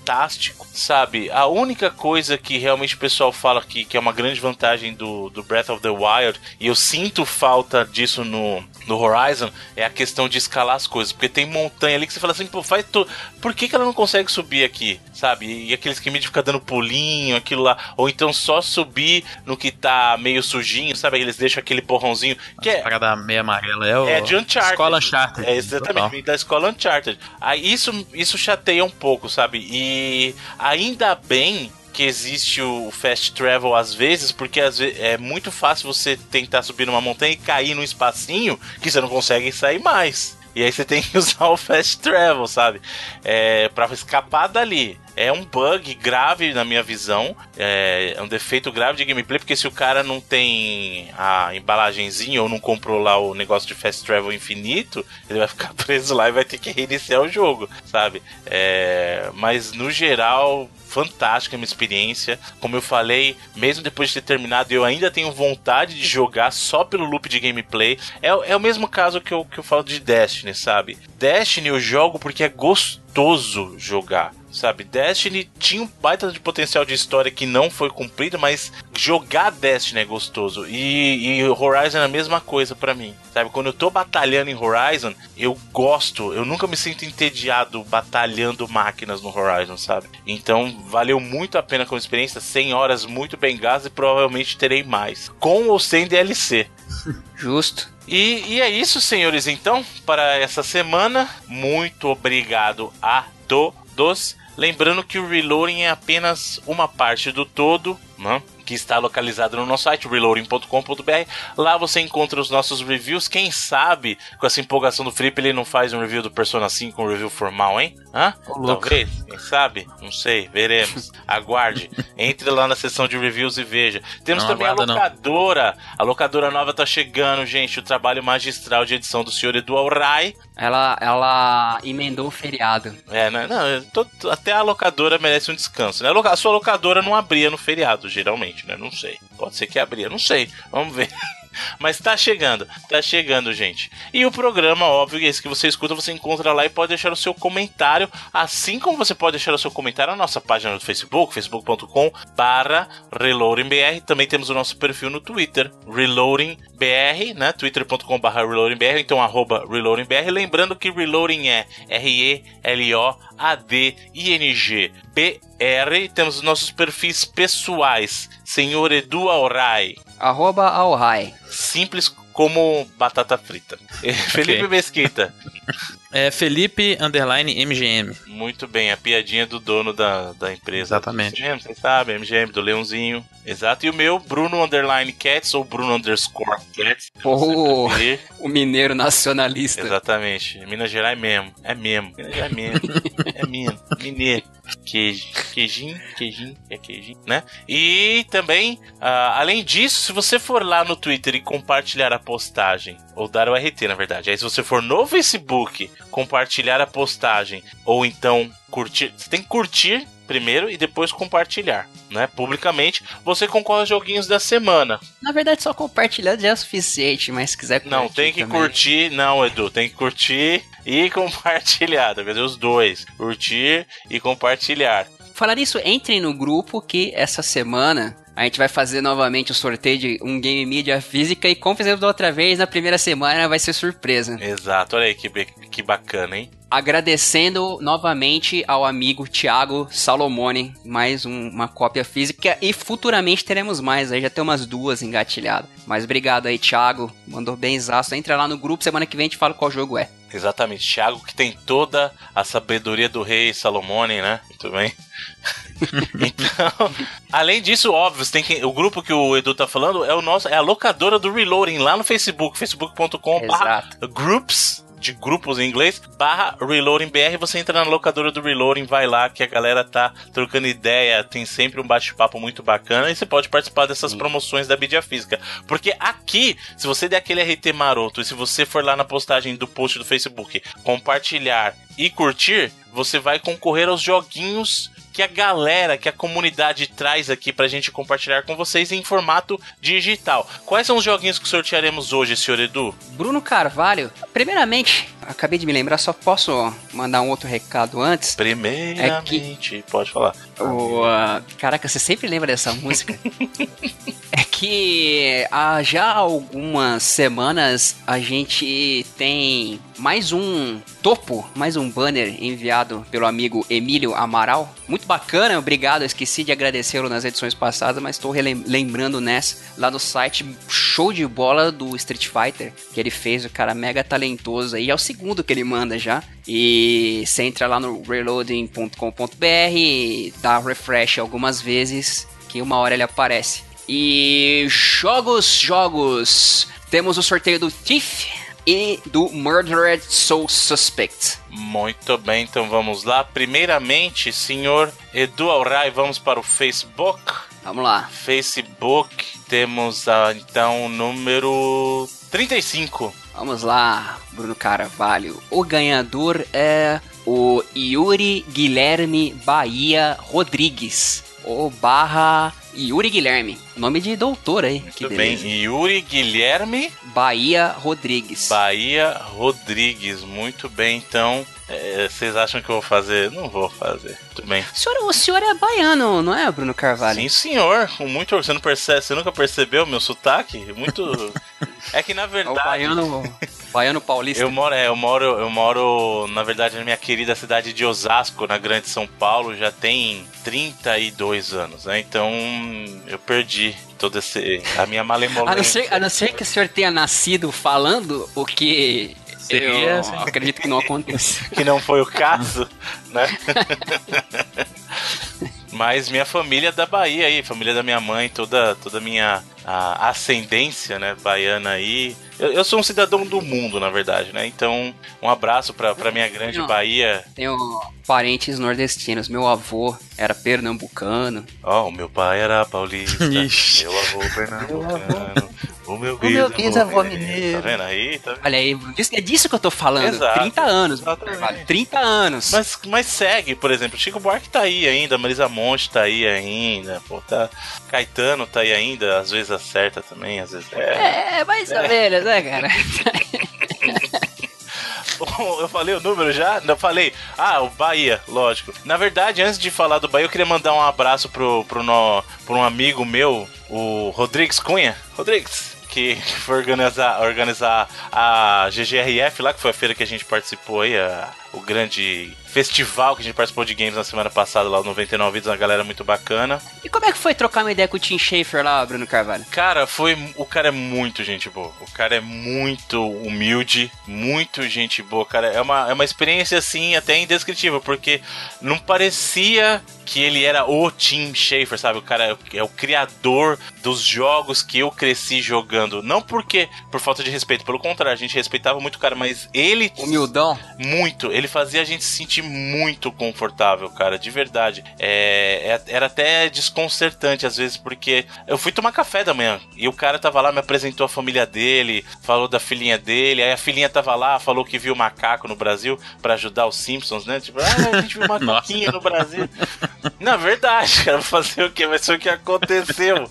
sabe? A única coisa que realmente o pessoal fala que, que é uma grande vantagem do, do Breath of the Wild, e eu sinto falta disso no, no Horizon, é a questão de escalar as coisas. Porque tem montanha ali que você fala assim, pô, faz tu... por que, que ela não consegue subir aqui? Sabe? E aqueles que me ficar dando pulinho, aquilo lá. Ou então só subir no que tá meio sujinho, sabe? Eles deixam aquele porrãozinho. Que é, parada meia amarela é o. É de Uncharted. Escola Uncharted. É exatamente, Total. da escola Uncharted. Aí isso, isso chateia um pouco, sabe? E ainda bem que existe o fast travel às vezes, porque às vezes é muito fácil você tentar subir numa montanha e cair num espacinho que você não consegue sair mais. E aí você tem que [LAUGHS] usar o fast travel, sabe? É, para escapar dali. É um bug grave na minha visão. É, é, um defeito grave de gameplay, porque se o cara não tem a embalagenzinha ou não comprou lá o negócio de fast travel infinito, ele vai ficar [LAUGHS] preso lá e vai ter que reiniciar o jogo, sabe? É, mas no geral, fantástica minha experiência. Como eu falei, mesmo depois de ter terminado, eu ainda tenho vontade de jogar só pelo loop de gameplay. É, é o mesmo caso que eu, que eu falo de Destiny, sabe? Destiny eu jogo porque é gostoso jogar sabe? Destiny tinha um baita de potencial de história que não foi cumprido, mas jogar Destiny é gostoso. E, e Horizon é a mesma coisa para mim, sabe? Quando eu tô batalhando em Horizon, eu gosto, eu nunca me sinto entediado batalhando máquinas no Horizon, sabe? Então valeu muito a pena como experiência, 100 horas muito bem gastas e provavelmente terei mais, com ou sem DLC. [LAUGHS] Justo. E, e, é isso, senhores, então, para essa semana. Muito obrigado a todos. Lembrando que o reloading é apenas uma parte do todo, né? Que está localizado no nosso site, reloading.com.br. Lá você encontra os nossos reviews. Quem sabe, com essa empolgação do Felipe, ele não faz um review do Persona 5, um review formal, hein? Hã? Talvez, quem sabe? Não sei, veremos. [LAUGHS] Aguarde. Entre lá na seção de reviews e veja. Temos não, também a locadora. Não. A locadora nova tá chegando, gente. O trabalho magistral de edição do senhor Edu Alray. Ela, ela emendou o feriado. É, né? Não, tô, até a locadora merece um descanso, né? A sua locadora não abria no feriado, geralmente né? Não sei. Pode ser que abria, não sei. Vamos ver. [LAUGHS] Mas tá chegando, tá chegando, gente. E o programa, óbvio, esse que você escuta, você encontra lá e pode deixar o seu comentário. Assim como você pode deixar o seu comentário na nossa página do Facebook, facebook.com barra ReloadingBR. Também temos o nosso perfil no Twitter, ReloadingBR, né? twitter.com barra ReloadingBR, então arroba ReloadingBR. Lembrando que Reloading é R-E-L-O-A-D-I-N-G-B-R. Temos os nossos perfis pessoais, Senhor Edu Alray. Arroba Alhai. Simples como batata frita. [LAUGHS] Felipe Mesquita. É Felipe Underline MGM. Muito bem, a piadinha do dono da, da empresa. Exatamente. MGM, vocês sabem, MGM do Leãozinho. Exato. E o meu, Bruno Underline Cats ou Bruno Underscore Cats. Oh, [LAUGHS] o mineiro nacionalista. Exatamente. Minas Gerais mesmo. É mesmo. Minas Gerais é mesmo. [LAUGHS] é mesmo. Mineiro. Queijinho, queijinho, é queijinho, né? E também, uh, além disso, se você for lá no Twitter e compartilhar a postagem, ou dar o RT, na verdade, aí se você for no Facebook, compartilhar a postagem, ou então curtir, você tem que curtir primeiro e depois compartilhar, né? Publicamente, você concorre aos joguinhos da semana. Na verdade, só compartilhar já é suficiente, mas se quiser curtir Não, tem que também. curtir, não, Edu, tem que curtir e [LAUGHS] compartilhar, quer dizer, os dois, curtir e compartilhar. Falar isso, entrem no grupo que essa semana a gente vai fazer novamente o sorteio de um game mídia física e como fizemos da outra vez, na primeira semana vai ser surpresa. Exato, olha aí que, que bacana, hein? agradecendo novamente ao amigo Thiago Salomone, mais um, uma cópia física e futuramente teremos mais, aí já tem umas duas engatilhadas. Mas obrigado aí, Thiago, mandou bem exato. Entra lá no grupo, semana que vem a gente fala qual jogo é. Exatamente, Thiago que tem toda a sabedoria do rei Salomone, né? Muito bem. [LAUGHS] então, além disso, óbvio, tem que, o grupo que o Edu tá falando é o nosso, é a locadora do Reloading lá no Facebook, facebook.com/groups de grupos em inglês, barra Reloading BR, você entra na locadora do Reloading, vai lá que a galera tá trocando ideia, tem sempre um bate-papo muito bacana e você pode participar dessas promoções da mídia física. Porque aqui, se você der aquele RT maroto e se você for lá na postagem do post do Facebook, compartilhar e curtir, você vai concorrer aos joguinhos que a galera, que a comunidade traz aqui pra gente compartilhar com vocês em formato digital. Quais são os joguinhos que sortearemos hoje, senhor Edu? Bruno Carvalho, primeiramente, acabei de me lembrar, só posso mandar um outro recado antes. Primeiramente, é que... pode falar. O, uh, caraca, você sempre lembra dessa música? [LAUGHS] é que há já algumas semanas a gente tem mais um topo, mais um banner enviado pelo amigo Emílio Amaral. Muito bacana, obrigado. Eu esqueci de agradecê-lo nas edições passadas, mas estou lembrando nessa lá no site show de bola do Street Fighter que ele fez, o cara mega talentoso aí. É o segundo que ele manda já. E você entra lá no reloading.com.br, dá refresh algumas vezes, que uma hora ele aparece. E jogos, jogos. Temos o sorteio do Thief e do Murdered Soul Suspect. Muito bem, então vamos lá. Primeiramente, senhor Edu Alray, vamos para o Facebook. Vamos lá. Facebook, temos ah, então o número 35. Vamos lá, Bruno Carvalho. O ganhador é o Yuri Guilherme Bahia Rodrigues. O barra Yuri Guilherme. Nome de doutor aí. Muito que bem. Yuri Guilherme Bahia Rodrigues. Bahia Rodrigues. Muito bem, então. É, vocês acham que eu vou fazer? Não vou fazer. Muito bem. O senhor, o senhor é baiano, não é, Bruno Carvalho? Sim, senhor. Com muito você não percebe, você nunca percebeu meu sotaque? Muito. [LAUGHS] é que na verdade. É o baiano, [LAUGHS] baiano paulista. Eu moro, é, eu moro, eu moro, na verdade, na minha querida cidade de Osasco, na Grande São Paulo, já tem 32 anos, né? Então eu perdi esse a minha malemolência. A não ser, a não ser que o senhor tenha nascido falando o que Seria, eu acredito que não aconteceu. [LAUGHS] que não foi o caso, né? [LAUGHS] Mas minha família é da Bahia aí, família da minha mãe, toda toda minha a ascendência, né, baiana aí. Eu, eu, sou um cidadão do mundo, na verdade, né? Então, um abraço pra, pra minha grande tenho, Bahia. Tenho parentes nordestinos. Meu avô era pernambucano. Ó, oh, o meu pai era paulista. [LAUGHS] meu avô pernambucano. O meu bisavô mineiro. Tá vendo aí? Tá vendo? Olha aí, é disso que eu tô falando. Exato, 30 anos. Exatamente. 30 anos. Mas, mas segue, por exemplo, Chico Buarque tá aí ainda, Marisa Monte tá aí ainda, pô, tá... Caetano tá aí ainda, às vezes acerta também, às vezes é. É, mais ou menos, né, cara? [LAUGHS] eu falei o número já? Não falei. Ah, o Bahia, lógico. Na verdade, antes de falar do Bahia, eu queria mandar um abraço pro, pro, no, pro um amigo meu, o Rodrigues Cunha. Rodrigues, [LAUGHS] que foi organizar, organizar a GGRF lá, que foi a feira que a gente participou aí, a, o grande festival que a gente participou de games na semana passada lá no 99 Vídeos, uma galera muito bacana. E como é que foi trocar uma ideia com o Tim Schafer lá, Bruno Carvalho? Cara, foi. O cara é muito gente boa. O cara é muito humilde, muito gente boa, cara. É uma, é uma experiência assim até indescritível, porque não parecia que ele era o Tim Schafer, sabe? O cara é, é o criador dos jogos que eu cresci jogando. Não porque por falta de respeito, pelo contrário, a gente respeitava muito o cara, mas ele. Humildão? Muito. Ele fazia a gente se sentir muito confortável, cara, de verdade. É, é, era até desconcertante às vezes, porque eu fui tomar café da manhã e o cara tava lá, me apresentou a família dele, falou da filhinha dele, aí a filhinha tava lá, falou que viu macaco no Brasil para ajudar os Simpsons, né? Tipo, ah, a gente viu [LAUGHS] macaquinho no Brasil. Na verdade, [LAUGHS] cara, fazer o quê? Vai ser o que aconteceu.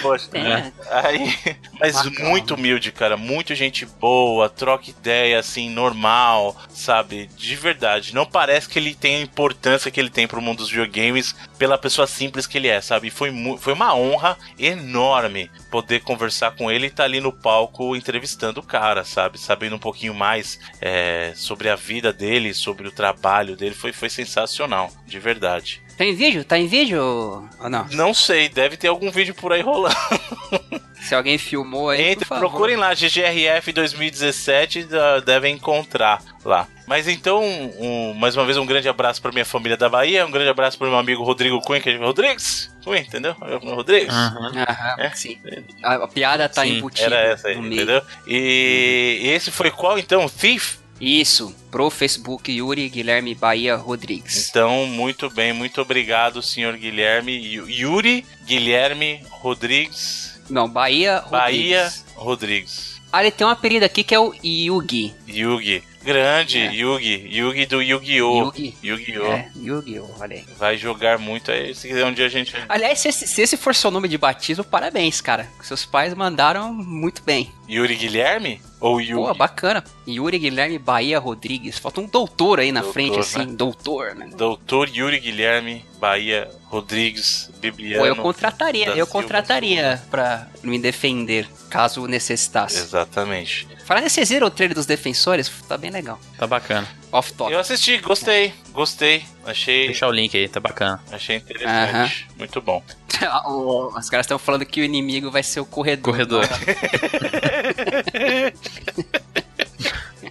Poxa, É. Aí, mas Bacana. muito humilde, cara. Muito gente boa, troca ideia assim, normal, sabe? De verdade. Não parece que ele tem a importância que ele tem pro mundo dos videogames pela pessoa simples que ele é, sabe? Foi, foi uma honra enorme poder conversar com ele e estar ali no palco entrevistando o cara, sabe? Sabendo um pouquinho mais é, sobre a vida dele, sobre o trabalho dele. Foi, foi sensacional, de verdade. Tá em vídeo? Tá em vídeo ou não? Não sei, deve ter algum vídeo por aí rolando. [LAUGHS] Se alguém filmou aí, Entre, por favor. procurem lá, GGRF 2017, da- devem encontrar lá. Mas então, um- mais uma vez, um grande abraço para minha família da Bahia, um grande abraço para meu amigo Rodrigo Cunha, que é Rodrigues, Cunha, entendeu? Rodrigues. Aham. Aham, É? sim. A, a piada tá Sim, embutida Era essa aí, no meio. entendeu? E esse foi qual então? Thief? Isso, pro Facebook Yuri Guilherme Bahia Rodrigues. Então, muito bem, muito obrigado, senhor Guilherme. Yu- Yuri Guilherme Rodrigues. Não, Bahia Bahia Rodrigues. Rodrigues. Ah, ele tem um apelido aqui que é o Yugi. Yugi. Grande, É. Yugi. Yugi do Yu-Gi-Oh! Yugi. Yu-Gi-Oh! É, Yugi, olha aí. Vai jogar muito aí. Se quiser um dia a gente. Aliás, se esse, se esse for seu nome de batismo, parabéns, cara. Seus pais mandaram muito bem. Yuri Guilherme? Ou Yugi? Pô, bacana. Yuri Guilherme Bahia Rodrigues. Falta um doutor aí na Doutor, frente, assim. né? Doutor, né? Doutor Yuri Guilherme Bahia Rodrigues Bibliano. Pô, eu contrataria, eu contrataria pra me defender, caso necessitasse. Exatamente. Falar nesse viram o trailer dos defensores, tá bem legal. Tá bacana. Off top. Eu assisti, gostei, gostei. Achei, Deixa o link aí, tá bacana. achei interessante. Muito bom. [LAUGHS] Os caras estão falando que o inimigo vai ser o corredor. Corredor. [LAUGHS]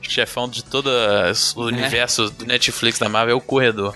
Chefão de todo o universo do Netflix da Marvel é o corredor.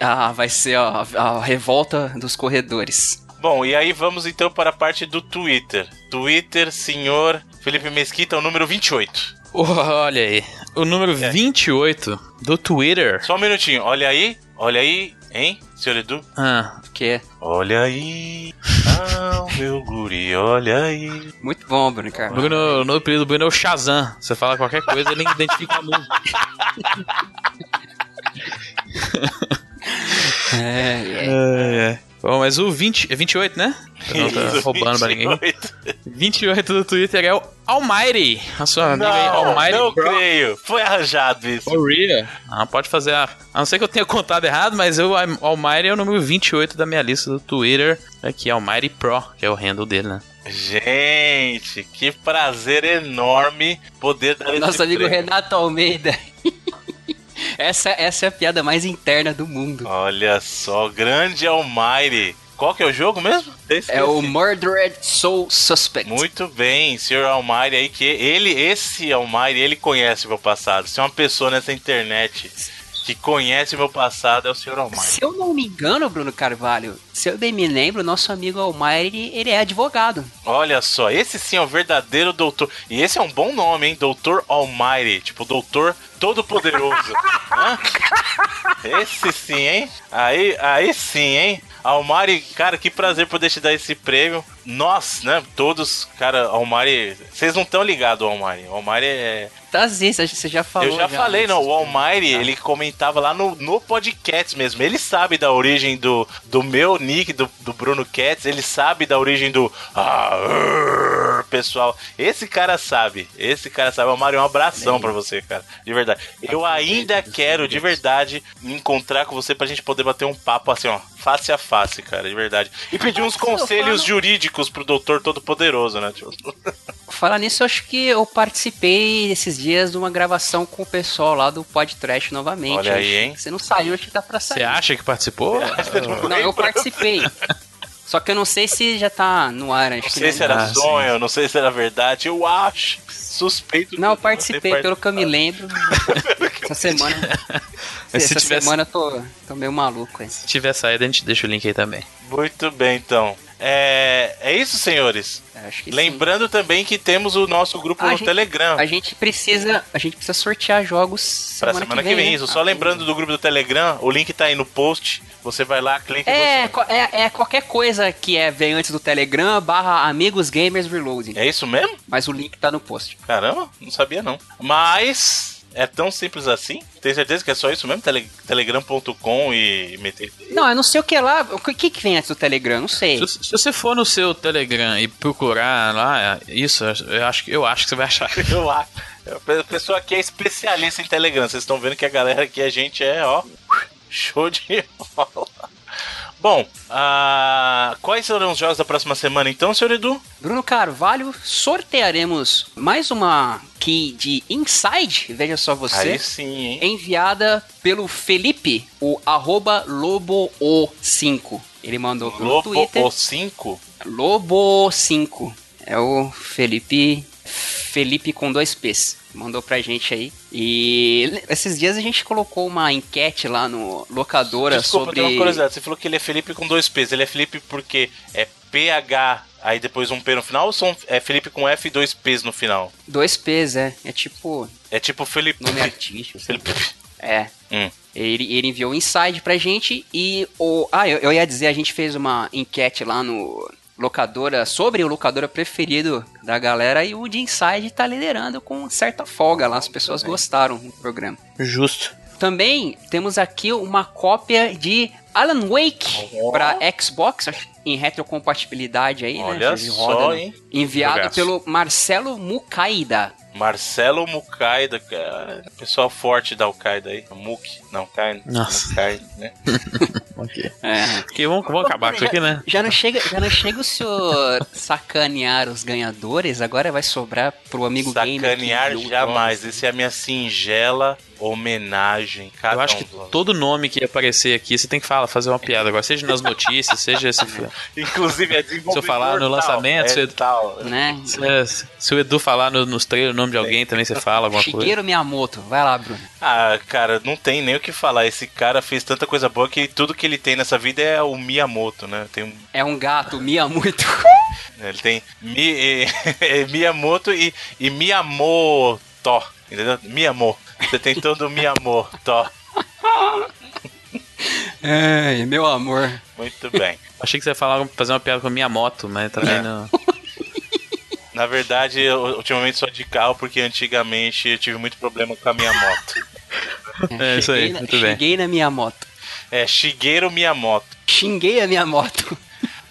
Ah, vai ser a, a revolta dos corredores. Bom, e aí vamos então para a parte do Twitter. Twitter, senhor Felipe Mesquita, o número 28. Olha aí. O número É. 28 do Twitter. Só um minutinho, olha aí, olha aí, hein, senhor Edu? Ah, Que Olha aí, ah, [LAUGHS] meu guri, olha aí. muito bom, Bruno Carvalho. Bruno, o novo apelido do Bruno é o Shazam. Você fala qualquer coisa, ele identifica a música. [LAUGHS] É, é. É, é. Bom, mas o 20, é 28, né? Eu não tá Isso, roubando pra ninguém. 28. 28 do Twitter é o Almighty. A sua amiga aí, Não, Almighty não Pro. creio. Foi arranjado isso. Oh, really? Ah, pode fazer a. A não ser que eu tenha contado errado, mas o Almighty é o número 28 da minha lista do Twitter. Aqui é Almighty Pro, que é o handle dele, né? Gente, que prazer enorme poder dar esse Nosso amigo prêmio. Renato Almeida. Essa, essa é a piada mais interna do mundo. Olha só, grande Almighty. Qual que é o jogo mesmo? Esqueci. É o Murdered Soul Suspect. Muito bem, senhor Almighty aí, que ele, esse Almighty, ele conhece o meu passado. Se é uma pessoa nessa internet que conhece meu passado, é o senhor Almighty. Se eu não me engano, Bruno Carvalho, se eu bem me lembro, nosso amigo Almighty, ele é advogado. Olha só, esse sim é o verdadeiro doutor. E esse é um bom nome, hein? Doutor Almighty. Tipo, doutor todo-poderoso. [LAUGHS] Esse sim, hein? Aí, aí sim, hein? Almighty, cara, que prazer poder te dar esse prêmio. Nós, né? Todos, cara, Almighty. Vocês não estão ligados ao. O Almighty é. Tá, sim, você já falou. Eu já, falei, não. O Almighty, Tá. ele comentava lá no, no podcast mesmo. Ele sabe da origem do, do meu nick, do, do Bruno Cats. Ele sabe da origem do. Ah, pessoal. Esse cara sabe. Esse cara sabe. Almighty, um abração pra você, cara. De verdade. Eu ainda quero, de verdade, me encontrar com você pra gente poder bater um papo assim, ó. Face a face, cara, de verdade. E pedir uns conselhos jurídicos pro doutor todo-poderoso, né? Tipo, [LAUGHS] Falar nisso, eu acho que eu participei esses dias de uma gravação com o pessoal lá do Podcast novamente. Olha aí, hein? Você não saiu, acho que dá pra sair. Você acha que participou? Não, eu participei. Só que eu não sei se já tá no ar. Acho Não que sei se era Ah, sim. sonho, não sei se era verdade. Eu acho. Suspeito. Não, eu participei, pelo que eu me lembro. [LAUGHS] Essa semana. [LAUGHS] Mas se essa tivesse- semana eu tô, tô meio maluco. Hein? Se tiver saída, a gente deixa o link aí também. Muito bem, então. É, é isso, senhores. Acho que sim. Lembrando também que temos o nosso grupo A no gente- Telegram. A gente precisa, a gente precisa sortear jogos Pra semana, semana que vem, né? isso. Só Ah, lembrando do grupo do Telegram, o link tá aí no post. Você vai lá, clica e É, você. é, é qualquer coisa que é vem antes do Telegram barra Amigos Gamers Reloading. É isso mesmo? Mas o link tá no post. Caramba, não sabia não. Mas É tão simples assim? Tem certeza que é só isso mesmo? Tele, Telegram.com e meter. Não, eu não sei o que é lá. O que, que vem antes do Telegram? Não sei. Se, se, você for no seu Telegram e procurar lá, isso, eu acho, eu acho que você vai achar. [LAUGHS] eu acho. A pessoa aqui é especialista em Telegram. Vocês estão vendo que a galera aqui, a gente é, ó, show de bola. Bom, uh, quais serão os jogos da próxima semana então, senhor Edu? Bruno Carvalho, sortearemos mais uma key de Inside, veja só você. Aí sim, hein? Enviada pelo Felipe, o arroba Lobo5. Ele mandou pelo Lobo Twitter. Lobo5? Lobo5. É o Felipe Felipe com dois P's. Mandou pra gente aí. E esses dias a gente colocou uma enquete lá no locadora Desculpa, sobre. Desculpa, uma curiosidade. Você falou que ele é Felipe com dois P's. Ele é Felipe porque é PH, aí depois um P no final, ou são, é Felipe com F e dois P's no final? Dois P's, é. É tipo. É tipo Felipe. Nome artístico. Felipe. É. Hum. Ele, ele enviou um inside pra gente e o. Ah, eu, eu ia dizer, a gente fez uma enquete lá no, locadora, sobre o locadora preferido da galera e o de Inside tá liderando com certa folga lá, as pessoas gostaram do programa. Justo. Também temos aqui uma cópia de Alan Wake Oh. para Xbox em retrocompatibilidade aí, Olha né? só, hein? Enviado Jogaço. pelo Marcelo Mukaida. Marcelo Mukaida, cara. Pessoal forte da Al-Qaeda aí. Muk, não, Qaeda. Nossa. Mukaida, né? [LAUGHS] Ok. É. Ok, vamos, vamos acabar com isso aqui, né? Já não chega, já não chega o senhor sacanear os ganhadores, agora vai sobrar pro amigo gamer. Sacanear que viu jamais. Essa é a minha singela homenagem. Cada Eu acho um que dos- todo nome que aparecer aqui, você tem que falar, fazer uma piada agora, seja nas notícias, seja se, [LAUGHS] Inclusive é Se eu falar no tal, lançamento, é você- tal. Né? se, se o Edu falar no- nos trailers o nome de alguém, também você fala alguma coisa. Shigeru Miyamoto, vai lá, Bruno. Ah, cara, não tem nem o que falar. Esse cara fez tanta coisa boa que tudo que ele tem nessa vida é o Miyamoto, né? Tem um É um gato, Mia muito. Ele tem Mi, [LAUGHS] é Miyamoto e, e Miyamoto, entendeu? Miyamo. Você tem todo o Miyamoto. Ai, meu amor. Muito bem. Achei que você ia falar, fazer uma piada com a minha moto, mas também não. Na verdade, eu ultimamente sou de carro porque antigamente eu tive muito problema com a minha moto. É isso aí, Cheguei na- muito bem. Cheguei na minha moto. É Shigeru Miyamoto. Xinguei a minha moto.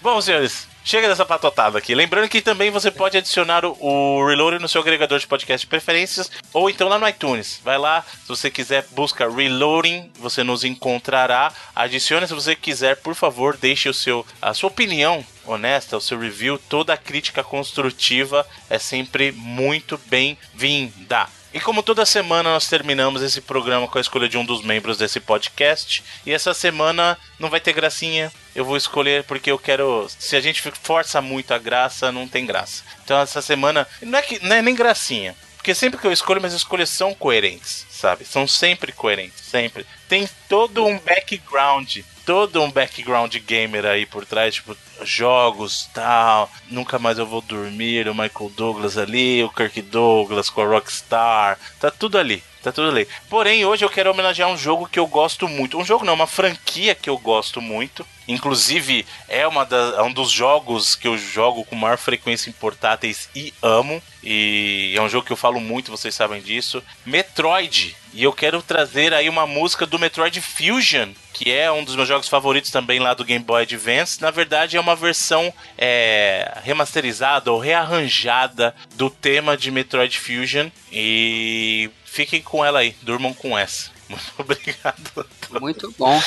Bom, senhores, chega dessa patotada aqui. Lembrando que também você pode adicionar o, o Reload no seu agregador de podcast de preferências ou então lá no iTunes. Vai lá, se você quiser, busca Reloading, você nos encontrará. Adicione se você quiser, por favor, deixe o seu, a sua opinião honesta, o seu review. Toda crítica construtiva é sempre muito bem-vinda. E como toda semana nós terminamos esse programa com a escolha de um dos membros desse podcast. E essa semana não vai ter gracinha. Eu vou escolher porque eu quero. Se a gente força muito a graça, não tem graça. Então essa semana. Não é, que, não é nem gracinha. Porque sempre que eu escolho, minhas escolhas são coerentes, sabe? São sempre coerentes, sempre. Tem todo um background, todo um background gamer aí por trás, tipo, jogos, tal. Nunca mais eu vou dormir, o Michael Douglas ali, o Kirk Douglas com a Rockstar. Tá tudo ali. Tá tudo ali. Porém, hoje eu quero homenagear um jogo que eu gosto muito. Um jogo não, uma franquia que eu gosto muito. Inclusive, é, uma da, é um dos jogos que eu jogo com maior frequência em portáteis e amo. E é um jogo que eu falo muito, vocês sabem disso. Metroid. E eu quero trazer aí uma música do Metroid Fusion, que é um dos meus jogos favoritos também lá do Game Boy Advance. Na verdade, é uma versão é, remasterizada ou rearranjada do tema de Metroid Fusion. E fiquem com ela aí, durmam com essa. [LAUGHS] Muito obrigado. Muito bom.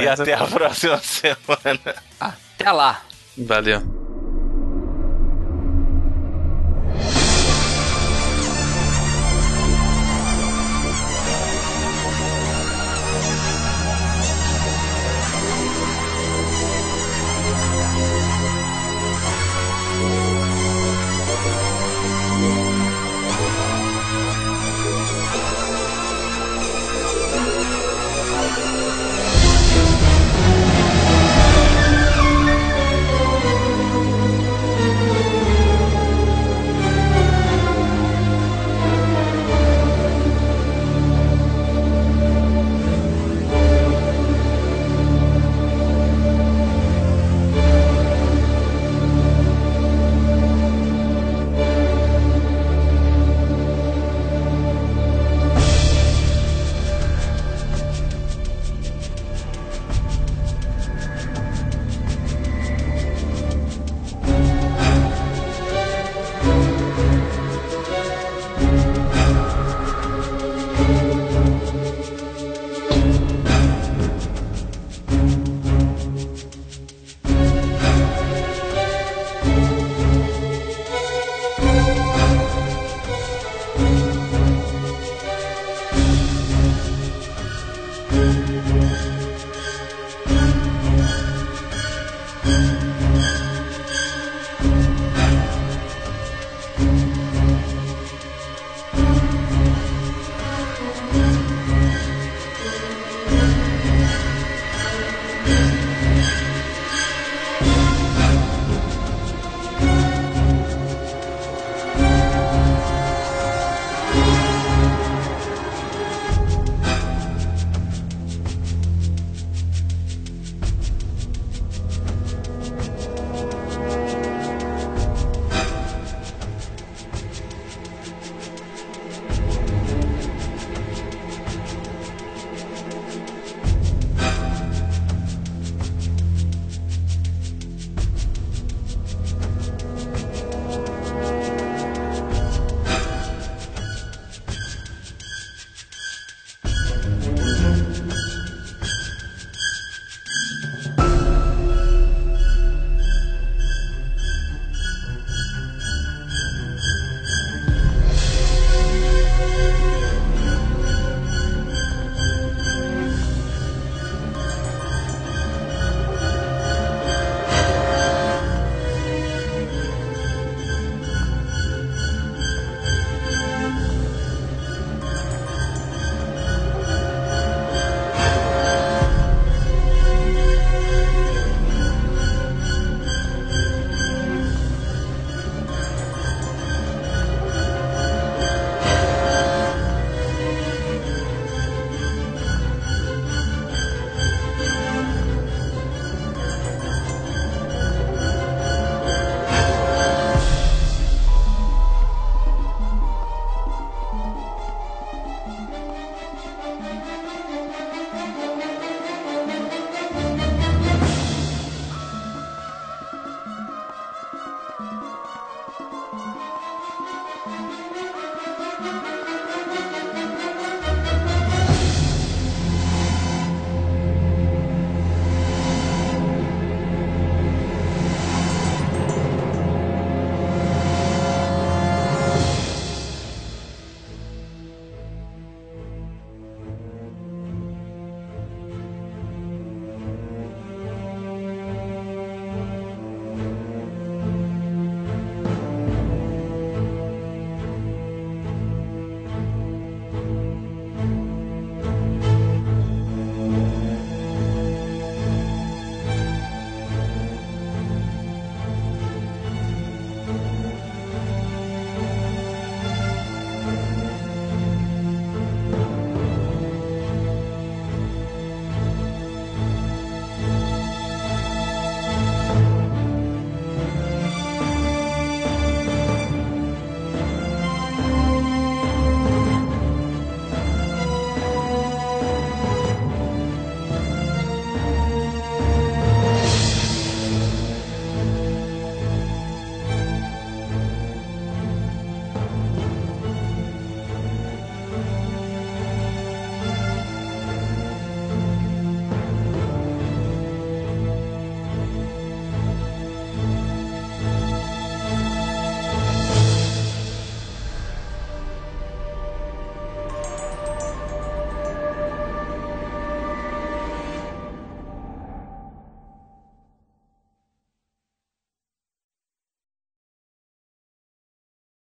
E até a próxima [LAUGHS] semana. Até lá. Valeu.